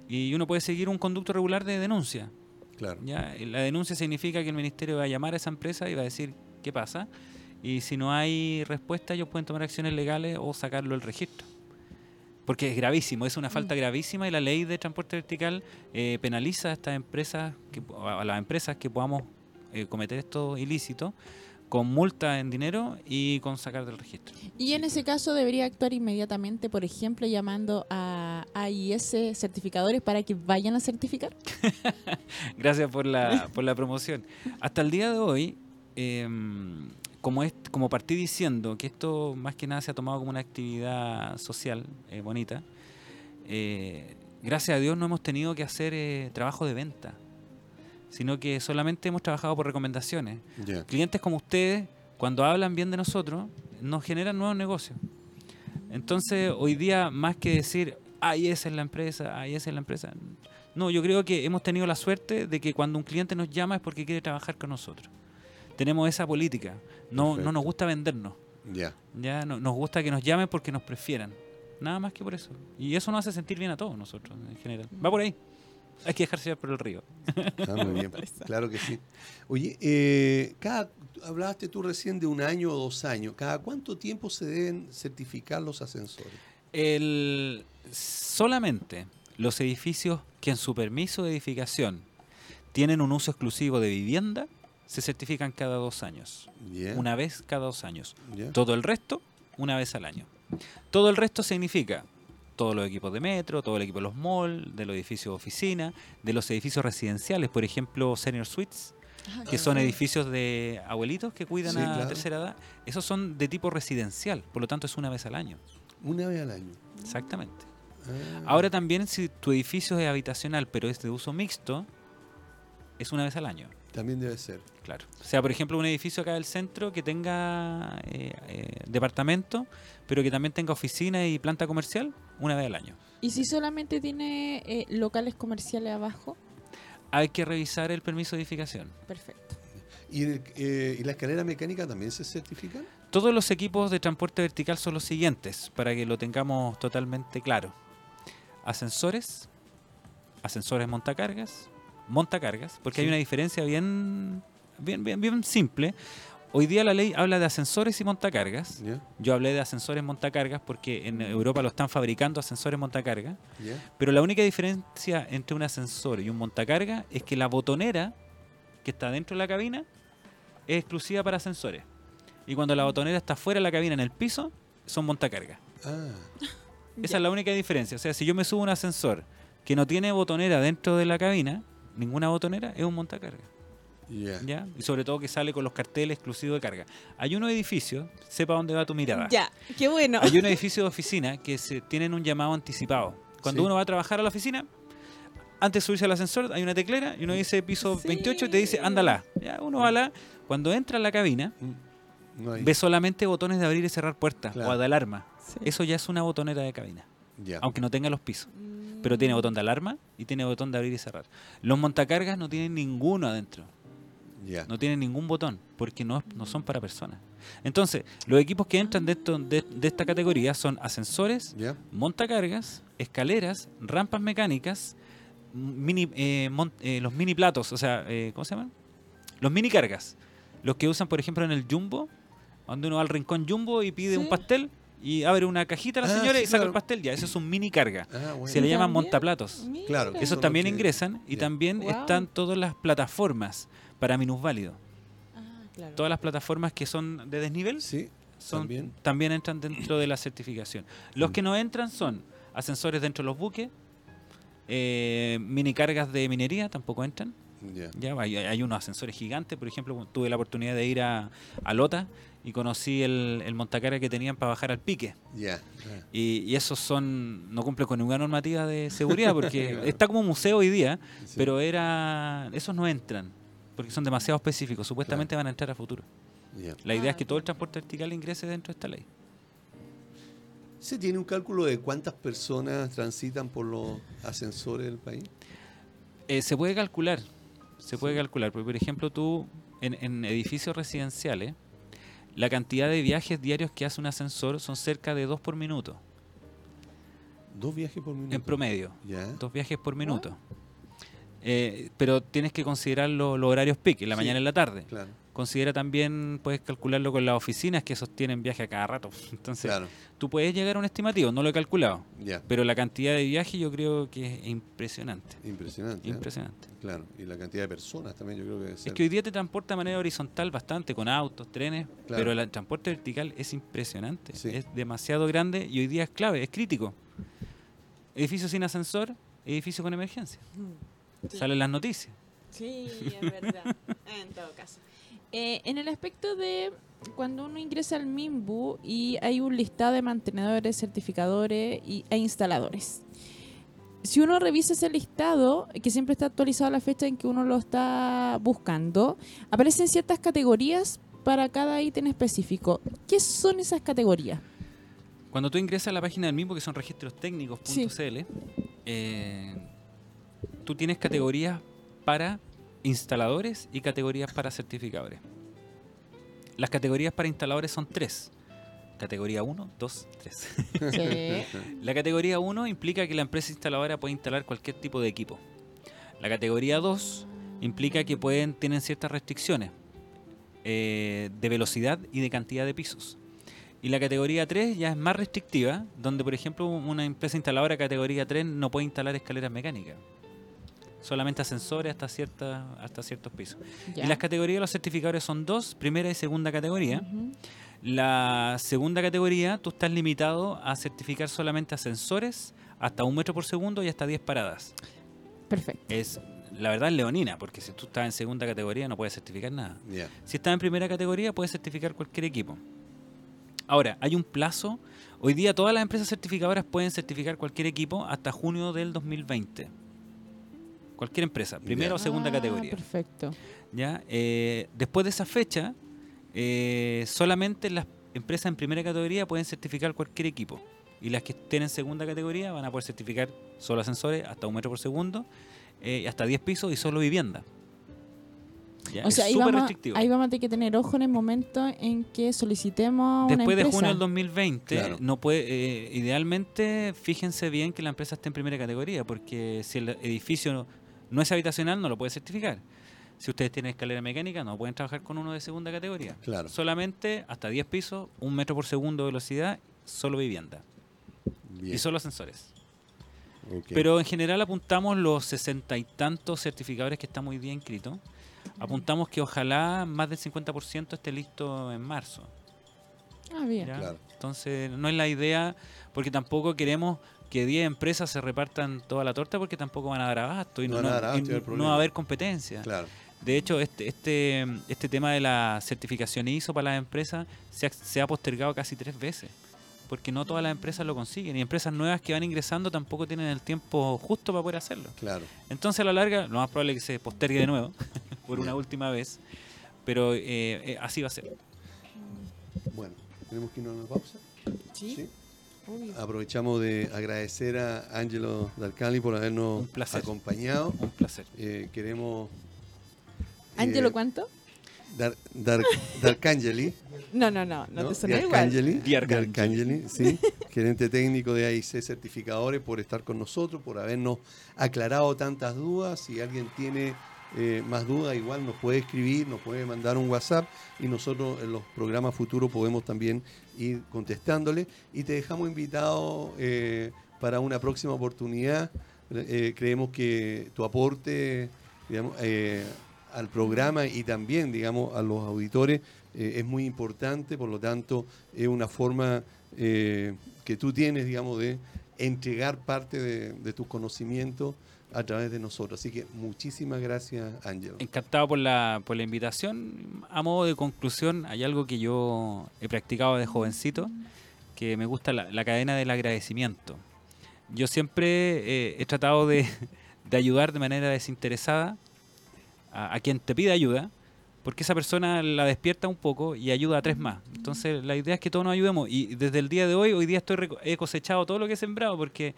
[SPEAKER 3] y uno puede seguir un conducto regular de denuncia.
[SPEAKER 2] Claro.
[SPEAKER 3] ¿ya? La denuncia significa que el ministerio va a llamar a esa empresa y va a decir qué pasa. Y si no hay respuesta, ellos pueden tomar acciones legales o sacarlo del registro. Porque es gravísimo, es una falta gravísima y la ley de transporte vertical eh, penaliza a estas empresas, que, a las empresas que podamos eh, cometer estos ilícitos con multa en dinero y con sacar del registro.
[SPEAKER 1] Y en ese caso debería actuar inmediatamente, por ejemplo, llamando a AIS certificadores para que vayan a certificar.
[SPEAKER 3] Gracias por la, por la promoción. Hasta el día de hoy, eh, como, es, como partí diciendo que esto más que nada se ha tomado como una actividad social eh, bonita, eh, gracias a Dios no hemos tenido que hacer eh, trabajo de venta, sino que solamente hemos trabajado por recomendaciones.
[SPEAKER 2] Ya.
[SPEAKER 3] Clientes como ustedes, cuando hablan bien de nosotros, nos generan nuevos negocios. Entonces, hoy día, más que decir, ay, esa es la empresa, ay, esa es la empresa. No, yo creo que hemos tenido la suerte de que cuando un cliente nos llama es porque quiere trabajar con nosotros. Tenemos esa política. No, no nos gusta vendernos.
[SPEAKER 2] Ya.
[SPEAKER 3] Ya no- nos gusta que nos llamen porque nos prefieran. Nada más que por eso. Y eso nos hace sentir bien a todos nosotros, en general. Va por ahí. Hay que dejarse llevar por el río.
[SPEAKER 2] Ah, muy bien. Claro que sí. Oye, eh, cada, hablaste tú recién de un año o dos años. ¿Cada cuánto tiempo se deben certificar los ascensores?
[SPEAKER 3] El, solamente los edificios que en su permiso de edificación tienen un uso exclusivo de vivienda se certifican cada dos años.
[SPEAKER 2] Ya.
[SPEAKER 3] Una vez cada dos años. Todo el resto, una vez al año. Todo el resto significa todos los equipos de metro, todo el equipo de los malls, de los edificios de oficina, de los edificios residenciales, por ejemplo, senior suites, que son edificios de abuelitos que cuidan
[SPEAKER 2] Sí,
[SPEAKER 3] a la
[SPEAKER 2] claro.
[SPEAKER 3] tercera edad. Esos son de tipo residencial, por lo tanto es una vez al año.
[SPEAKER 2] Una vez al año.
[SPEAKER 3] Exactamente.
[SPEAKER 2] Ah,
[SPEAKER 3] Ahora también si tu edificio es habitacional pero es de uso mixto, es una vez al año.
[SPEAKER 2] También debe ser.
[SPEAKER 3] Claro. O sea, por ejemplo, un edificio acá del centro que tenga eh, eh, departamento, pero que también tenga oficina y planta comercial, una vez al año.
[SPEAKER 1] Y si solamente tiene eh, locales comerciales abajo,
[SPEAKER 3] Hay que revisar el permiso de edificación.
[SPEAKER 1] perfecto.
[SPEAKER 2] ¿Y, el- eh, ¿y la escalera mecánica también se certifican?
[SPEAKER 3] Todos los equipos de transporte vertical son los siguientes, para que lo tengamos totalmente claro. Ascensores, ascensores montacargas, montacargas, porque hay
[SPEAKER 2] Sí.
[SPEAKER 3] una diferencia bien, bien, bien, bien simple. Hoy día la ley habla de ascensores y montacargas. Yo hablé de ascensores montacargas porque en Europa lo están fabricando ascensores montacargas. Pero la única diferencia entre un ascensor y un montacarga es que la botonera que está dentro de la cabina es exclusiva para ascensores. Y cuando la botonera está fuera de la cabina en el piso, son montacargas.
[SPEAKER 2] Ah,
[SPEAKER 3] Esa es la única diferencia. O sea, si yo me subo a un ascensor que no tiene botonera dentro de la cabina, ninguna botonera es un montacarga.
[SPEAKER 2] Ya.
[SPEAKER 3] ¿ya? Y sobre todo que sale con los carteles exclusivos de carga. Hay unos edificios, sepa dónde va tu mirada.
[SPEAKER 1] Ya, qué bueno.
[SPEAKER 3] Hay un edificio de oficina que se tienen un llamado anticipado. Cuando
[SPEAKER 2] Sí.
[SPEAKER 3] uno va a trabajar a la oficina, antes de subirse al ascensor hay una teclera y uno dice piso
[SPEAKER 1] Sí.
[SPEAKER 3] 28 y te dice ándala. Ya uno va la. Cuando entra a la cabina,
[SPEAKER 2] Mm, No
[SPEAKER 3] ve solamente botones de abrir y cerrar puertas
[SPEAKER 2] Claro.
[SPEAKER 3] o de alarma.
[SPEAKER 1] Sí.
[SPEAKER 3] Eso ya es una botonera de cabina,
[SPEAKER 2] Ya.
[SPEAKER 3] aunque no tenga los pisos. Pero tiene botón de alarma y tiene botón de abrir y cerrar. Los montacargas no tienen ninguno adentro.
[SPEAKER 2] Ya.
[SPEAKER 3] No tienen ningún botón porque no, no son para personas. Entonces, los equipos que entran de, esto- de- de esta categoría son ascensores,
[SPEAKER 2] Ya.
[SPEAKER 3] montacargas, escaleras, rampas mecánicas, mini, eh, mon- eh, los mini platos, o sea, eh, ¿cómo se llaman? Los mini cargas. Los que usan, por ejemplo, en el Jumbo, donde uno va al rincón Jumbo y pide
[SPEAKER 1] Sí.
[SPEAKER 3] un pastel y abre una cajita a la
[SPEAKER 2] Ah,
[SPEAKER 3] señora
[SPEAKER 2] sí,
[SPEAKER 3] y saca
[SPEAKER 2] claro.
[SPEAKER 3] el pastel. Ya, eso es un mini carga.
[SPEAKER 2] Ah, bueno.
[SPEAKER 3] Se le
[SPEAKER 1] ¿Y
[SPEAKER 3] llaman montaplatos.
[SPEAKER 2] Claro,
[SPEAKER 3] Esos también ingresan y también
[SPEAKER 1] Wow.
[SPEAKER 3] están todas las plataformas para minusválidos.
[SPEAKER 1] Ah, claro.
[SPEAKER 3] Todas las plataformas que son de desnivel
[SPEAKER 2] Sí,
[SPEAKER 3] son,
[SPEAKER 2] también.
[SPEAKER 3] también. entran dentro de la certificación. Los que no entran son ascensores dentro de los buques, eh, mini cargas de minería tampoco entran.
[SPEAKER 2] Ya.
[SPEAKER 3] Ya hay, hay unos ascensores gigantes, por ejemplo, tuve la oportunidad de ir a, a Lota y conocí el, el montacarga que tenían para bajar al pique.
[SPEAKER 2] Ya.
[SPEAKER 3] Y, y esos son no cumplen con ninguna normativa de seguridad porque
[SPEAKER 2] Claro.
[SPEAKER 3] está como museo hoy día,
[SPEAKER 2] sí.
[SPEAKER 3] pero era esos no entran porque son demasiado específicos. Supuestamente van a entrar a futuro. La idea
[SPEAKER 1] Ah,
[SPEAKER 3] es que todo el transporte vertical ingrese dentro de esta ley.
[SPEAKER 2] ¿Se tiene un cálculo de cuántas personas transitan por los ascensores del país?
[SPEAKER 3] Eh, se puede calcular, se puede calcular, porque por ejemplo tú en, en edificios residenciales, la cantidad de viajes diarios que hace un ascensor son cerca de dos por minuto.
[SPEAKER 2] Dos viajes por minuto.
[SPEAKER 3] en promedio.
[SPEAKER 2] Ya.
[SPEAKER 3] Dos viajes por minuto. Eh, pero tienes que considerar lo- los horarios peak, en la
[SPEAKER 2] Sí.
[SPEAKER 3] mañana y en la tarde.
[SPEAKER 2] Claro,
[SPEAKER 3] Considera también, puedes calcularlo con las oficinas que sostienen viaje a cada rato. Entonces,
[SPEAKER 2] claro.
[SPEAKER 3] tú puedes llegar a un estimativo, no lo he calculado. Pero la cantidad de viajes yo creo que es impresionante.
[SPEAKER 2] Impresionante. ¿eh?
[SPEAKER 3] Impresionante.
[SPEAKER 2] Claro. Y la cantidad de personas también yo creo que debe
[SPEAKER 3] Es
[SPEAKER 2] ser.
[SPEAKER 3] que hoy día te transporta de manera horizontal bastante, con autos, trenes,
[SPEAKER 2] Claro.
[SPEAKER 3] pero el transporte vertical es impresionante.
[SPEAKER 2] Sí.
[SPEAKER 3] Es demasiado grande y hoy día es clave, es crítico. Edificio sin ascensor, edificio con emergencia.
[SPEAKER 1] Sí.
[SPEAKER 3] Salen las noticias.
[SPEAKER 1] Sí, es verdad. en todo caso. Eh, en el aspecto de cuando uno ingresa al MIMBU y hay un listado de mantenedores, certificadores y, e instaladores. Si uno revisa ese listado, que siempre está actualizado a la fecha en que uno lo está buscando, aparecen ciertas categorías para cada ítem específico. ¿Qué son esas categorías?
[SPEAKER 3] Cuando tú ingresas a la página del mismo, que son registros técnicos.cl, eh, tú tienes categorías para instaladores y categorías para certificadores. Las categorías para instaladores son tres. Categoría 1, 2, 3. La categoría 1 implica que la empresa instaladora puede instalar cualquier tipo de equipo. La categoría 2 implica que pueden, tienen ciertas restricciones eh, de velocidad y de cantidad de pisos. Y la categoría 3 ya es más restrictiva, donde por ejemplo una empresa instaladora categoría 3 no puede instalar escaleras mecánicas. Solamente ascensores hasta, cierta, hasta ciertos pisos.
[SPEAKER 1] Ya.
[SPEAKER 3] Y las categorías de los certificadores son dos, primera y segunda categoría. La segunda categoría, tú estás limitado a certificar solamente ascensores hasta un metro por segundo y hasta 10 paradas.
[SPEAKER 1] Perfecto.
[SPEAKER 3] Es, la verdad, es leonina, porque si tú estás en segunda categoría no puedes certificar nada. Si estás en primera categoría, puedes certificar cualquier equipo. Ahora, hay un plazo. Hoy día todas las empresas certificadoras pueden certificar cualquier equipo hasta junio del 2020. Cualquier empresa, primera o segunda
[SPEAKER 1] Ah,
[SPEAKER 3] categoría.
[SPEAKER 1] Perfecto.
[SPEAKER 3] ¿ya? Eh, después de esa fecha, eh, solamente las empresas en primera categoría pueden certificar cualquier equipo. Y las que estén en segunda categoría van a poder certificar solo ascensores hasta un metro por segundo, eh, hasta 10 pisos y solo vivienda. ¿Ya?
[SPEAKER 1] O sea,
[SPEAKER 3] es
[SPEAKER 1] ahí
[SPEAKER 3] súper
[SPEAKER 1] vamos,
[SPEAKER 3] restrictivo.
[SPEAKER 1] ahí vamos a tener que tener ojo en el momento en que solicitemos una
[SPEAKER 3] Después de junio del 2020,
[SPEAKER 2] Claro.
[SPEAKER 3] no puede, eh, idealmente, fíjense bien que la empresa esté en primera categoría, porque si el edificio no, es habitacional, no lo puede certificar. Si ustedes tienen escalera mecánica, no pueden trabajar con uno de segunda categoría.
[SPEAKER 2] Claro.
[SPEAKER 3] Solamente hasta 10 pisos, un metro por segundo de velocidad, solo vivienda.
[SPEAKER 2] Bien.
[SPEAKER 3] Y solo ascensores.
[SPEAKER 2] Ok.
[SPEAKER 3] Pero en general apuntamos los sesenta y tantos certificadores que están muy bien inscritos. Apuntamos que ojalá más del 50% esté listo en marzo.
[SPEAKER 1] Ah, bien.
[SPEAKER 2] Claro.
[SPEAKER 3] Entonces, no es la idea, porque tampoco queremos que 10 empresas se repartan toda la torta, porque tampoco van a dar abasto y
[SPEAKER 2] No
[SPEAKER 3] y va a haber competencia.
[SPEAKER 2] Claro.
[SPEAKER 3] De hecho, este, este, este tema de la certificación ISO para las empresas se ha, se ha postergado casi tres veces, porque no todas las empresas lo consiguen y empresas nuevas que van ingresando tampoco tienen el tiempo justo para poder hacerlo.
[SPEAKER 2] Claro.
[SPEAKER 3] Entonces, a la larga, lo más probable es que se postergue de nuevo, por una última vez, pero eh, eh, así va a ser.
[SPEAKER 2] Bueno, tenemos que irnos a una pausa.
[SPEAKER 1] Sí.
[SPEAKER 2] Sí.
[SPEAKER 1] Obvio.
[SPEAKER 2] Aprovechamos de agradecer a Angelo Darcali por habernos
[SPEAKER 3] Un placer.
[SPEAKER 2] acompañado.
[SPEAKER 3] Un placer.
[SPEAKER 2] Eh, queremos. eh,
[SPEAKER 1] ¿Ángelo cuánto?
[SPEAKER 2] Dar, Dar, Darcangeli.
[SPEAKER 1] No, no, no, no,
[SPEAKER 2] ¿no?
[SPEAKER 1] te suena
[SPEAKER 2] Di
[SPEAKER 1] igual.
[SPEAKER 2] Sí, gerente técnico de AIC Certificadores, por estar con nosotros, por habernos aclarado tantas dudas. Si alguien tiene eh, más dudas, igual nos puede escribir, nos puede mandar un WhatsApp y nosotros en los programas futuros podemos también ir contestándole. Y te dejamos invitado eh, para una próxima oportunidad. Eh, creemos que tu aporte eh, al programa y también digamos, a los auditores es muy importante, por lo tanto es una forma que tú tienes, digamos, de entregar parte de tus conocimientos a través de nosotros. Así que muchísimas gracias, Ángelo.
[SPEAKER 3] Encantado por la, por la invitación. A modo de conclusión, hay algo que yo he practicado de jovencito, que me gusta la, la cadena del agradecimiento. Yo siempre eh, he tratado de, de ayudar de manera desinteresada a, a quien te pide ayuda, porque esa persona la despierta un poco y ayuda a tres más. Entonces la idea es que todos nos ayudemos. Y desde el día de hoy, hoy día estoy reco- he cosechado todo lo que he sembrado, porque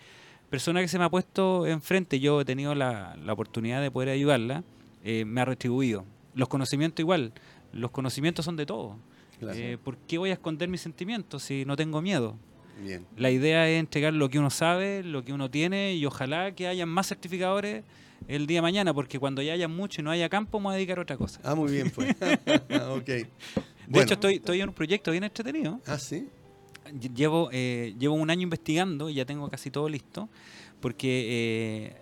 [SPEAKER 3] persona que se me ha puesto enfrente, yo he tenido la, la oportunidad de poder ayudarla, eh, me ha retribuido. Los conocimientos igual, los conocimientos son de todo.
[SPEAKER 2] Claro.
[SPEAKER 3] Eh, ¿Por qué voy a esconder mis sentimientos si no tengo miedo?
[SPEAKER 2] Bien.
[SPEAKER 3] La idea es entregar lo que uno sabe, lo que uno tiene y ojalá que haya más certificadores el día de mañana, porque cuando ya haya mucho y no haya campo, me voy a dedicar a otra cosa.
[SPEAKER 2] Ah, muy bien, pues. ok.
[SPEAKER 3] De
[SPEAKER 2] Bueno.
[SPEAKER 3] hecho, estoy, estoy en un proyecto bien entretenido.
[SPEAKER 2] Ah, sí.
[SPEAKER 3] Lle- Llevo, eh, llevo un año investigando y ya tengo casi todo listo, porque eh,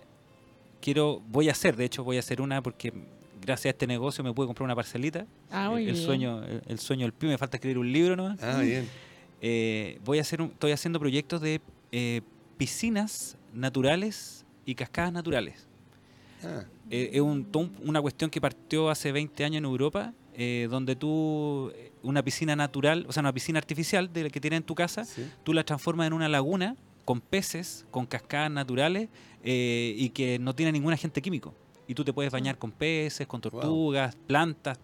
[SPEAKER 3] quiero, voy a hacer, de hecho voy a hacer una porque gracias a este negocio me pude comprar una parcelita.
[SPEAKER 1] Ah, muy
[SPEAKER 3] el,
[SPEAKER 1] bien.
[SPEAKER 3] sueño, el, el sueño del pibe, me falta escribir un libro nomás.
[SPEAKER 2] Ah, bien.
[SPEAKER 3] Eh, voy a hacer un- estoy haciendo proyectos de eh, piscinas naturales y cascadas naturales.
[SPEAKER 2] Ah,
[SPEAKER 3] Eh, es un- una cuestión que partió hace 20 años en Europa, eh, donde tú, eh, una piscina natural, o sea, una piscina artificial de la que tienes en tu casa,
[SPEAKER 2] sí.
[SPEAKER 3] tú la transformas en una laguna con peces, con cascadas naturales eh, y que no tiene ningún agente químico. Y tú te puedes bañar con peces, con tortugas, plantas.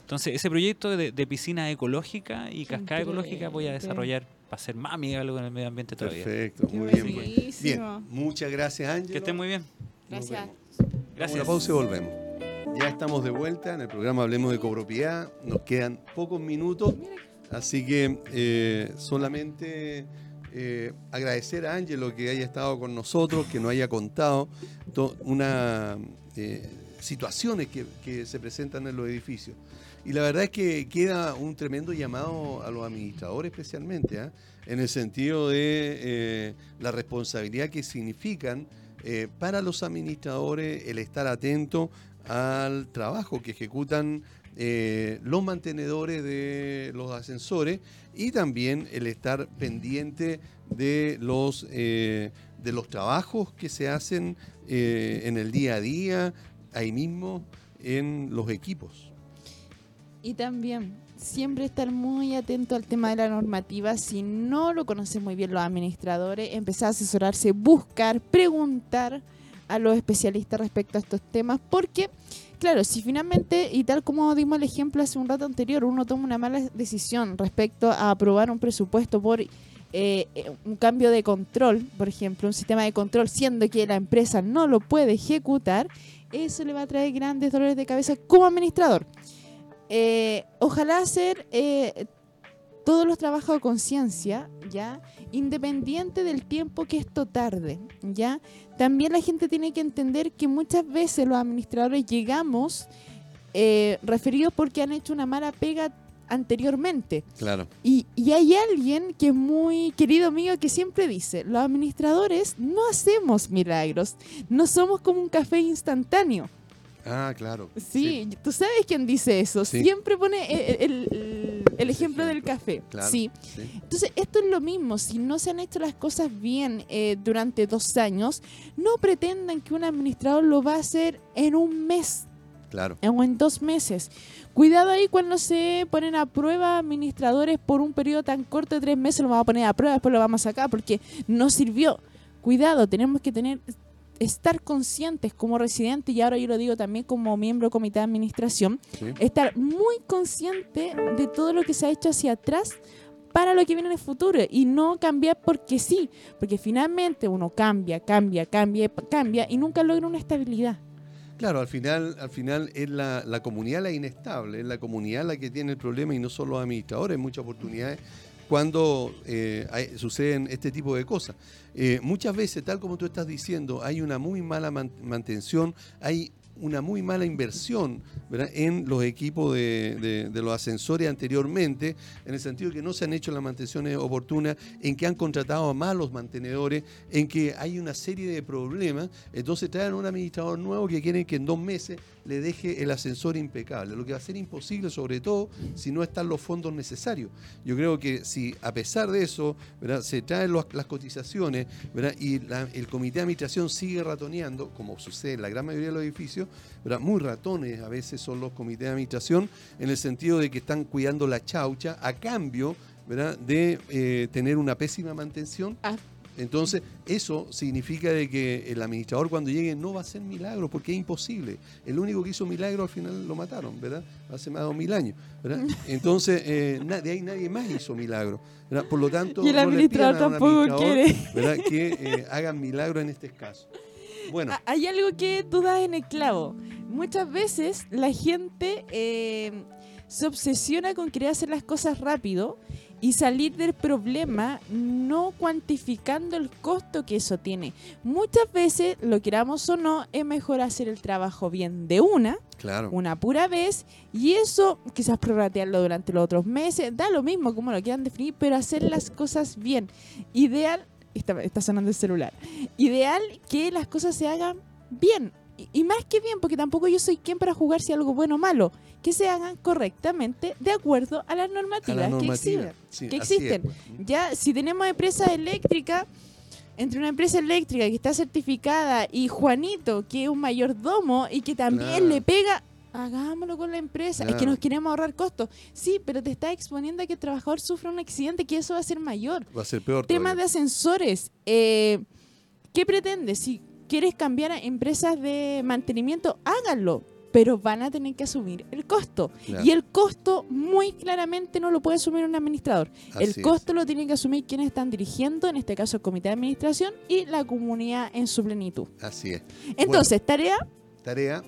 [SPEAKER 3] Entonces, ese proyecto de, de piscina ecológica y cascada ecológica voy a desarrollar para ser más amigable con el medio ambiente todavía.
[SPEAKER 2] Perfecto,
[SPEAKER 1] Qué
[SPEAKER 2] muy bien. pues.
[SPEAKER 1] buenísimo.
[SPEAKER 2] Bien, muchas gracias, Ángel.
[SPEAKER 3] Que estén muy bien.
[SPEAKER 1] Gracias.
[SPEAKER 3] Gracias.
[SPEAKER 2] Una pausa y volvemos. Ya estamos de vuelta en el programa Hablemos de Copropiedad. Nos quedan pocos minutos, así que eh, solamente eh, agradecer a Ángelo que haya estado con nosotros, que nos haya contado una eh, situaciones que, se presentan en los edificios. Y la verdad es que queda un tremendo llamado a los administradores especialmente, en el sentido de la responsabilidad que significan para los administradores el estar atento al trabajo que ejecutan eh, los mantenedores de los ascensores y también el estar pendiente de los, eh, de los trabajos que se hacen eh, en el día a día, ahí mismo en los equipos.
[SPEAKER 1] Y también siempre estar muy atento al tema de la normativa. Si no lo conocen muy bien los administradores, empezar a asesorarse, buscar, preguntar a los especialistas respecto a estos temas, porque, claro, si finalmente, y tal como dimos el ejemplo hace un rato anterior, uno toma una mala decisión respecto a aprobar un presupuesto por eh, un cambio de control, por ejemplo, un sistema de control, siendo que la empresa no lo puede ejecutar, eso le va a traer grandes dolores de cabeza como administrador. Eh, ojalá hacer eh, todos los trabajos a conciencia, ¿ya? Independiente del tiempo que esto tarde, ¿ya? También la gente tiene que entender que muchas veces los administradores llegamos eh, referidos porque han hecho una mala pega anteriormente.
[SPEAKER 2] Claro.
[SPEAKER 1] Y, y hay alguien que es muy querido mío que siempre dice, los administradores no hacemos milagros, no somos como un café instantáneo.
[SPEAKER 2] Ah, claro.
[SPEAKER 1] Sí, tú sabes quién dice eso.
[SPEAKER 2] Sí.
[SPEAKER 1] Siempre pone el, el- el- el ejemplo del café.
[SPEAKER 2] Claro.
[SPEAKER 1] Sí.
[SPEAKER 2] sí.
[SPEAKER 1] Entonces, esto es lo mismo. Si no se han hecho las cosas bien eh, durante dos años, no pretendan que un administrador lo va a hacer en un mes
[SPEAKER 2] Claro.
[SPEAKER 1] o en dos meses. Cuidado ahí cuando se ponen a prueba administradores por un periodo tan corto de tres meses, lo vamos a poner a prueba, después lo vamos a sacar porque no sirvió. Cuidado, tenemos que tener estar conscientes como residentes y ahora yo lo digo también como miembro del comité de administración,
[SPEAKER 2] Sí.
[SPEAKER 1] estar muy consciente de todo lo que se ha hecho hacia atrás para lo que viene en el futuro y no cambiar porque sí, porque finalmente uno cambia, cambia, cambia, cambia y nunca logra una estabilidad.
[SPEAKER 2] Claro, al final, al final es la, la comunidad la inestable, es la comunidad la que tiene el problema y no solo los administradores, en muchas oportunidades cuando eh, suceden este tipo de cosas. Eh, muchas veces, tal como tú estás diciendo, hay una muy mala man- mantención, hay una muy mala inversión en los equipos de, los ascensores anteriormente, en el sentido de que no se han hecho las mantenciones oportunas, en que han contratado a malos mantenedores, en que hay una serie de problemas. Entonces traen un administrador nuevo que quieren que en dos meses le deje el ascensor impecable, lo que va a ser imposible, sobre todo si no están los fondos necesarios. Yo creo que si a pesar de eso se traen las cotizaciones y la- el comité de administración sigue ratoneando, como sucede en la gran mayoría de los edificios, ¿verdad? muy ratones a veces son los comités de administración, en el sentido de que están cuidando la chaucha a cambio ¿verdad? de eh, tener una pésima mantención.
[SPEAKER 1] Ah.
[SPEAKER 2] Entonces, eso significa de que el administrador cuando llegue no va a hacer milagro, porque es imposible. El único que hizo milagro al final lo mataron, ¿verdad? Hace más de dos mil años, ¿verdad? Entonces, eh, de ahí nadie más hizo milagro, ¿verdad? Por lo tanto,
[SPEAKER 1] Y el
[SPEAKER 2] no le
[SPEAKER 1] administrador
[SPEAKER 2] a un
[SPEAKER 1] tampoco
[SPEAKER 2] administrador, ¿verdad? Que eh, hagan milagro en este caso. Bueno,
[SPEAKER 1] Hay algo que tú das en el clavo. Muchas veces la gente eh, se obsesiona con querer hacer las cosas rápido y salir del problema no cuantificando el costo que eso tiene. Muchas veces, lo queramos o no, es mejor hacer el trabajo bien de una,
[SPEAKER 2] Claro.
[SPEAKER 1] una pura vez, y eso quizás prorratearlo durante los otros meses, da lo mismo como lo quieran definir, pero hacer las cosas bien. Ideal, está, está sonando el celular, ideal que las cosas se hagan bien. Y, y más que bien, porque tampoco yo soy quien para jugar si algo bueno o malo, que se hagan correctamente de acuerdo a las
[SPEAKER 2] A
[SPEAKER 1] normativas que existen.
[SPEAKER 2] Sí,
[SPEAKER 1] que
[SPEAKER 2] así es,
[SPEAKER 1] existen.
[SPEAKER 2] pues.
[SPEAKER 1] Ya, si tenemos empresas eléctricas, entre una empresa eléctrica que está certificada y Juanito, que es un mayordomo y que también
[SPEAKER 2] Claro.
[SPEAKER 1] le pega, hagámoslo con la empresa. Es que nos queremos ahorrar costos. Sí, pero te está exponiendo a que el trabajador sufra un accidente, que eso va a ser mayor.
[SPEAKER 2] Va a ser peor.
[SPEAKER 1] Temas de ascensores. eh, ¿Qué pretendes? Si quieres cambiar a empresas de mantenimiento, háganlo. Pero van a tener que asumir el costo. Y el costo muy claramente no lo puede asumir un administrador. el
[SPEAKER 2] es.
[SPEAKER 1] costo lo tienen que asumir quienes están dirigiendo, en este caso el comité de administración y la comunidad en su plenitud.
[SPEAKER 2] Así es.
[SPEAKER 1] Entonces, tarea,
[SPEAKER 2] Tarea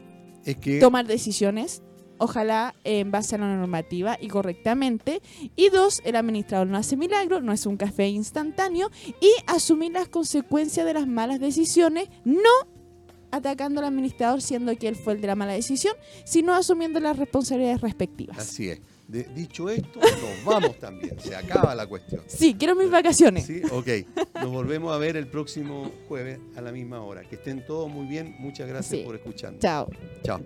[SPEAKER 2] es que
[SPEAKER 1] tomar decisiones, ojalá en base a la normativa y correctamente. Y dos, el administrador no hace milagro, no es un café instantáneo y asumir las consecuencias de las malas decisiones, no atacando al administrador siendo que él fue el de la mala decisión, sino asumiendo las responsabilidades respectivas.
[SPEAKER 2] así es. De- dicho esto, nos vamos también. Se acaba la cuestión.
[SPEAKER 1] Sí, quiero mis vacaciones.
[SPEAKER 2] Sí, ok. Nos volvemos a ver el próximo jueves a la misma hora. Que estén todos muy bien. Muchas gracias
[SPEAKER 1] Sí.
[SPEAKER 2] por escucharnos.
[SPEAKER 1] Chao.
[SPEAKER 2] Chao.